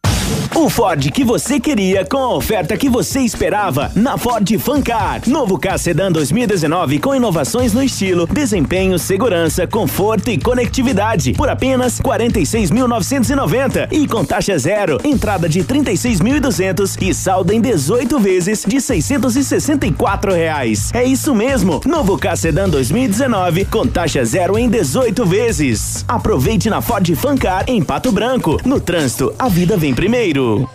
O Ford que você queria com a oferta que você esperava na Ford Fancar. Novo K Sedan 2019 com inovações no estilo, desempenho, segurança, conforto e conectividade por apenas 46.990 e com taxa zero, entrada de 36.200 e saldo em 18 vezes de 664 reais. É isso mesmo, novo K Sedan 2019 com taxa zero em 18 vezes. Aproveite na Ford Fancar em Pato Branco. No trânsito, a vida vem primeiro. Ooh.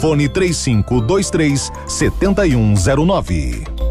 fone 3523 7109.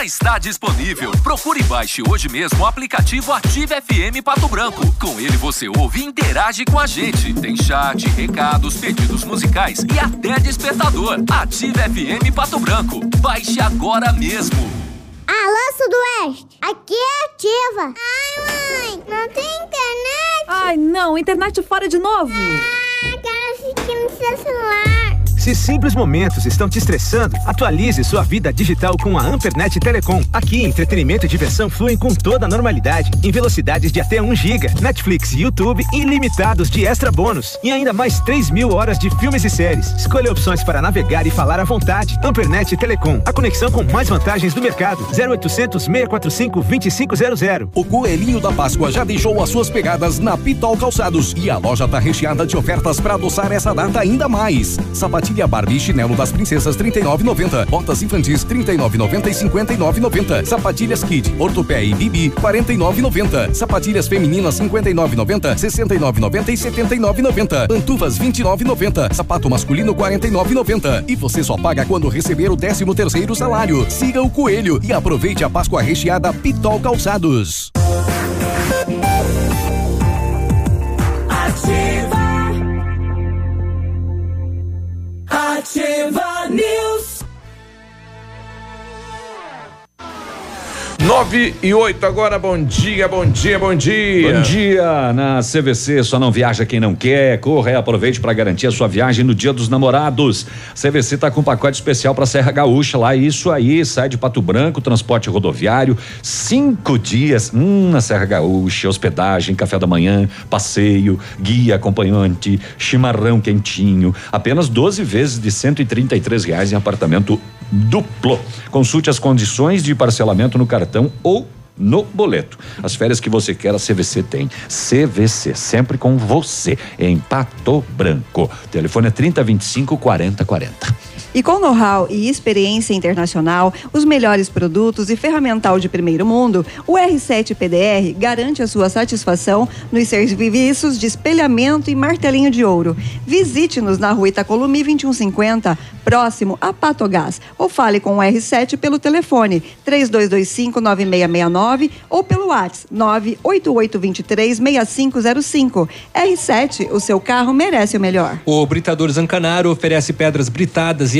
Já está disponível. Procure e baixe hoje mesmo o aplicativo Ative FM Pato Branco. Com ele você ouve e interage com a gente. Tem chat, recados, pedidos musicais e até despertador. Ative FM Pato Branco. Baixe agora mesmo. Alô, Sudoeste! Aqui é ativa! Ai, mãe, não tem internet? Ai, não, internet fora de novo! Ah, quero assistir no seu celular! Se simples momentos estão te estressando, atualize sua vida digital com a Ampernet Telecom. Aqui, entretenimento e diversão fluem com toda a normalidade, em velocidades de até 1 GB, Netflix YouTube ilimitados de extra bônus e ainda mais 3 mil horas de filmes e séries. Escolha opções para navegar e falar à vontade. Ampernet Telecom, a conexão com mais vantagens do mercado. 0800 645 2500. O Coelhinho da Páscoa já deixou as suas pegadas na Pitol Calçados e a loja está recheada de ofertas para adoçar essa data ainda mais. Sapatinho Sapatilha Barbie e chinelo das princesas 39,90. Botas infantis 39,90 e 59,90. Sapatilhas Kid, Ortopé e Bibi 49,90. Sapatilhas femininas 59,90, 69,90 e 79,90. Pantufas 29,90. Sapato masculino 49,90. E você só paga quando receber o 13 terceiro salário. Siga o Coelho e aproveite a Páscoa recheada Pitol Calçados. Ativa News. 9 e 8 agora, bom dia, bom dia, bom dia. Bom dia. Na CVC só não viaja quem não quer. Corra e aproveite para garantir a sua viagem no Dia dos Namorados. CVC tá com um pacote especial para Serra Gaúcha lá. Isso aí, sai de Pato Branco, transporte rodoviário, cinco dias hum, na Serra Gaúcha, hospedagem, café da manhã, passeio, guia acompanhante, chimarrão quentinho. Apenas 12 vezes de 133 reais em apartamento duplo. Consulte as condições de parcelamento no cartão ou no boleto. As férias que você quer, a CVC tem. CVC, sempre com você, em Pato Branco. Telefone é 3025 4040. E com know-how e experiência internacional, os melhores produtos e ferramental de primeiro mundo, o R7 PDR garante a sua satisfação nos serviços de espelhamento e martelinho de ouro. Visite-nos na rua Itacolumi 2150, próximo a Patogás, ou fale com o R7 pelo telefone 3225-9669 ou pelo WhatsApp 98823-6505. R7, o seu carro merece o melhor. O Britador Zancanaro oferece pedras britadas e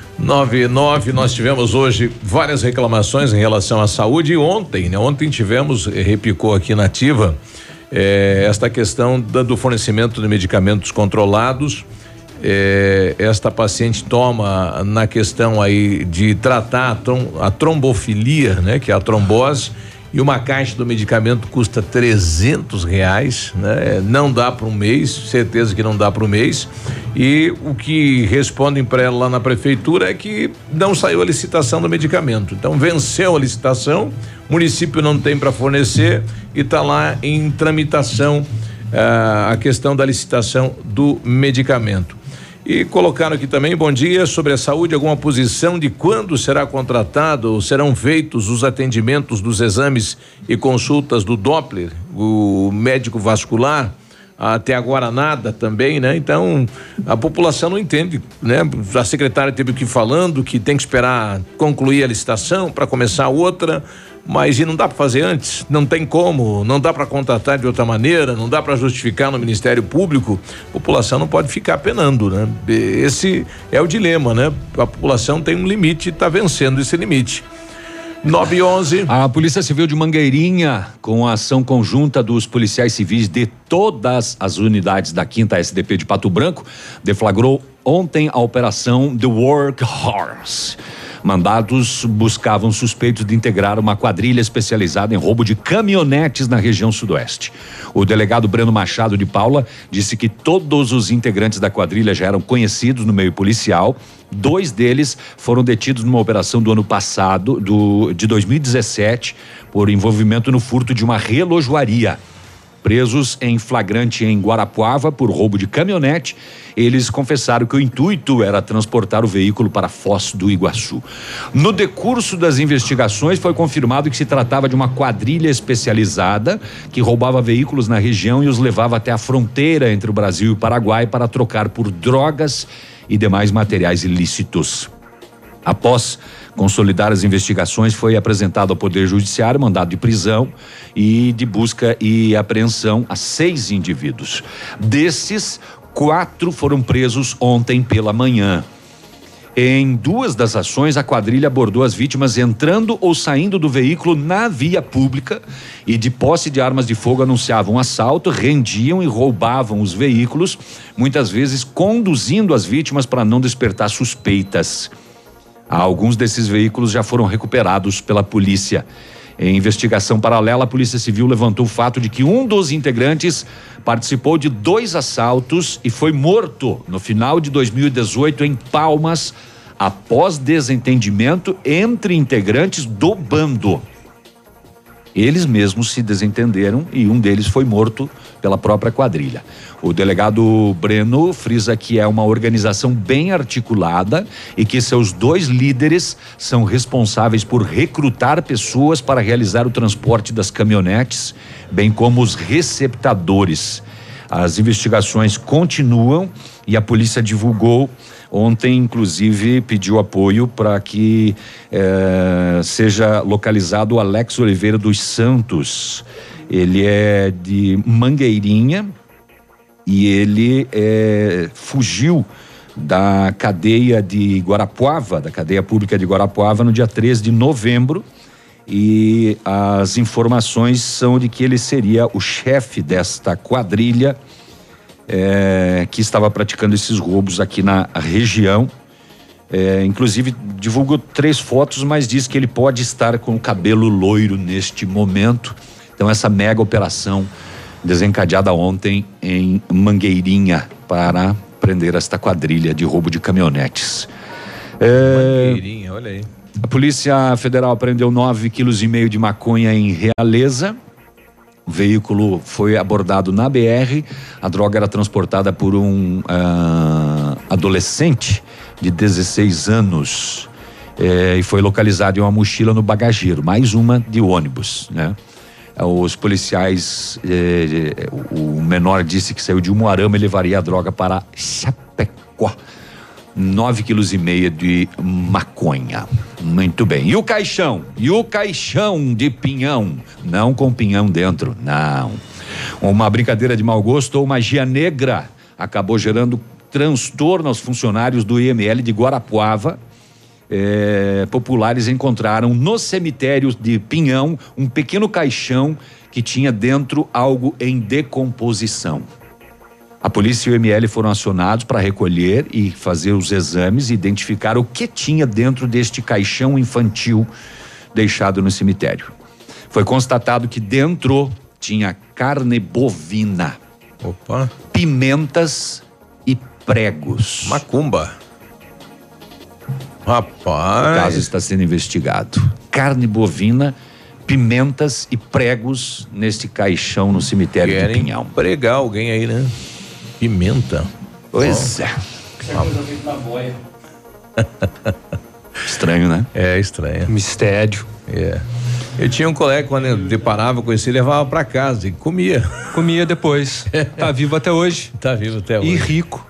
99, nós tivemos hoje várias reclamações em relação à saúde e ontem, né? Ontem tivemos, eh, repicou aqui na ativa, eh, esta questão da, do fornecimento de medicamentos controlados. Eh, esta paciente toma na questão aí de tratar a, trom, a trombofilia, né? Que é a trombose e uma caixa do medicamento custa 300 reais, né? Não dá para um mês, certeza que não dá para um mês. E o que respondem para ela lá na prefeitura é que não saiu a licitação do medicamento. Então venceu a licitação, município não tem para fornecer e está lá em tramitação uh, a questão da licitação do medicamento. E colocaram aqui também, bom dia, sobre a saúde, alguma posição de quando será contratado ou serão feitos os atendimentos dos exames e consultas do Doppler, o médico vascular, até agora nada também, né? Então, a população não entende, né? A secretária teve que ir falando que tem que esperar concluir a licitação para começar outra, mas e não dá para fazer antes? Não tem como, não dá para contratar de outra maneira, não dá para justificar no Ministério Público. A população não pode ficar penando, né? Esse é o dilema, né? A população tem um limite, está vencendo esse limite. 9 e 11. A Polícia Civil de Mangueirinha, com a ação conjunta dos policiais civis de todas as unidades da 5 SDP de Pato Branco, deflagrou ontem a operação The Workhorse. Mandados buscavam suspeitos de integrar uma quadrilha especializada em roubo de caminhonetes na região sudoeste. O delegado Breno Machado de Paula disse que todos os integrantes da quadrilha já eram conhecidos no meio policial. Dois deles foram detidos numa operação do ano passado, do, de 2017, por envolvimento no furto de uma relojoaria presos em flagrante em Guarapuava por roubo de caminhonete. Eles confessaram que o intuito era transportar o veículo para Foz do Iguaçu. No decurso das investigações, foi confirmado que se tratava de uma quadrilha especializada que roubava veículos na região e os levava até a fronteira entre o Brasil e o Paraguai para trocar por drogas e demais materiais ilícitos. Após consolidar as investigações, foi apresentado ao Poder Judiciário mandado de prisão e de busca e apreensão a seis indivíduos. Desses, quatro foram presos ontem pela manhã. Em duas das ações, a quadrilha abordou as vítimas entrando ou saindo do veículo na via pública e, de posse de armas de fogo, anunciavam assalto, rendiam e roubavam os veículos, muitas vezes conduzindo as vítimas para não despertar suspeitas. Alguns desses veículos já foram recuperados pela polícia. Em investigação paralela, a Polícia Civil levantou o fato de que um dos integrantes participou de dois assaltos e foi morto no final de 2018 em Palmas, após desentendimento entre integrantes do bando. Eles mesmos se desentenderam e um deles foi morto pela própria quadrilha. O delegado Breno frisa que é uma organização bem articulada e que seus dois líderes são responsáveis por recrutar pessoas para realizar o transporte das caminhonetes, bem como os receptadores. As investigações continuam e a polícia divulgou Ontem, inclusive, pediu apoio para que eh, seja localizado o Alex Oliveira dos Santos. Ele é de Mangueirinha e ele eh, fugiu da cadeia de Guarapuava, da cadeia pública de Guarapuava, no dia 13 de novembro. E as informações são de que ele seria o chefe desta quadrilha é, que estava praticando esses roubos aqui na região. É, inclusive divulgou três fotos, mas diz que ele pode estar com o cabelo loiro neste momento. Então essa mega operação desencadeada ontem em Mangueirinha para prender esta quadrilha de roubo de caminhonetes. É, Mangueirinha, olha aí. A Polícia Federal prendeu nove quilos e meio de maconha em Realeza. O veículo foi abordado na BR. A droga era transportada por um uh, adolescente de 16 anos eh, e foi localizado em uma mochila no bagageiro, mais uma de ônibus, né? Os policiais, eh, o menor disse que saiu de Umuarama e levaria a droga para Chapecó. 9 quilos e meia de maconha. Muito bem. E o caixão? E o caixão de pinhão? Não com pinhão dentro, não. Uma brincadeira de mau gosto ou magia negra acabou gerando transtorno aos funcionários do IML de Guarapuava. É, populares encontraram no cemitério de Pinhão um pequeno caixão que tinha dentro algo em decomposição. A polícia e o ML foram acionados para recolher e fazer os exames e identificar o que tinha dentro deste caixão infantil deixado no cemitério. Foi constatado que dentro tinha carne bovina. Opa. Pimentas e pregos. Macumba. Rapaz. O caso está sendo investigado. Carne bovina, pimentas e pregos neste caixão no cemitério Querem de Pinhão. pregar alguém aí, né? Pimenta. Pois Bom. é. Estranho, né? É estranho. Mistério. É. Eu tinha um colega, quando eu deparava com esse, levava para casa e comia. Comia depois. Tá vivo até hoje. Tá vivo até hoje. E rico.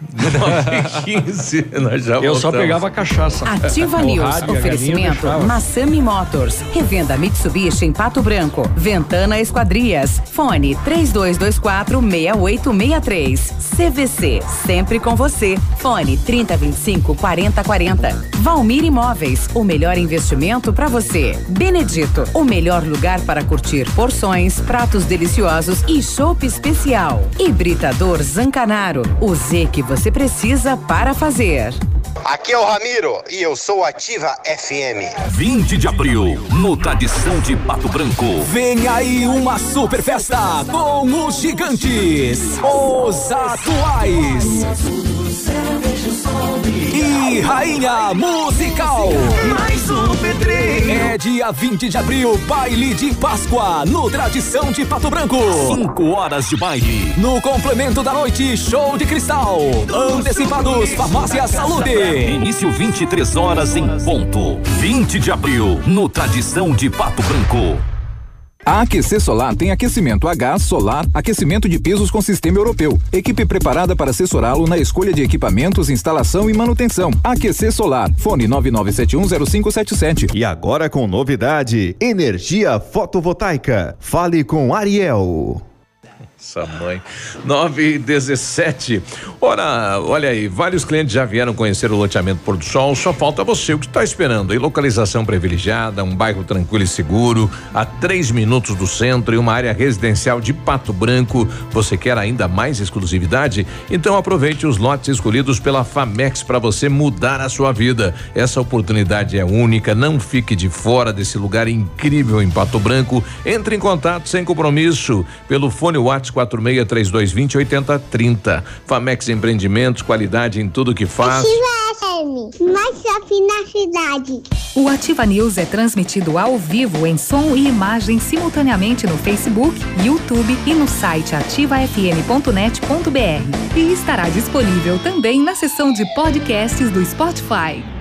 15, nós já Eu só voltamos. pegava cachaça. Ativa O News. rádio, Oferecimento. Massami Motors. Revenda Mitsubishi em Pato Branco. Ventana Esquadrias. Fone 3224 6863. CVC. Sempre com você. Fone 3025 4040. Valmir Imóveis. O melhor investimento para você. Benedito. O melhor lugar para curtir porções, pratos deliciosos e chopp especial. Hibridador Zancanaro. O Z que você precisa para fazer. Aqui é o Ramiro e eu sou Ativa FM. 20 de abril, no Tradição de Pato Branco. Vem aí uma super festa com os gigantes, os atuais. E Rainha Musical. É dia 20 de abril, baile de Páscoa, no Tradição de Pato Branco. Cinco horas de baile. No complemento da noite, show de cristal. Antecipados, Farmácia Saúde. Início 23 horas em ponto. 20 de abril, no Tradição de Pato Branco. A Aquecer Solar tem aquecimento a gás, solar, aquecimento de pisos com sistema europeu. Equipe preparada para assessorá-lo na escolha de equipamentos, instalação e manutenção. Aquecer Solar. Fone 99710577. E agora com novidade: energia fotovoltaica. Fale com Ariel. Nossa mãe. 9 e 17. Ora, olha aí, vários clientes já vieram conhecer o loteamento Pôr do Sol, só falta você. O que está esperando? Aí, localização privilegiada, um bairro tranquilo e seguro, a três minutos do centro e uma área residencial de Pato Branco. Você quer ainda mais exclusividade? Então aproveite os lotes escolhidos pela Famex para você mudar a sua vida. Essa oportunidade é única, não fique de fora desse lugar incrível em Pato Branco. Entre em contato sem compromisso pelo fone WhatsApp 463220 8030. Famex Empreendimentos, qualidade em tudo que faz. Ativa FM, mais shopping na cidade. O Ativa News é transmitido ao vivo em som e imagem simultaneamente no Facebook, YouTube e no site ativafm.net.br. E estará disponível também na seção de podcasts do Spotify.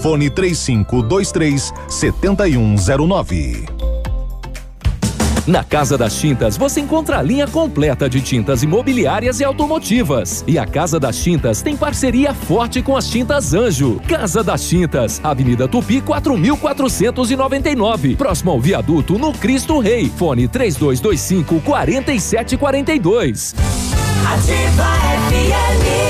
fone 3523 7109. Na Casa das Tintas você encontra a linha completa de tintas imobiliárias e automotivas. E a Casa das Tintas tem parceria forte com as Tintas Anjo. Casa das Tintas, Avenida Tupi 4499, próximo ao viaduto no Cristo Rei. Fone 3225 4742. Ativa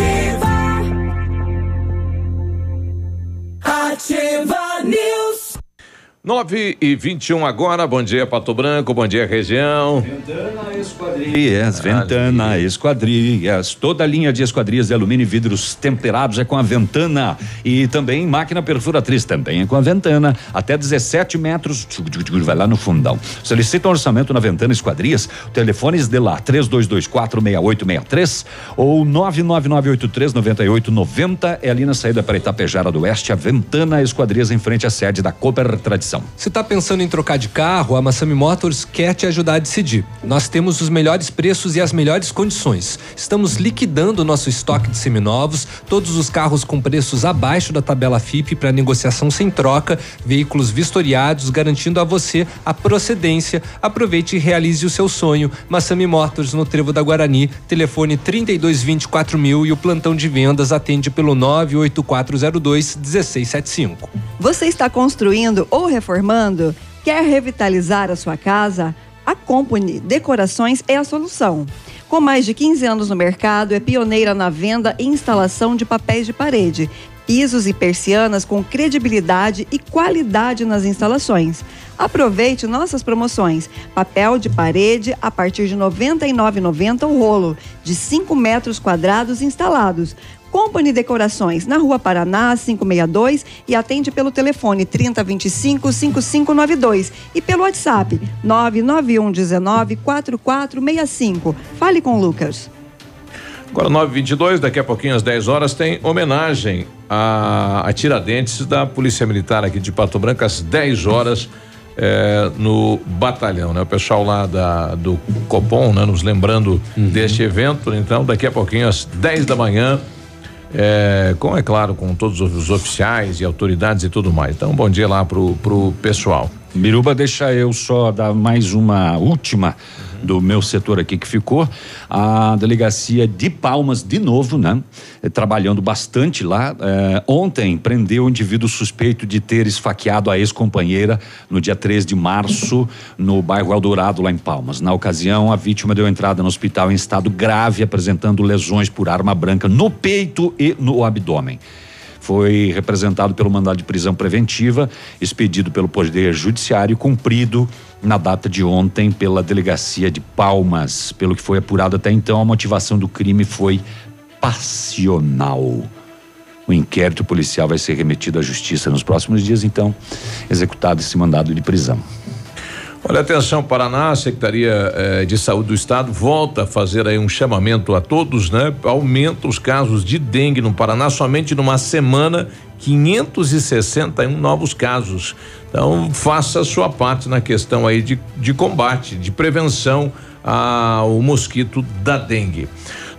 Ativa. Ativa News. 9 e 21 agora. Bom dia, Pato Branco. Bom dia, região. Esquadrias, Ventana Esquadrias. Toda a linha de esquadrias de alumínio e vidros temperados é com a Ventana. E também máquina perfuratriz também é com a Ventana. Até 17 metros, vai lá no fundão. Solicita um orçamento na Ventana Esquadrias. Telefones de lá, 32246863 ou 999839890. É ali na saída para Itapejara do Oeste, a Ventana Esquadrias em frente à sede da Cooper Tradição. Se está pensando em trocar de carro, a Massami Motors quer te ajudar a decidir. Nós temos os melhores preços e as melhores condições. Estamos liquidando nosso estoque de seminovos, todos os carros com preços abaixo da tabela FIP para negociação sem troca, veículos vistoriados, garantindo a você a procedência. Aproveite e realize o seu sonho. Massami Motors no Trevo da Guarani, telefone 3224 mil e o plantão de vendas atende pelo 98402 1675. Você está construindo ou reformando? Quer revitalizar a sua casa? A Company Decorações é a solução. Com mais de 15 anos no mercado, é pioneira na venda e instalação de papéis de parede, pisos e persianas com credibilidade e qualidade nas instalações. Aproveite nossas promoções. Papel de parede a partir de R$ 99,90 o rolo, de 5 metros quadrados instalados. Company Decorações, na Rua Paraná, 562 e atende pelo telefone 3025 5592 e pelo WhatsApp 991 19 4465. Fale com o Lucas. Agora 9:22, daqui a pouquinho às 10 horas tem homenagem a, a Tiradentes da Polícia Militar aqui de Pato Branco às 10 horas eh, no batalhão, né? O pessoal lá da do Copom, né? Nos lembrando deste evento, então daqui a pouquinho às 10 da manhã é, com, é claro, com todos os oficiais e autoridades e tudo mais. Então, bom dia lá pro, pro pessoal. Biruba, deixa eu só dar mais uma última do meu setor aqui que ficou. A delegacia de Palmas, de novo, né? Eh, Trabalhando bastante lá. Eh, ontem prendeu um indivíduo suspeito de ter esfaqueado a ex-companheira no dia 3 de março, no bairro Eldorado, lá em Palmas. Na ocasião, a vítima deu entrada no hospital em estado grave, apresentando lesões por arma branca no peito e no abdômen foi representado pelo mandado de prisão preventiva, expedido pelo Poder Judiciário, cumprido na data de ontem pela delegacia de Palmas. Pelo que foi apurado até então, a motivação do crime foi passional. O inquérito policial vai ser remetido à justiça nos próximos dias, então, executado esse mandado de prisão. Olha, atenção, Paraná, a Secretaria eh, de Saúde do Estado volta a fazer aí um chamamento a todos, né? Aumenta os casos de dengue no Paraná, somente numa semana, 561 novos casos. Então, faça a sua parte na questão aí de, de combate, de prevenção ao mosquito da dengue.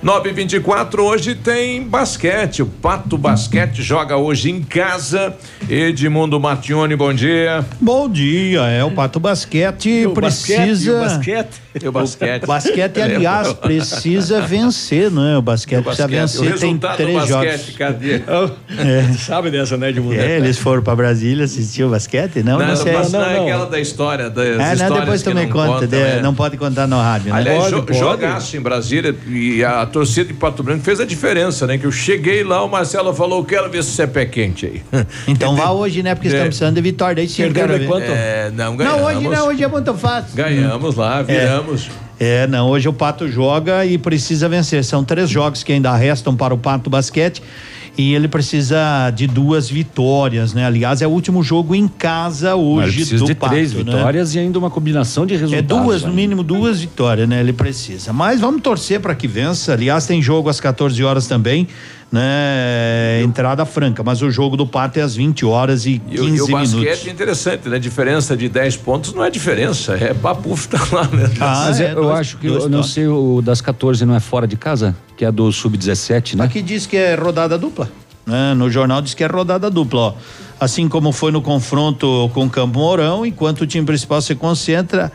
924 hoje tem basquete. O Pato Basquete joga hoje em casa. Edmundo Martione, bom dia. Bom dia, é o Pato Basquete o basquete, precisa. e o basquete? E o basquete. O basquete, aliás, precisa vencer, né? O basquete, O precisa basquete, o vencer, tem resultado do três basquete, jogos. cadê? É. Sabe dessa, né, Edmundo? É, eles foram pra Brasília assistir o basquete? Não, não, Não, sei. mas não, é aquela da história, das É, não, depois me não conta, contam, de- né? não pode contar no rádio, né? Aliás, jo jogaço em Brasília e a torcida de Pato Branco fez a diferença, né? Que eu cheguei lá, o Marcelo falou, quero ver se você é pé quente aí. Então vá hoje, né? Porque É. estamos precisando de vitória. Daí sim, Perderam quero de ver. quanto? É, não, ganhamos. Não, hoje não, hoje é muito fácil. Ganhamos lá, viramos. É, não, hoje o Pato joga e precisa vencer. São três jogos que ainda restam para o Pato Basquete e ele precisa de duas vitórias, né? Aliás, é o último jogo em casa Mas hoje precisa do de Pato, três né? vitórias e ainda uma combinação de É resultados. duas, no ainda. mínimo duas vitórias, né? Ele precisa. Mas vamos torcer para que vença. Aliás, tem jogo às 14 horas também né? Entrada franca, mas o jogo do Pato é às 20 horas e 15 E, o- e o minutos. basquete é interessante, né? Diferença de 10 pontos não é diferença, é papuf tá lá, né? Ah, Mas é, eu acho que, eu não sei, o das 14 não é fora de casa? Que é do Sub-17, né? Aqui diz que é rodada dupla. Né? No jornal diz que é rodada dupla, ó. Assim como foi no confronto com o Campo Mourão, enquanto o time principal se concentra,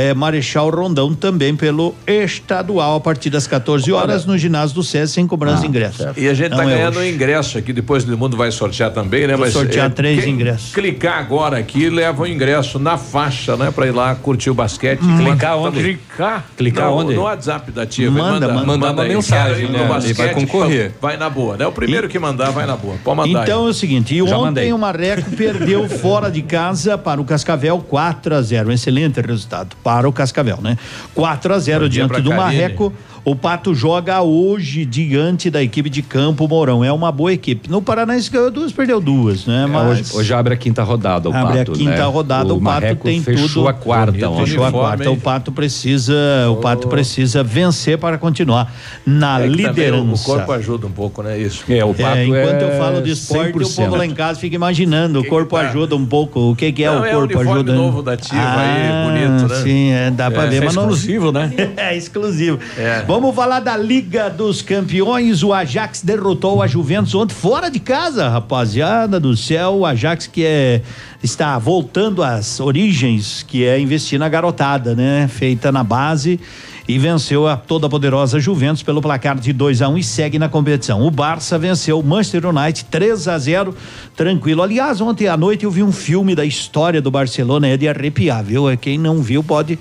é, Marechal Rondão também pelo estadual a partir das 14 horas no ginásio do SESI sem cobrança de ingresso. E a gente tá Não é ganhando hoje. ingresso aqui, depois o mundo vai sortear também, né? Vou Mas sortear é, três ingressos. Clicar agora aqui leva o ingresso na faixa, né? Pra ir lá curtir o basquete. Clicar Enquanto onde? Clicar? Clicar no, onde? No WhatsApp da tia. Manda, manda. Mandar uma aí. mensagem, Quero ir né? no Ele vai basquete, concorrer. Vai na boa, né? O primeiro que mandar vai na boa. Pode mandar Então é aí. o seguinte, e Já ontem mandei. o Marreco perdeu fora de casa para o Cascavel 4 a 0 um excelente resultado para o Cascavel, né? 4 a 0 Bom dia diante do Karine. Marreco. O Pato joga hoje diante da equipe de Campo Mourão. É uma boa equipe. No Paranaense ganhou duas, perdeu duas, né? É, Mas hoje, hoje abre a quinta rodada o abre Pato, a quinta né? rodada, o, Pato Marreco tem fechou tudo. a quarta ontem. Fechou a quarta. O Pato precisa, o Pato precisa vencer para continuar na É que liderança. O, o corpo ajuda um pouco, né? Isso. É, o É, enquanto eu falo de esporte, o povo lá em casa fica imaginando, o corpo ajuda um pouco. O que, que é Não, o é o corpo uniforme ajuda? novo da Ativa aí, Ah, bonito, né? Sim, é, dá pra É, ver, é mas não- exclusivo, né? é exclusivo. É. Vamos falar da Liga dos Campeões. O Ajax derrotou a Juventus ontem fora de casa, rapaziada do céu. O Ajax que é está voltando às origens, que é investir na garotada, né? Feita na base e venceu a toda poderosa Juventus pelo placar de 2 a 1 um e segue na competição. O Barça venceu o Manchester United 3 a 0, tranquilo. Aliás, ontem à noite eu vi um filme da história do Barcelona, é de arrepiar, viu? Quem não viu pode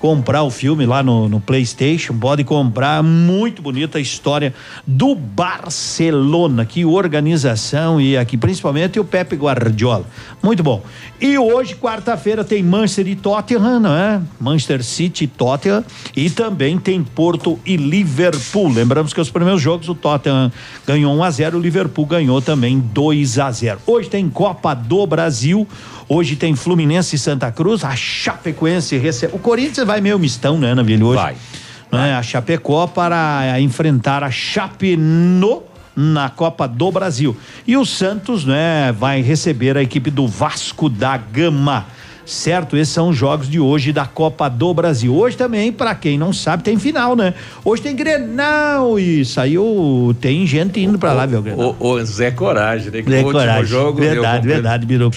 comprar o filme lá no, no PlayStation, pode comprar. Muito bonita a história do Barcelona, que organização e aqui principalmente o Pepe Guardiola. Muito bom. E hoje, quarta-feira, tem Manchester e Tottenham, não é? Manchester City e Tottenham. E também tem Porto e Liverpool. Lembramos que os primeiros jogos o Tottenham ganhou 1 a 0 o Liverpool ganhou também 2 a 0 Hoje tem Copa do Brasil. Hoje tem Fluminense e Santa Cruz. A Chapecoense recebe. O Corinthians vai meio mistão, né, Navilho? Hoje. Vai. Né? A Chapecó para enfrentar a Chape no na Copa do Brasil. E o Santos, né, vai receber a equipe do Vasco da Gama. Certo? Esses são os jogos de hoje da Copa do Brasil. Hoje também, para quem não sabe, tem final, né? Hoje tem Grenal e saiu, tem gente indo para lá, viu, Grenal. O, o Zé Coragem, né? Que É o último coragem. jogo. verdade, eu verdade, Biru.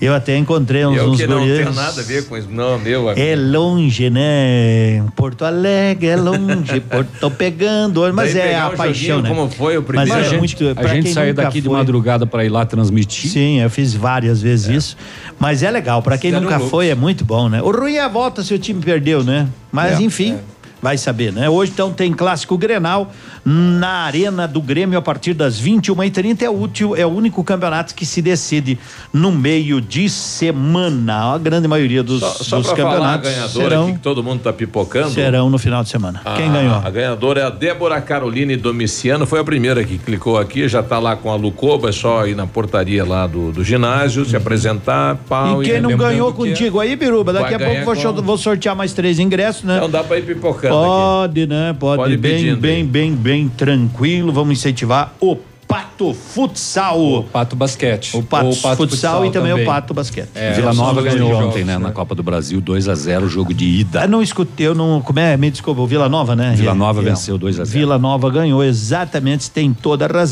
Eu até encontrei uns, Eu uns que não tenho nada a ver com isso. Não, meu amigo. É longe, né? Porto Alegre é longe, Porto, tô pegando, mas Daí é a paixão, né? como foi o primeiro. Mas a é gente, muito, a gente saiu daqui de foi. madrugada para ir lá transmitir. Sim, eu fiz várias vezes isso. Mas é legal, pra quem nunca loucos. foi, é muito bom, né? O ruim é a volta se o time perdeu, né? Mas É, enfim. Vai saber, né? Hoje então tem clássico Grenal na Arena do Grêmio a partir das 21h30. É útil, é o único campeonato que se decide no meio de semana. A grande maioria dos, Só, só dos pra falar a campeonatos ganhadora serão, aqui que todo mundo tá pipocando. serão no final de semana. Quem A- ganhou? A ganhadora é a Débora Caroline Domiciano, foi a primeira que clicou aqui, já tá lá com a Lucoba, é só ir na portaria lá do, do ginásio, se apresentar, pau. E quem não lembrando ganhou é- contigo aí, Biruba? Daqui a pouco vou, com- vou sortear mais três ingressos, né? Não dá pra ir pipocando Pode, né? Pode, Pode bem, bem, bem, bem tranquilo. Vamos incentivar o Pato Futsal. O Pato Basquete. O Pato, O Pato Futsal, Futsal e também, também. o Pato Basquete. É, Vila Nova ganhou jogos, ontem, né, na Copa do Brasil, 2 a 0 jogo de ida. Eu não escutei, eu não. Como é? Me desculpa, o Vila Nova, né? Vila Nova É, venceu 2 a 0. Vila Nova ganhou, exatamente, tem toda a razão.